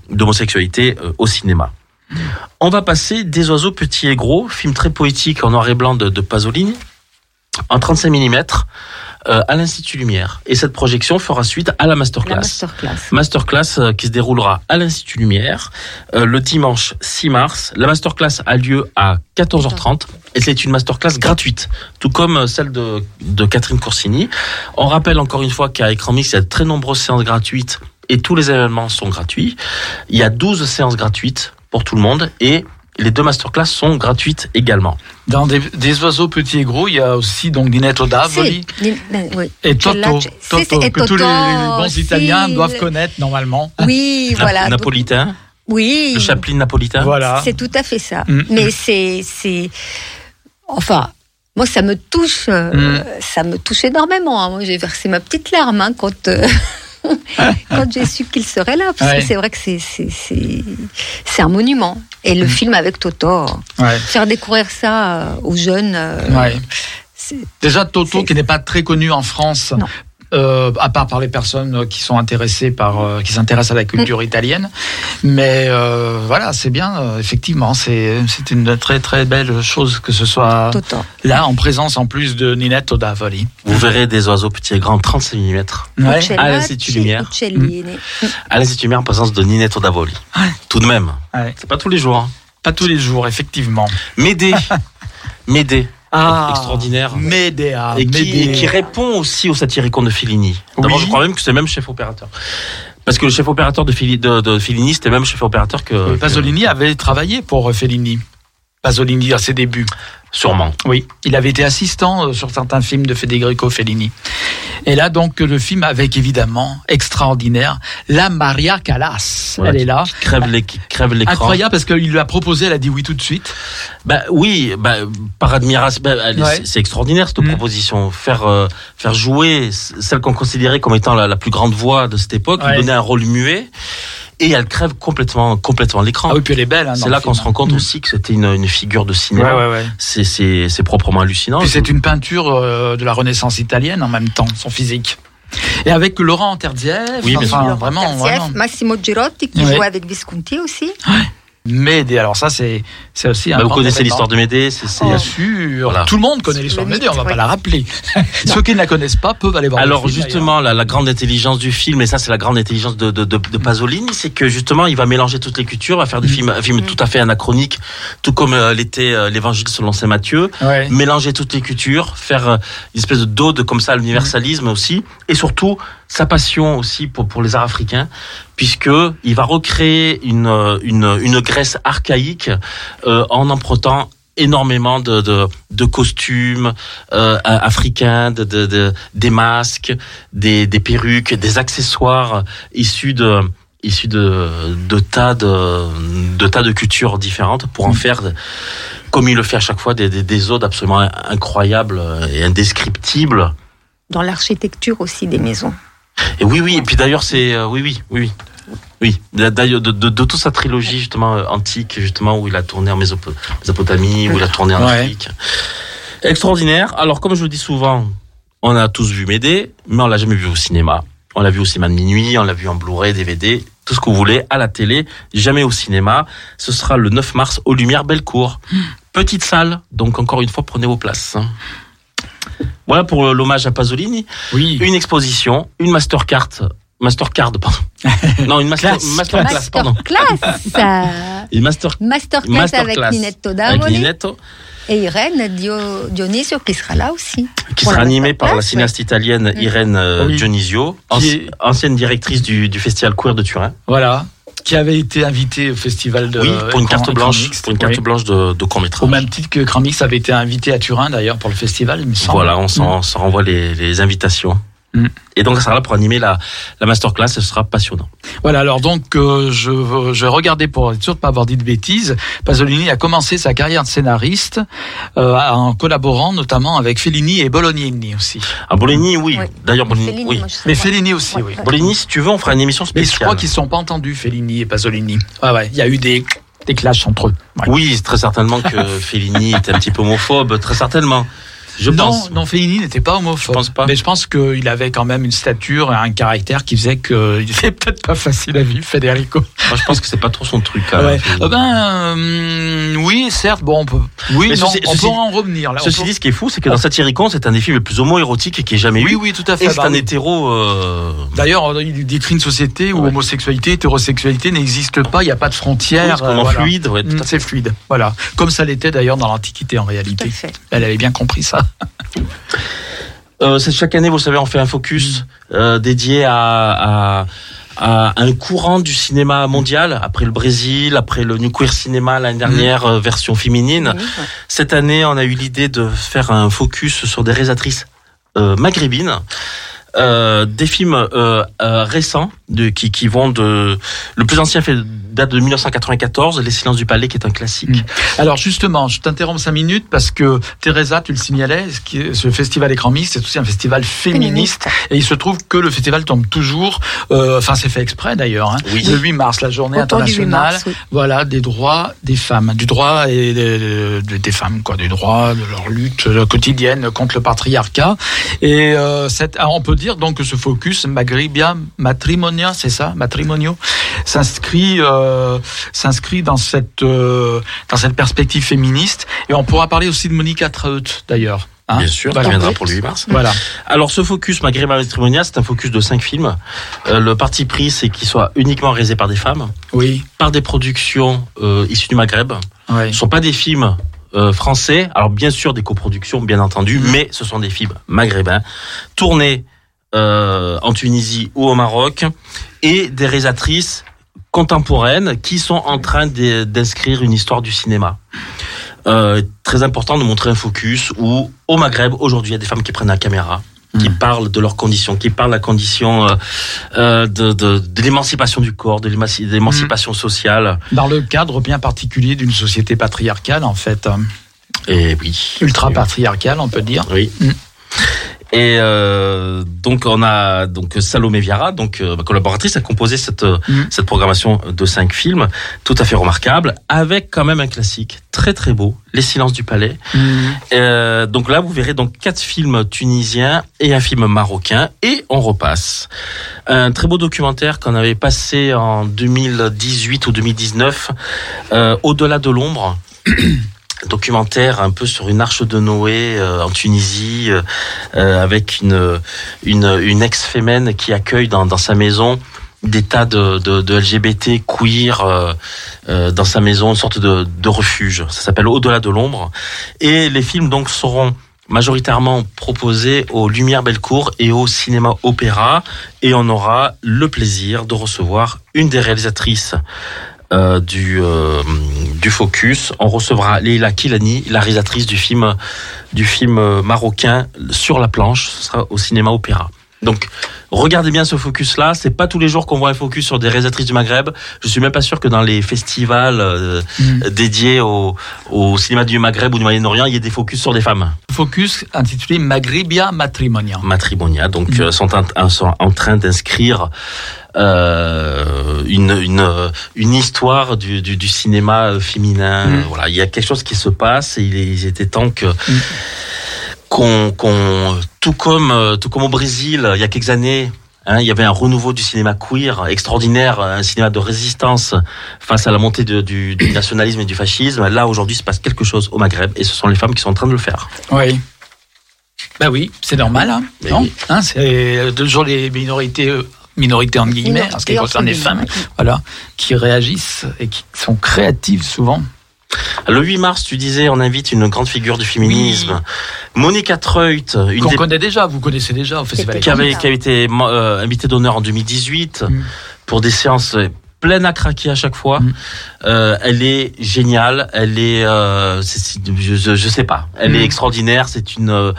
d'homosexualité euh, au cinéma. On va passer des oiseaux petits et gros, film très poétique en noir et blanc de, de Pasolini, en 35 mm, euh, à l'Institut Lumière. Et cette projection fera suite à la La masterclass. masterclass. Masterclass euh, qui se déroulera à l'Institut Lumière euh, le dimanche 6 mars. La masterclass a lieu à 14h30 et c'est une masterclass gratuite, tout comme euh, celle de, de Catherine Coursini. On rappelle encore une fois qu'à Écran Mix, il y a de très nombreuses séances gratuites et tous les événements sont gratuits. Il y a 12 séances gratuites pour tout le monde et les deux masterclass sont gratuites également. Dans des, des oiseaux petits et gros, il y a aussi donc Ninette Odavoli Si, ni- ni- oui. et Toto, Toto que tous les, bons Italiens doivent connaître normalement. Oui, Na- voilà. Napolitain, Oui. le chapelet napolitain. Voilà. C'est tout à fait ça. Mm. Mais c'est, c'est, enfin, moi ça me touche, euh, Mm. ça me touche énormément. hein. Moi j'ai versé ma petite larme hein, quand. euh, quand j'ai su qu'il serait là, parce Ouais. que c'est vrai que c'est, un monument. Et Mm. le film avec Toto, Ouais. faire découvrir ça euh, aux jeunes, euh, Ouais. Déjà Toto qui n'est pas très connu en France. Non. Euh, à part par les personnes euh, qui sont intéressées par, euh, qui s'intéressent à la culture italienne, mais euh, voilà, c'est bien. euh, effectivement, c'est c'est une très très belle chose que ce soit là en présence en plus de Ninette Odavoli. Vous verrez des oiseaux petits et grands 35 mm. Ouais. À l'Institut Lumière. Uccellini. À l'Institut Lumière en présence de Ninetto Davoli. Ouais. Tout de même. Ouais. C'est pas tous les jours. hein. Pas tous les jours, effectivement. Médée. Médée. Ah, Extraordinaire. Médéa. et qui, et qui répond aussi au Satyricon de Fellini. D'abord, Oui. je crois même que c'est le même chef opérateur. Parce que le chef opérateur de, Fili- de, de Fellini, c'était le même chef opérateur que- Pasolini avait travaillé pour Fellini. Pasolini à ses débuts. Sûrement. Oui, il avait été assistant euh, sur certains films de Federico Fellini. Et là, donc, le film avec évidemment extraordinaire la Maria Callas. Voilà, Elle est là. Qui crève les- qui crève l'écran. Incroyable parce qu'il lui a proposé, elle a dit oui tout de suite. Bah oui, bah, par admiration, bah, Ouais. c'est- extraordinaire cette Mm. proposition. Faire euh, faire jouer celle qu'on considérait comme étant la, la plus grande voix de cette époque, lui donner un rôle muet, et elle crève complètement complètement l'écran. Ah oui, puis elle est belle. hein, c'est là qu'on se rend compte Mm. aussi que c'était une, une figure de cinéma. ouais, ouais. C'est c'est c'est proprement hallucinant. Puis c'est une peinture euh, de la Renaissance italienne en même temps, son physique. Et avec Laurent Terzieff, Oui, enfin, vraiment, vraiment. Massimo Girotti qui Ouais. jouait avec Visconti aussi. Médée, alors ça, c'est c'est aussi un Bah, vous grand connaissez l'histoire de Médée, c'est Bien sûr, Voilà. tout le monde connaît l'histoire de Médée, on va pas la rappeler. Ceux qui ne la connaissent pas peuvent aller voir Alors le film, justement, la, la grande intelligence du film, et ça c'est la grande intelligence de, de, de, de Pasolini, c'est que justement il va mélanger toutes les cultures, va faire des Mm. films, un film tout à fait anachronique, tout comme euh, l'était euh, l'Évangile selon saint Matthieu. Ouais. mélanger toutes les cultures, faire euh, une espèce de d'ode comme ça à l'universalisme aussi, et surtout sa passion aussi pour, pour les arts africains, puisque il va recréer une, euh, une, une Grèce archaïque euh, en empruntant énormément de, de, de costumes euh, africains, de, de, de- des masques, des, des perruques, des accessoires issus de issus de, de tas de, de tas de cultures différentes pour en faire comme il le fait à chaque fois des, des, des odes absolument incroyables et indescriptibles Dans l'architecture aussi des maisons. Et oui, oui. Et puis d'ailleurs, c'est euh, oui, oui, oui, oui. Oui, d'ailleurs, de, de, de toute sa trilogie justement euh, antique, justement où il a tourné en Mésopo- Mésopotamie, où il a tourné en Ouais. Afrique. Extraordinaire. Alors, comme je le dis souvent, on a tous vu Médée, mais on l'a jamais vu au cinéma. On l'a vu au cinéma de minuit, on l'a vu en Blu-ray, DVD, tout ce que vous voulez, à la télé, jamais au cinéma. Ce sera le 9 mars aux Lumières Bellecour. Petite salle, donc encore une fois, prenez vos places. Voilà pour euh, l'hommage à Pasolini Oui. une exposition, une mastercard, mastercard, pardon. non, une master, Classe. masterclass, pardon. Masterclass Une master, Masterclass, masterclass avec Ninetto avec Davoli Ninetto, et Irène Dio- Dionisio qui sera là aussi. qui sera animée par la cinéaste italienne Irène euh. Dionisio, ancienne directrice du, du festival queer de Turin. Voilà. Qui avait été invité au festival de. oui, pour une carte blanche, pour une carte Oui. blanche de, de court Au même titre que Cramix avait été invité à Turin d'ailleurs pour le festival, il me semble. Voilà, on s'en s'en renvoie les, les invitations. Mm. Et donc, ça sera là pour animer la, la masterclass, ce sera passionnant. Voilà, alors donc euh, je, je regardais pour être sûr de pas avoir dit de bêtises. Pasolini a commencé sa carrière de scénariste euh, en collaborant notamment avec Fellini et Bolognini aussi. À Bologna, oui. Oui. D'ailleurs, Bologna, Céline, oui. moi, Mais. Fellini aussi, Ouais, oui. Bologna, si tu veux, on fera une émission Mais spéciale. je crois qu'ils ne sont pas entendus, Fellini et Pasolini. Ouais, ouais, il y a eu des, des clashs entre eux. Ouais. Oui, très certainement que Fellini était un petit peu homophobe, très certainement. Je non, pense. non, Fellini n'était pas homophobe. Je pense pas. Mais je pense qu'il avait quand même une stature et un caractère qui faisait qu'il était peut-être pas facile à vivre, Federico. Moi, je pense que c'est pas trop son truc. hein, Ouais. Euh, ben, euh, oui, certes, bon, on peut, oui, Mais non, ceci- on ceci- peut en revenir. Là, Ceci peut- dit, ce qui est fou, c'est que dans Satyricon, c'est un des films les plus homo-érotiques qu'il y ait jamais oui, eu. oui, tout à fait. Et c'est Bah, un oui. hétéro. euh, D'ailleurs, il décrit une société où Ouais. homosexualité, hétérosexualité n'existent pas, il n'y a pas de frontières. c'est euh, voilà. fluide. ouais, Mm. C'est fluide, voilà. Comme ça l'était d'ailleurs dans l'Antiquité en Tout à réalité. fait. Elle avait bien compris ça. Euh, chaque année, vous savez, on fait un focus euh, dédié à, à, à un courant du cinéma mondial, après le Brésil, après le New Queer Cinema l'année dernière, euh, version féminine. Cette année, on a eu l'idée de faire un focus sur des réalisatrices euh, maghrébines. Euh, des films euh, euh, récents de, qui, qui vont de le plus ancien fait date de 1994 Les Silences du Palais qui est un classique Mm. Alors justement, je t'interromps cinq minutes parce que Teresa, tu le signalais, ce, qui est- ce festival Écran Mixte, c'est aussi un festival féministe. Et il se trouve que le festival tombe toujours, euh, enfin c'est fait exprès d'ailleurs, hein, Oui. le 8 mars, la journée 8 internationale mars, oui. voilà, des droits des femmes, du droit et des, des- femmes, quoi, des droits de leur lutte quotidienne contre le patriarcat. Et euh, cette, ah, on peut dire donc que ce focus Maghribia Matrimonia, c'est ça, matrimonio, s'inscrit euh, s'inscrit dans cette euh, dans cette perspective féministe. Et on pourra parler aussi de Monica Traut d'ailleurs. hein. Bien sûr, Voilà. qui viendra pour le 8 mars. Voilà. Alors ce focus Maghreb Matrimonia, c'est un focus de cinq films. Euh, le parti pris, c'est qu'il soit uniquement réalisé par des femmes, Oui. par des productions euh, issues du Maghreb. Oui. Ce ne sont pas des films euh, français. Alors bien sûr des coproductions, bien entendu, Mhm. mais ce sont des films maghrébins tournés euh, en Tunisie ou au Maroc et des réalisatrices contemporaines qui sont en train d'inscrire une histoire du cinéma. Euh, très important de montrer un focus où au Maghreb aujourd'hui il y a des femmes qui prennent la caméra qui Mhm. parlent de leurs conditions, qui parlent de la condition euh, euh, de, de, de l'émancipation du corps, de l'émanci- de l'émancipation sociale. Dans le cadre bien particulier d'une société patriarcale, en fait, euh, Et oui. ultra patriarcale, on peut dire. Oui. Mm. Et euh, donc on a donc Salomé Viara, donc euh, ma collaboratrice, a composé cette euh, Mm. cette programmation de cinq films, tout à fait remarquable, avec quand même un classique très très beau, Les Silences du Palais. Euh, donc là, vous verrez donc quatre films tunisiens et un film marocain, et on repasse. Un très beau documentaire qu'on avait passé en 2018 ou 2019, euh, Au-delà de l'ombre. Documentaire un peu sur une arche de Noé euh, en Tunisie euh, euh, avec une une, une ex-fémène qui accueille dans, dans sa maison des tas de, de, de LGBT queer euh, euh, dans sa maison, une sorte de, de refuge. Ça s'appelle Au-delà de l'ombre. Et les films donc seront majoritairement proposés au Lumière Bellecour et au Cinéma Opéra. Et on aura le plaisir de recevoir une des réalisatrices euh, du, euh, du Focus. On recevra Leila Kilani, la réalisatrice du film, du film euh, marocain Sur la planche. Ce sera au Cinéma Opéra. Donc, regardez bien ce focus-là. C'est pas tous les jours qu'on voit un focus sur des réalisatrices du Maghreb. Je suis même pas sûr que dans les festivals euh, Mm. dédiés au, au cinéma du Maghreb ou du Moyen-Orient, il y ait des focus sur des femmes. Focus intitulé Maghribia Matrimonia. Matrimonia, donc Mm. euh, sont, en, sont en train d'inscrire euh, une, une, une histoire du, du, du cinéma féminin. Mm. Voilà, il y a quelque chose qui se passe et il, il était temps que. Qu'on qu'on tout comme euh, tout comme au Brésil il y a quelques années. hein, il y avait un renouveau du cinéma queer extraordinaire, un cinéma de résistance face à la montée de- du, du nationalisme et du fascisme. Là, aujourd'hui, il se passe quelque chose au Maghreb et ce sont les femmes qui sont en train de le faire. Oui. Bah oui, c'est normal, hein, Mais non oui. Hein, C'est toujours les minorités, euh, minorités entre guillemets, en ce qui concerne les femmes, guillemets. voilà, qui réagissent et qui sont créatives souvent. Le 8 mars, tu disais, on invite une grande figure du féminisme, Monica Treut, une Qu'on des connaît déjà, vous connaissez déjà au Festival qui avait, qui avait été euh, invitée d'honneur en 2018 Mm. pour des séances pleines à craquer à chaque fois. Mm. Euh, elle est géniale, elle est, euh, c'est- c'est- je, je, je sais pas, elle Mm. est extraordinaire. C'est une euh,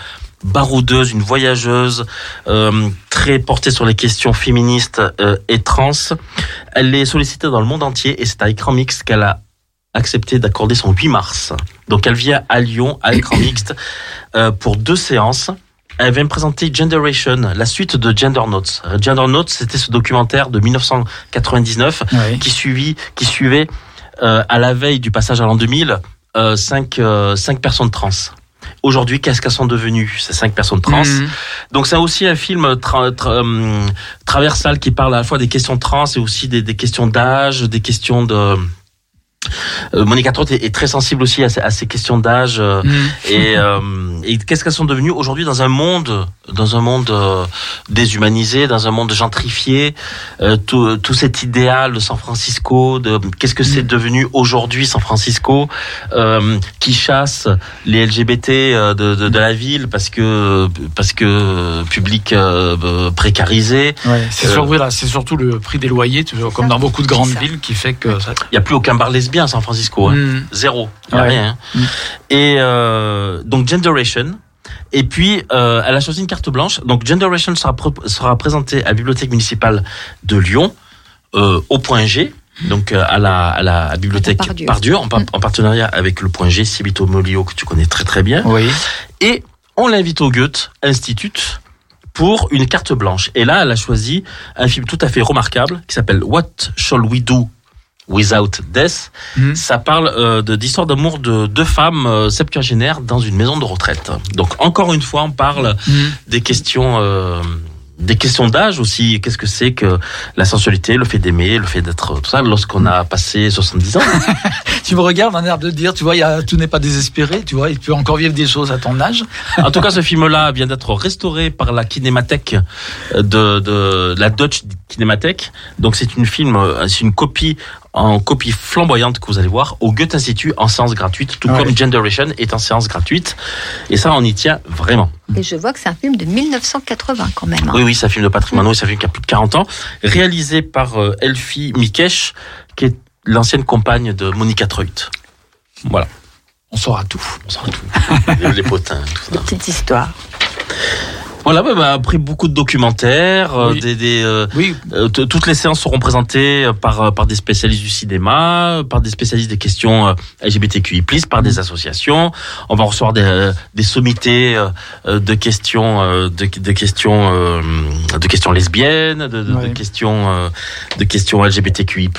baroudeuse, une voyageuse, euh, très portée sur les questions féministes euh, et trans. Elle est sollicitée dans le monde entier et c'est à Écran Mix qu'elle a accepté d'accorder son 8 mars. Donc elle vient à Lyon, à Écran Mixte, euh, pour deux séances. Elle vient me présenter Generation, la suite de Gender Notes. Euh, Gender Notes, c'était ce documentaire de 1999 Oui. qui, suivit, qui suivait, euh, à la veille du passage à l'an 2000, euh, cinq, euh, cinq personnes trans. Aujourd'hui, qu'est-ce qu'elles sont devenues, ces cinq personnes trans? Mhm. donc c'est aussi un film tra- tra- hum, traversal qui parle à la fois des questions trans et aussi des, des questions d'âge, des questions de... Euh, Monica Trott est, est très sensible aussi à, ces- à ces questions d'âge euh, et, euh, et qu'est-ce qu'elles sont devenues aujourd'hui dans un monde, dans un monde euh, déshumanisé, dans un monde gentrifié, euh, tout, tout cet idéal de San Francisco, de qu'est-ce que c'est devenu aujourd'hui San Francisco, euh, qui chasse les LGBT de, de, de la ville parce que parce que public précarisé. Ouais, c'est Euh, sur- surtout le prix des loyers, comme dans beaucoup de grandes villes, qui fait que ça. Il y a plus aucun bar lesbien à San Francisco. hein. Mhm. Zéro. Il y a Ouais. rien. hein. Mm. Et euh, donc Generation. Et puis, euh, elle a choisi une carte blanche. Donc Generation sera, sera présentée à la bibliothèque municipale de Lyon, euh, au point G. Donc euh, à la, à la à la bibliothèque Pardieu. Pardieu, en, par- Mm. en partenariat avec le point G, Sibito Molio, que tu connais très très bien. Oui. Et on l'invite au Goethe Institute pour une carte blanche. Et là, elle a choisi un film tout à fait remarquable qui s'appelle What Shall We Do Without Death. Mhm. Ça parle euh, de- d'histoire d'amour de deux femmes euh, septuagénaires dans une maison de retraite. Donc encore une fois, on parle Mhm. des questions euh, des questions d'âge aussi. Qu'est-ce que c'est que la sensualité, le fait d'aimer, le fait d'être tout ça lorsqu'on a passé 70 ans? Tu me regardes d'un air de dire, tu vois, il y a, tout n'est pas désespéré, tu vois, il peut encore vivre des choses à ton âge. En tout cas, ce film-là vient d'être restauré par la Kinémathèque euh, de, de la Dutch Kinémathèque. Donc c'est une film, euh, c'est une copie en copie flamboyante que vous allez voir au Goethe Institut en séance gratuite, tout Ouais. comme Generation est en séance gratuite. Et ça, on y tient vraiment. Et je vois que c'est un film de 1980 quand même. hein. Oui, oui, c'est un film de patrimoine, c'est un film qui a plus de 40 ans, réalisé par euh, Elfie Mikesh, qui est l'ancienne compagne de Monica Treut. Voilà, On saura tout. on sort tout. les, les potins, tout ça. Petite histoire. Voilà, bah, après beaucoup de documentaires, euh, Oui. des, des, euh, Oui, euh, toutes les séances seront présentées euh, par, par des spécialistes du cinéma, par des spécialistes des questions LGBTQI+, par des associations. On va recevoir des, des sommités de questions, euh, de, de questions, euh, de questions lesbiennes, de, de, de questions, euh, de questions LGBTQI+,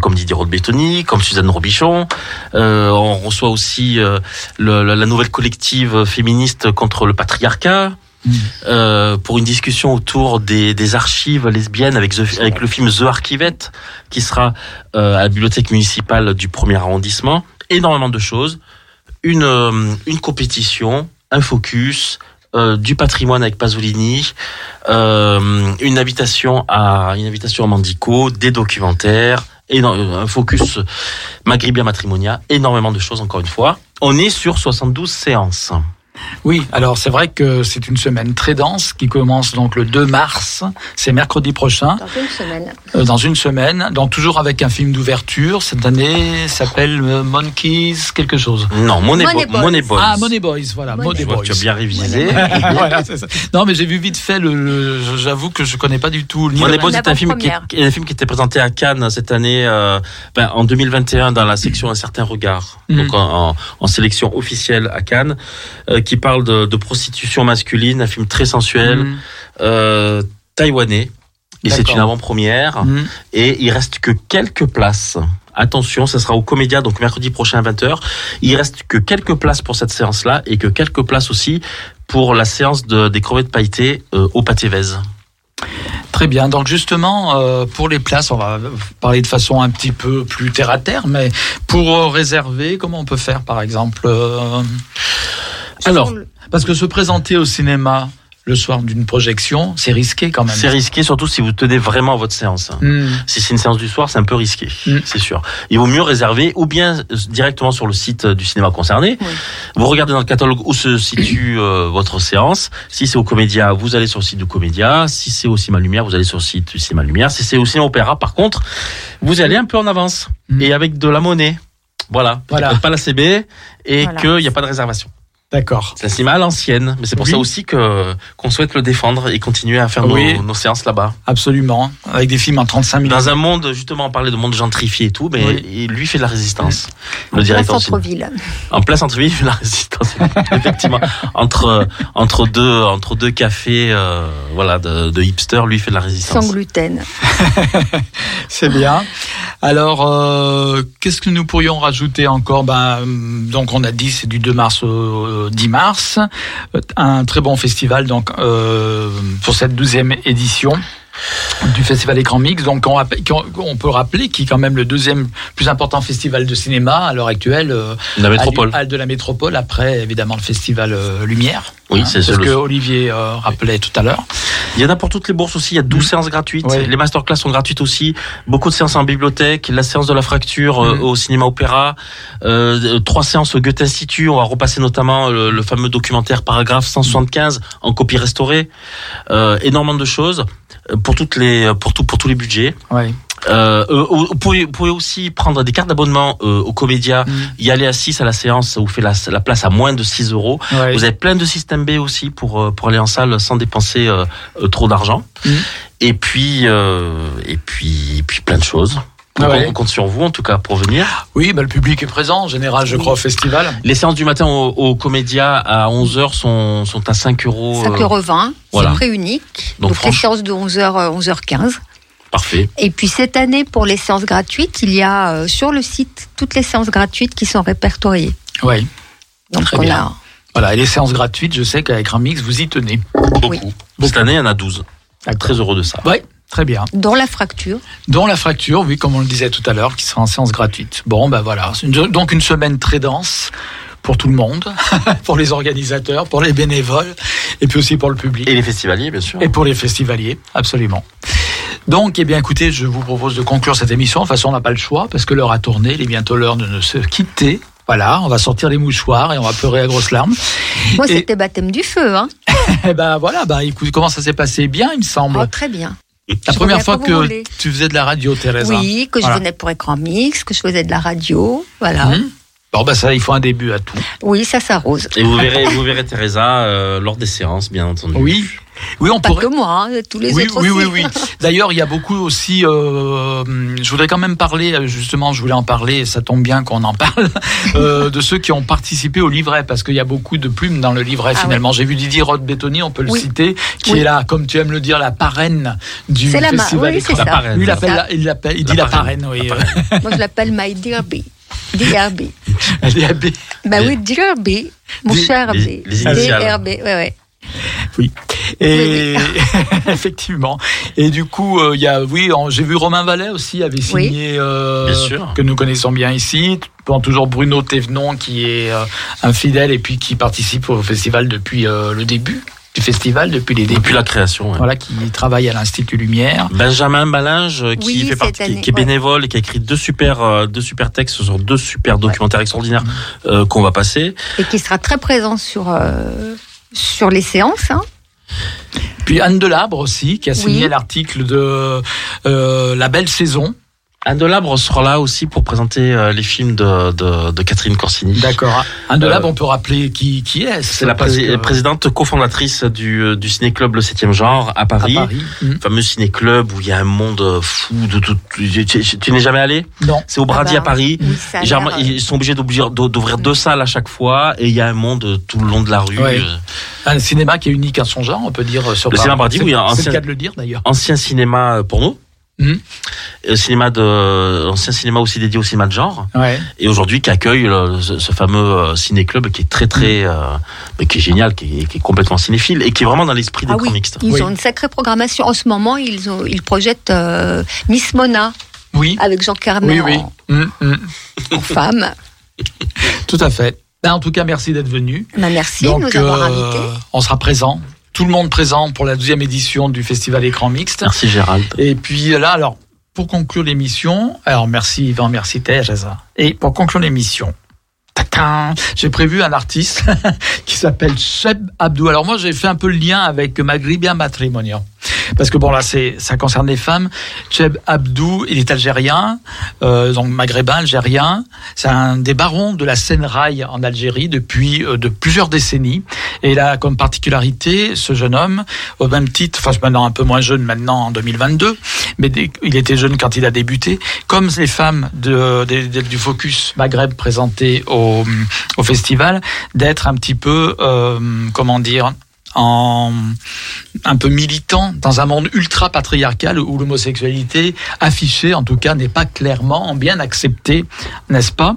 comme Didier Rodbetoni, comme Suzanne Robichon. Euh, on reçoit aussi euh, le- la nouvelle collective féministe contre le patriarcat. Euh, pour une discussion autour des, archives lesbiennes avec, le film The Archivette qui sera euh, à la bibliothèque municipale du premier arrondissement. Énormément de choses. Une, euh, une compétition, un focus, du patrimoine avec Pasolini, une invitation à une invitation à Mandico, des documentaires, un focus Maghribia Matrimonia, énormément de choses encore une fois. On est sur 72 séances. Oui. Alors c'est vrai que c'est une semaine très dense qui commence donc le 2 mars. C'est mercredi prochain, Dans une semaine. euh, dans une semaine. Donc toujours avec un film d'ouverture. Cette année s'appelle euh, Monkeys quelque chose. Non, Money, Money Bo- Boys. Money Boys. Ah, Money Boys, voilà, Money Boys. que tu as bien révisé. voilà, c'est ça. Non, mais j'ai vu vite fait le. le- J'avoue que je connais pas du tout. Money le- Boys est un film, qui, est un film qui était présenté à Cannes cette année, euh, ben, en 2021, dans la section Un certain regard, Mhm. donc en, en- en sélection officielle à Cannes, euh, qui parle de, de prostitution masculine, un film très sensuel, Mm. euh, taïwanais. Et c'est une avant-première. Mm. Et il reste que quelques places. Attention, ça sera au Comédia, donc mercredi prochain à 20h. Il reste que quelques places pour cette séance-là et que quelques places aussi pour la séance de, des crevettes pailletées euh, au pâté Vèze. Très bien. Donc justement, euh, pour les places, on va parler de façon un petit peu plus terre à terre, mais pour euh, réserver, comment on peut faire, par exemple euh, Alors, parce que se présenter au cinéma le soir d'une projection, c'est risqué quand même. C'est risqué, surtout si vous tenez vraiment à votre séance. Hmm. Si c'est une séance du soir, c'est un peu risqué, Mm. c'est sûr. Il vaut mieux réserver ou bien euh, directement sur le site euh, du cinéma concerné. Oui. Vous regardez dans le catalogue où se situe euh, votre séance. Si c'est au Comédia, vous allez sur le site du Comédia. Si c'est au Cinéma Lumière, vous allez sur le site du Cinéma Lumière. Si c'est au Cinéma Opéra, par contre, vous allez un peu en avance Mm. et avec de la monnaie. Voilà. Voilà. Pas la CB et Voilà. qu'il n'y a pas de réservation. D'accord. C'est un cinéma à l'ancienne, mais c'est pour Oui. ça aussi que qu'on souhaite le défendre et continuer à faire nos, Oui. nos séances là-bas. Absolument. Avec des films en 35 minutes. Dans un monde, justement, on parlait de monde gentrifié et tout, mais Oui. lui fait de la résistance. Le en directeur centre-ville. En plein centre-ville, il fait de la résistance. Effectivement. Entre, entre deux, entre deux cafés, euh, voilà, de, de hipsters, lui fait de la résistance. Sans gluten. C'est bien. Alors, euh, qu'est-ce que nous pourrions rajouter encore? Ben, Donc, on a dit c'est du 2 mars au 10 mars. Euh, Un très bon festival donc euh, pour cette douzième édition du Festival Écran Mix. Donc, on, peut rappeler qu'il est quand même le deuxième plus important festival de cinéma à l'heure actuelle. euh, La métropole. à- de la métropole, après évidemment le Festival euh, Lumière. Oui, Hein, c'est ce le- que Olivier euh, rappelait tout à l'heure. Il y en a pour toutes les bourses aussi. Il y a 12 Mm. séances gratuites. Les masterclass sont gratuites aussi. Beaucoup de séances en bibliothèque. La séance de la fracture euh, Mm. au cinéma opéra. Euh, trois séances au Goethe Institut. On va repasser notamment le, le fameux documentaire Paragraphe 175 en copie restaurée. Énormément de choses pour toutes les pour tout pour tous les budgets. Ouais. Euh, euh, vous, pouvez, vous pouvez aussi prendre des cartes d'abonnement euh, au Comédia, Mm. y aller à 6 à la séance, ça vous fait la, la place à moins de 6 euros. Ouais. Vous avez plein de systèmes B aussi pour, euh, pour aller en salle sans dépenser euh, trop d'argent. Mm. Et puis et puis et puis plein de choses. Ouais. On compte sur vous en tout cas pour venir. Oui, bah, le public est présent en général, je crois, au festival. Les séances du matin au, au Comédia à 11h sont, sont à 5 euros. 5,20 euh, euros, voilà. c'est prix unique. Donc, Donc, les séances de 11h, 11h15. Parfait. Et puis cette année, pour les séances gratuites, il y a euh, sur le site toutes les séances gratuites qui sont répertoriées. Oui. Donc Très on bien. a Voilà, et les séances gratuites, je sais qu'avec un mix, vous y tenez. Beaucoup. Oui. Cette année, il y en a 12. D'accord. Très heureux de ça. Oui, très bien. Dans la fracture. Dont la fracture, oui, comme on le disait tout à l'heure, qui sera en séance gratuite. Bon, ben voilà. Donc une semaine très dense pour tout le monde, pour les organisateurs, pour les bénévoles, et puis aussi pour le public. Et les festivaliers, bien sûr. Et pour les festivaliers, absolument. Donc, eh bien, écoutez, je vous propose de conclure cette émission. De toute façon, on n'a pas le choix parce que l'heure a tourné. Il est bientôt l'heure de ne se quitter. Voilà, on va sortir les mouchoirs et on va pleurer à grosses larmes. Moi, Et- c'était baptême du feu. Hein. Eh ben voilà, bah écoute, comment ça s'est passé? Bien, il me semble. Oh, très bien. La je première fois que tu faisais de la radio, Teresa. Oui, que je venais pour écran mix, que je faisais de la radio. Voilà. Hum. Bon, bah ça, il faut un début à tout. Oui, ça s'arrose. Et vous verrez, vous verrez Teresa euh, lors des séances, bien entendu. Oui. Oui, on Pas pourrait. que moi, hein, tous les oui, autres oui, aussi. oui, oui. D'ailleurs, il y a beaucoup aussi. euh, je voudrais quand même parler, euh, justement, je voulais en parler, et ça tombe bien qu'on en parle, euh, de ceux qui ont participé au livret, parce qu'il y a beaucoup de plumes dans le livret, Ah finalement. J'ai vu Didier Roth-Bétoni, on peut le citer, qui Oui. est là, comme tu aimes le dire, la parraine du C'est la ma- festival oui, Écran. c'est ça. La parraine. Lui, il, appelle la- il, l'appelle- il La dit la parraine. parraine, oui. La Moi, je l'appelle My Dear B. Dear B. Elle est habillée. Bah oui, Dear B. Mon cher les- B. les initiales. DRB, ouais, ouais. Et effectivement. Et du coup, euh, il y a, oui, j'ai vu Romain Vallet aussi avait Oui. signé, euh, Bien sûr. que nous connaissons bien ici. Bon, toujours Bruno Thévenon qui est euh, un fidèle et puis qui participe au festival depuis euh, le début du festival, depuis les débuts. Depuis la création. ouais. Voilà, qui travaille à l'Institut Lumière. Benjamin Balinge, euh, qui Oui, fait cette partie, qui, année, qui est ouais. bénévole et qui a écrit deux super, euh, deux super textes sur deux super documentaires extraordinaires euh, qu'on va passer. Et qui sera très présent sur, euh, sur les séances. Hein. Puis Anne Delabre aussi, qui a signé Oui. l'article de euh, La Belle Saison. Anne Delabre sera là aussi pour présenter euh, les films de, de, de Catherine Corsini. D'accord. Anne Delabre, Euh, on peut rappeler qui, qui est. C'est la que- présidente cofondatrice du, euh, du ciné-club Le 7 genre à Paris. à Paris. Hmm. fameux ciné-club où il y a un monde fou de tout. Tu, tu- tu n'es jamais allé? Non. C'est au Brady Ah à bah, Paris. Oui, euh, ils sont obligés d'ouvrir deux salles à chaque fois et il y a un monde tout le long de la rue. Ouais. Euh, Un cinéma qui est unique à son genre, on peut dire. Sur Le Paris. cinéma Brady, C'est- oui, un C'est ancien- le cas de le dire d'ailleurs. Ancien cinéma euh, porno. Et cinéma de ancien cinéma aussi dédié au cinéma de genre Ouais. et aujourd'hui qui accueille le- ce, ce fameux euh, ciné-club qui est très très euh, mais qui est génial qui est, qui est complètement cinéphile et qui est vraiment dans l'esprit des Ah grands oui, mixtes. ils Oui. ont une sacrée programmation. En ce moment, ils, ont, ils projettent euh, Miss Mona Oui. avec Jean Carmet Oui, oui. en, Mm, mm. en femme. Tout à fait. Ben, en tout cas, merci d'être venu. Bah, merci de nous avoir euh, invités. on sera présent. Tout le monde présent pour la deuxième édition du Festival Écran Mixte. Merci Gérald. Et puis là, alors, pour conclure l'émission, alors merci Yvan, merci Teresa. Et pour conclure l'émission, j'ai prévu un artiste qui s'appelle Cheb Abdou. Alors moi, j'ai fait un peu le lien avec Magribia Matrimonio. Parce que bon là, ça concerne les femmes. Cheb Abdou, il est algérien, euh, donc maghrébin, algérien. C'est un des barons de la scène rail en Algérie depuis euh, de plusieurs décennies. Et a comme particularité, ce jeune homme, au même titre, enfin maintenant un peu moins jeune maintenant en 2022, mais il était jeune quand il a débuté, comme les femmes du Focus Maghreb présentées au, au festival, d'être un petit peu, euh, comment dire, en un peu militant dans un monde ultra patriarcal où l'homosexualité affichée en tout cas n'est pas clairement bien acceptée, n'est-ce pas?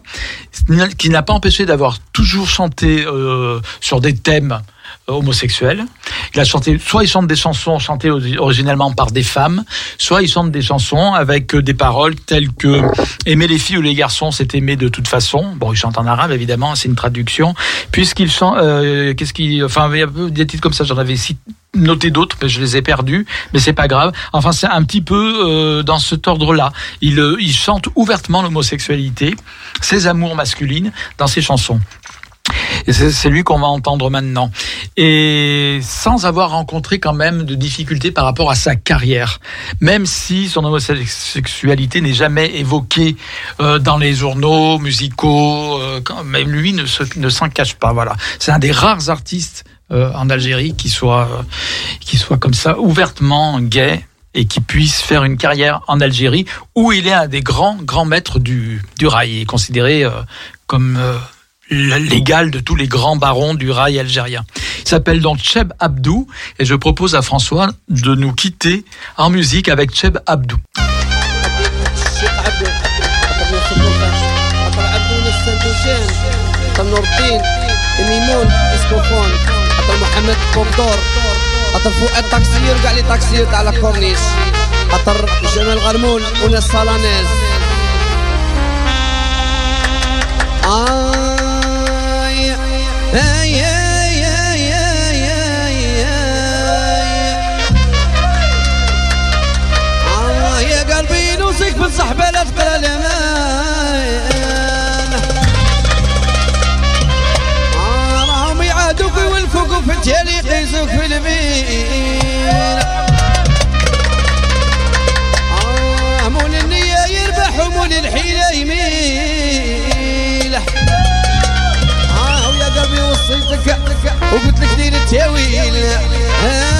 Qui n'a pas empêché d'avoir toujours chanté euh, sur des thèmes homosexuels. Il a chanté, soit il chante des chansons chantées ori- originellement par des femmes, soit il chante des chansons avec euh, des paroles telles que aimer les filles ou les garçons, c'est aimer de toute façon. Bon, il chante en arabe évidemment, c'est une traduction. Puisqu'il chante, euh, qu'est-ce qu'il, enfin, il y a des titres comme ça, j'en avais cité noté d'autres, mais je les ai perdus, mais c'est pas grave. Enfin, c'est un petit peu euh, dans cet ordre-là. Il, euh, il chante ouvertement l'homosexualité, ses amours masculines dans ses chansons. Et c'est lui qu'on va entendre maintenant. Et sans avoir rencontré quand même de difficultés par rapport à sa carrière. Même si son homosexualité n'est jamais évoquée euh, dans les journaux musicaux, euh, quand même lui ne ne s'en cache pas. Voilà. C'est un des rares artistes euh, en Algérie qui soit, euh, qui soit comme ça ouvertement gay et qui puisse faire une carrière en Algérie où il est un des grands grands maîtres du, du rail. Il est considéré euh, comme euh, légal de tous les grands barons du rail algérien. Il s'appelle donc Cheb Abdou et je propose à François de nous quitter en musique avec Cheb Abdou. يقول الحيلة يميلة آه ويا قلبي وصلتك. وقلت لك دير التاويل آه.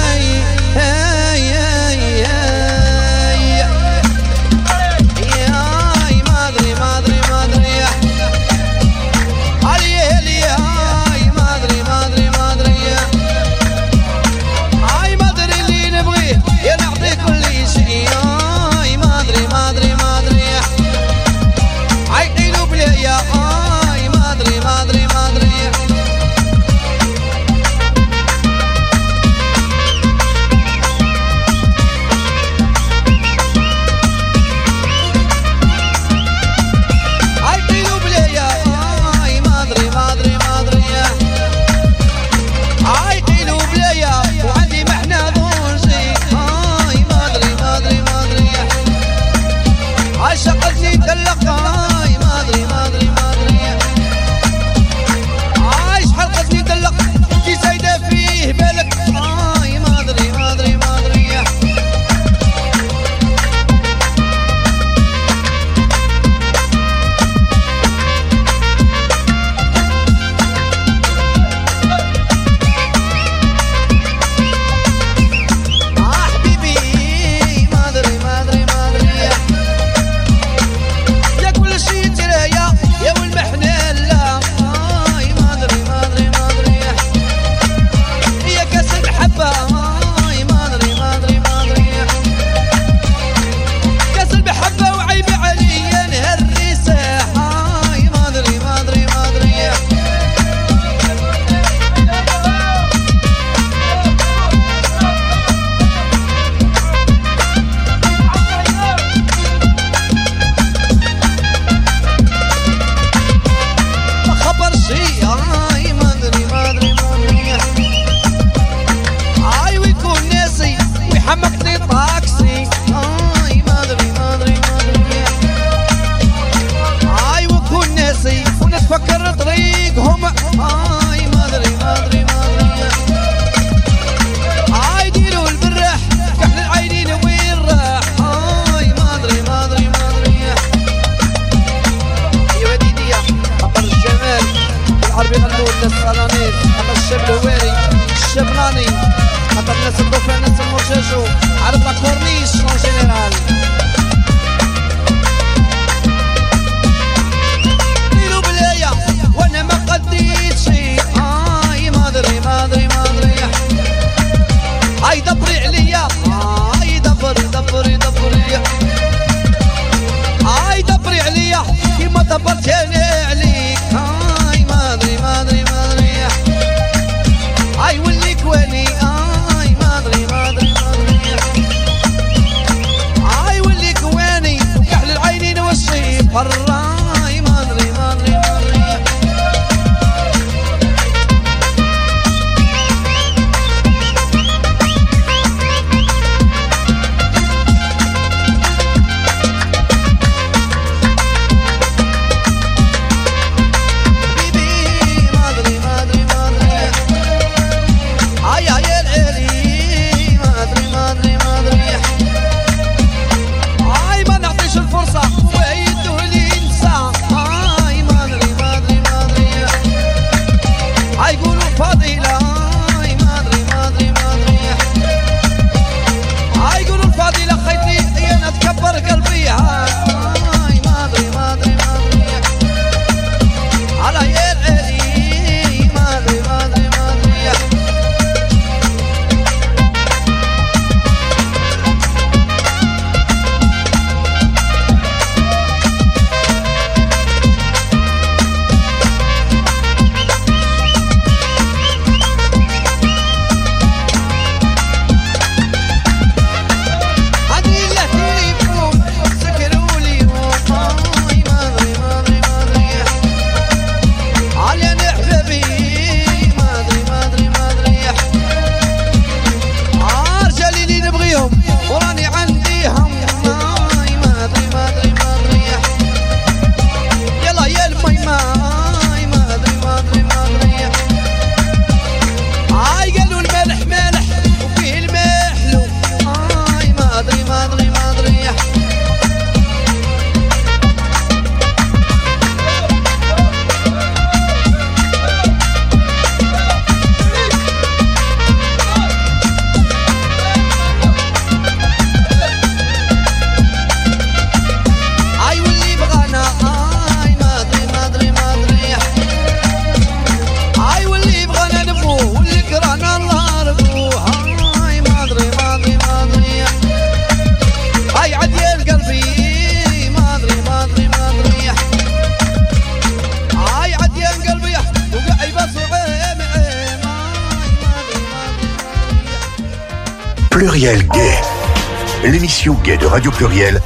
Pluriel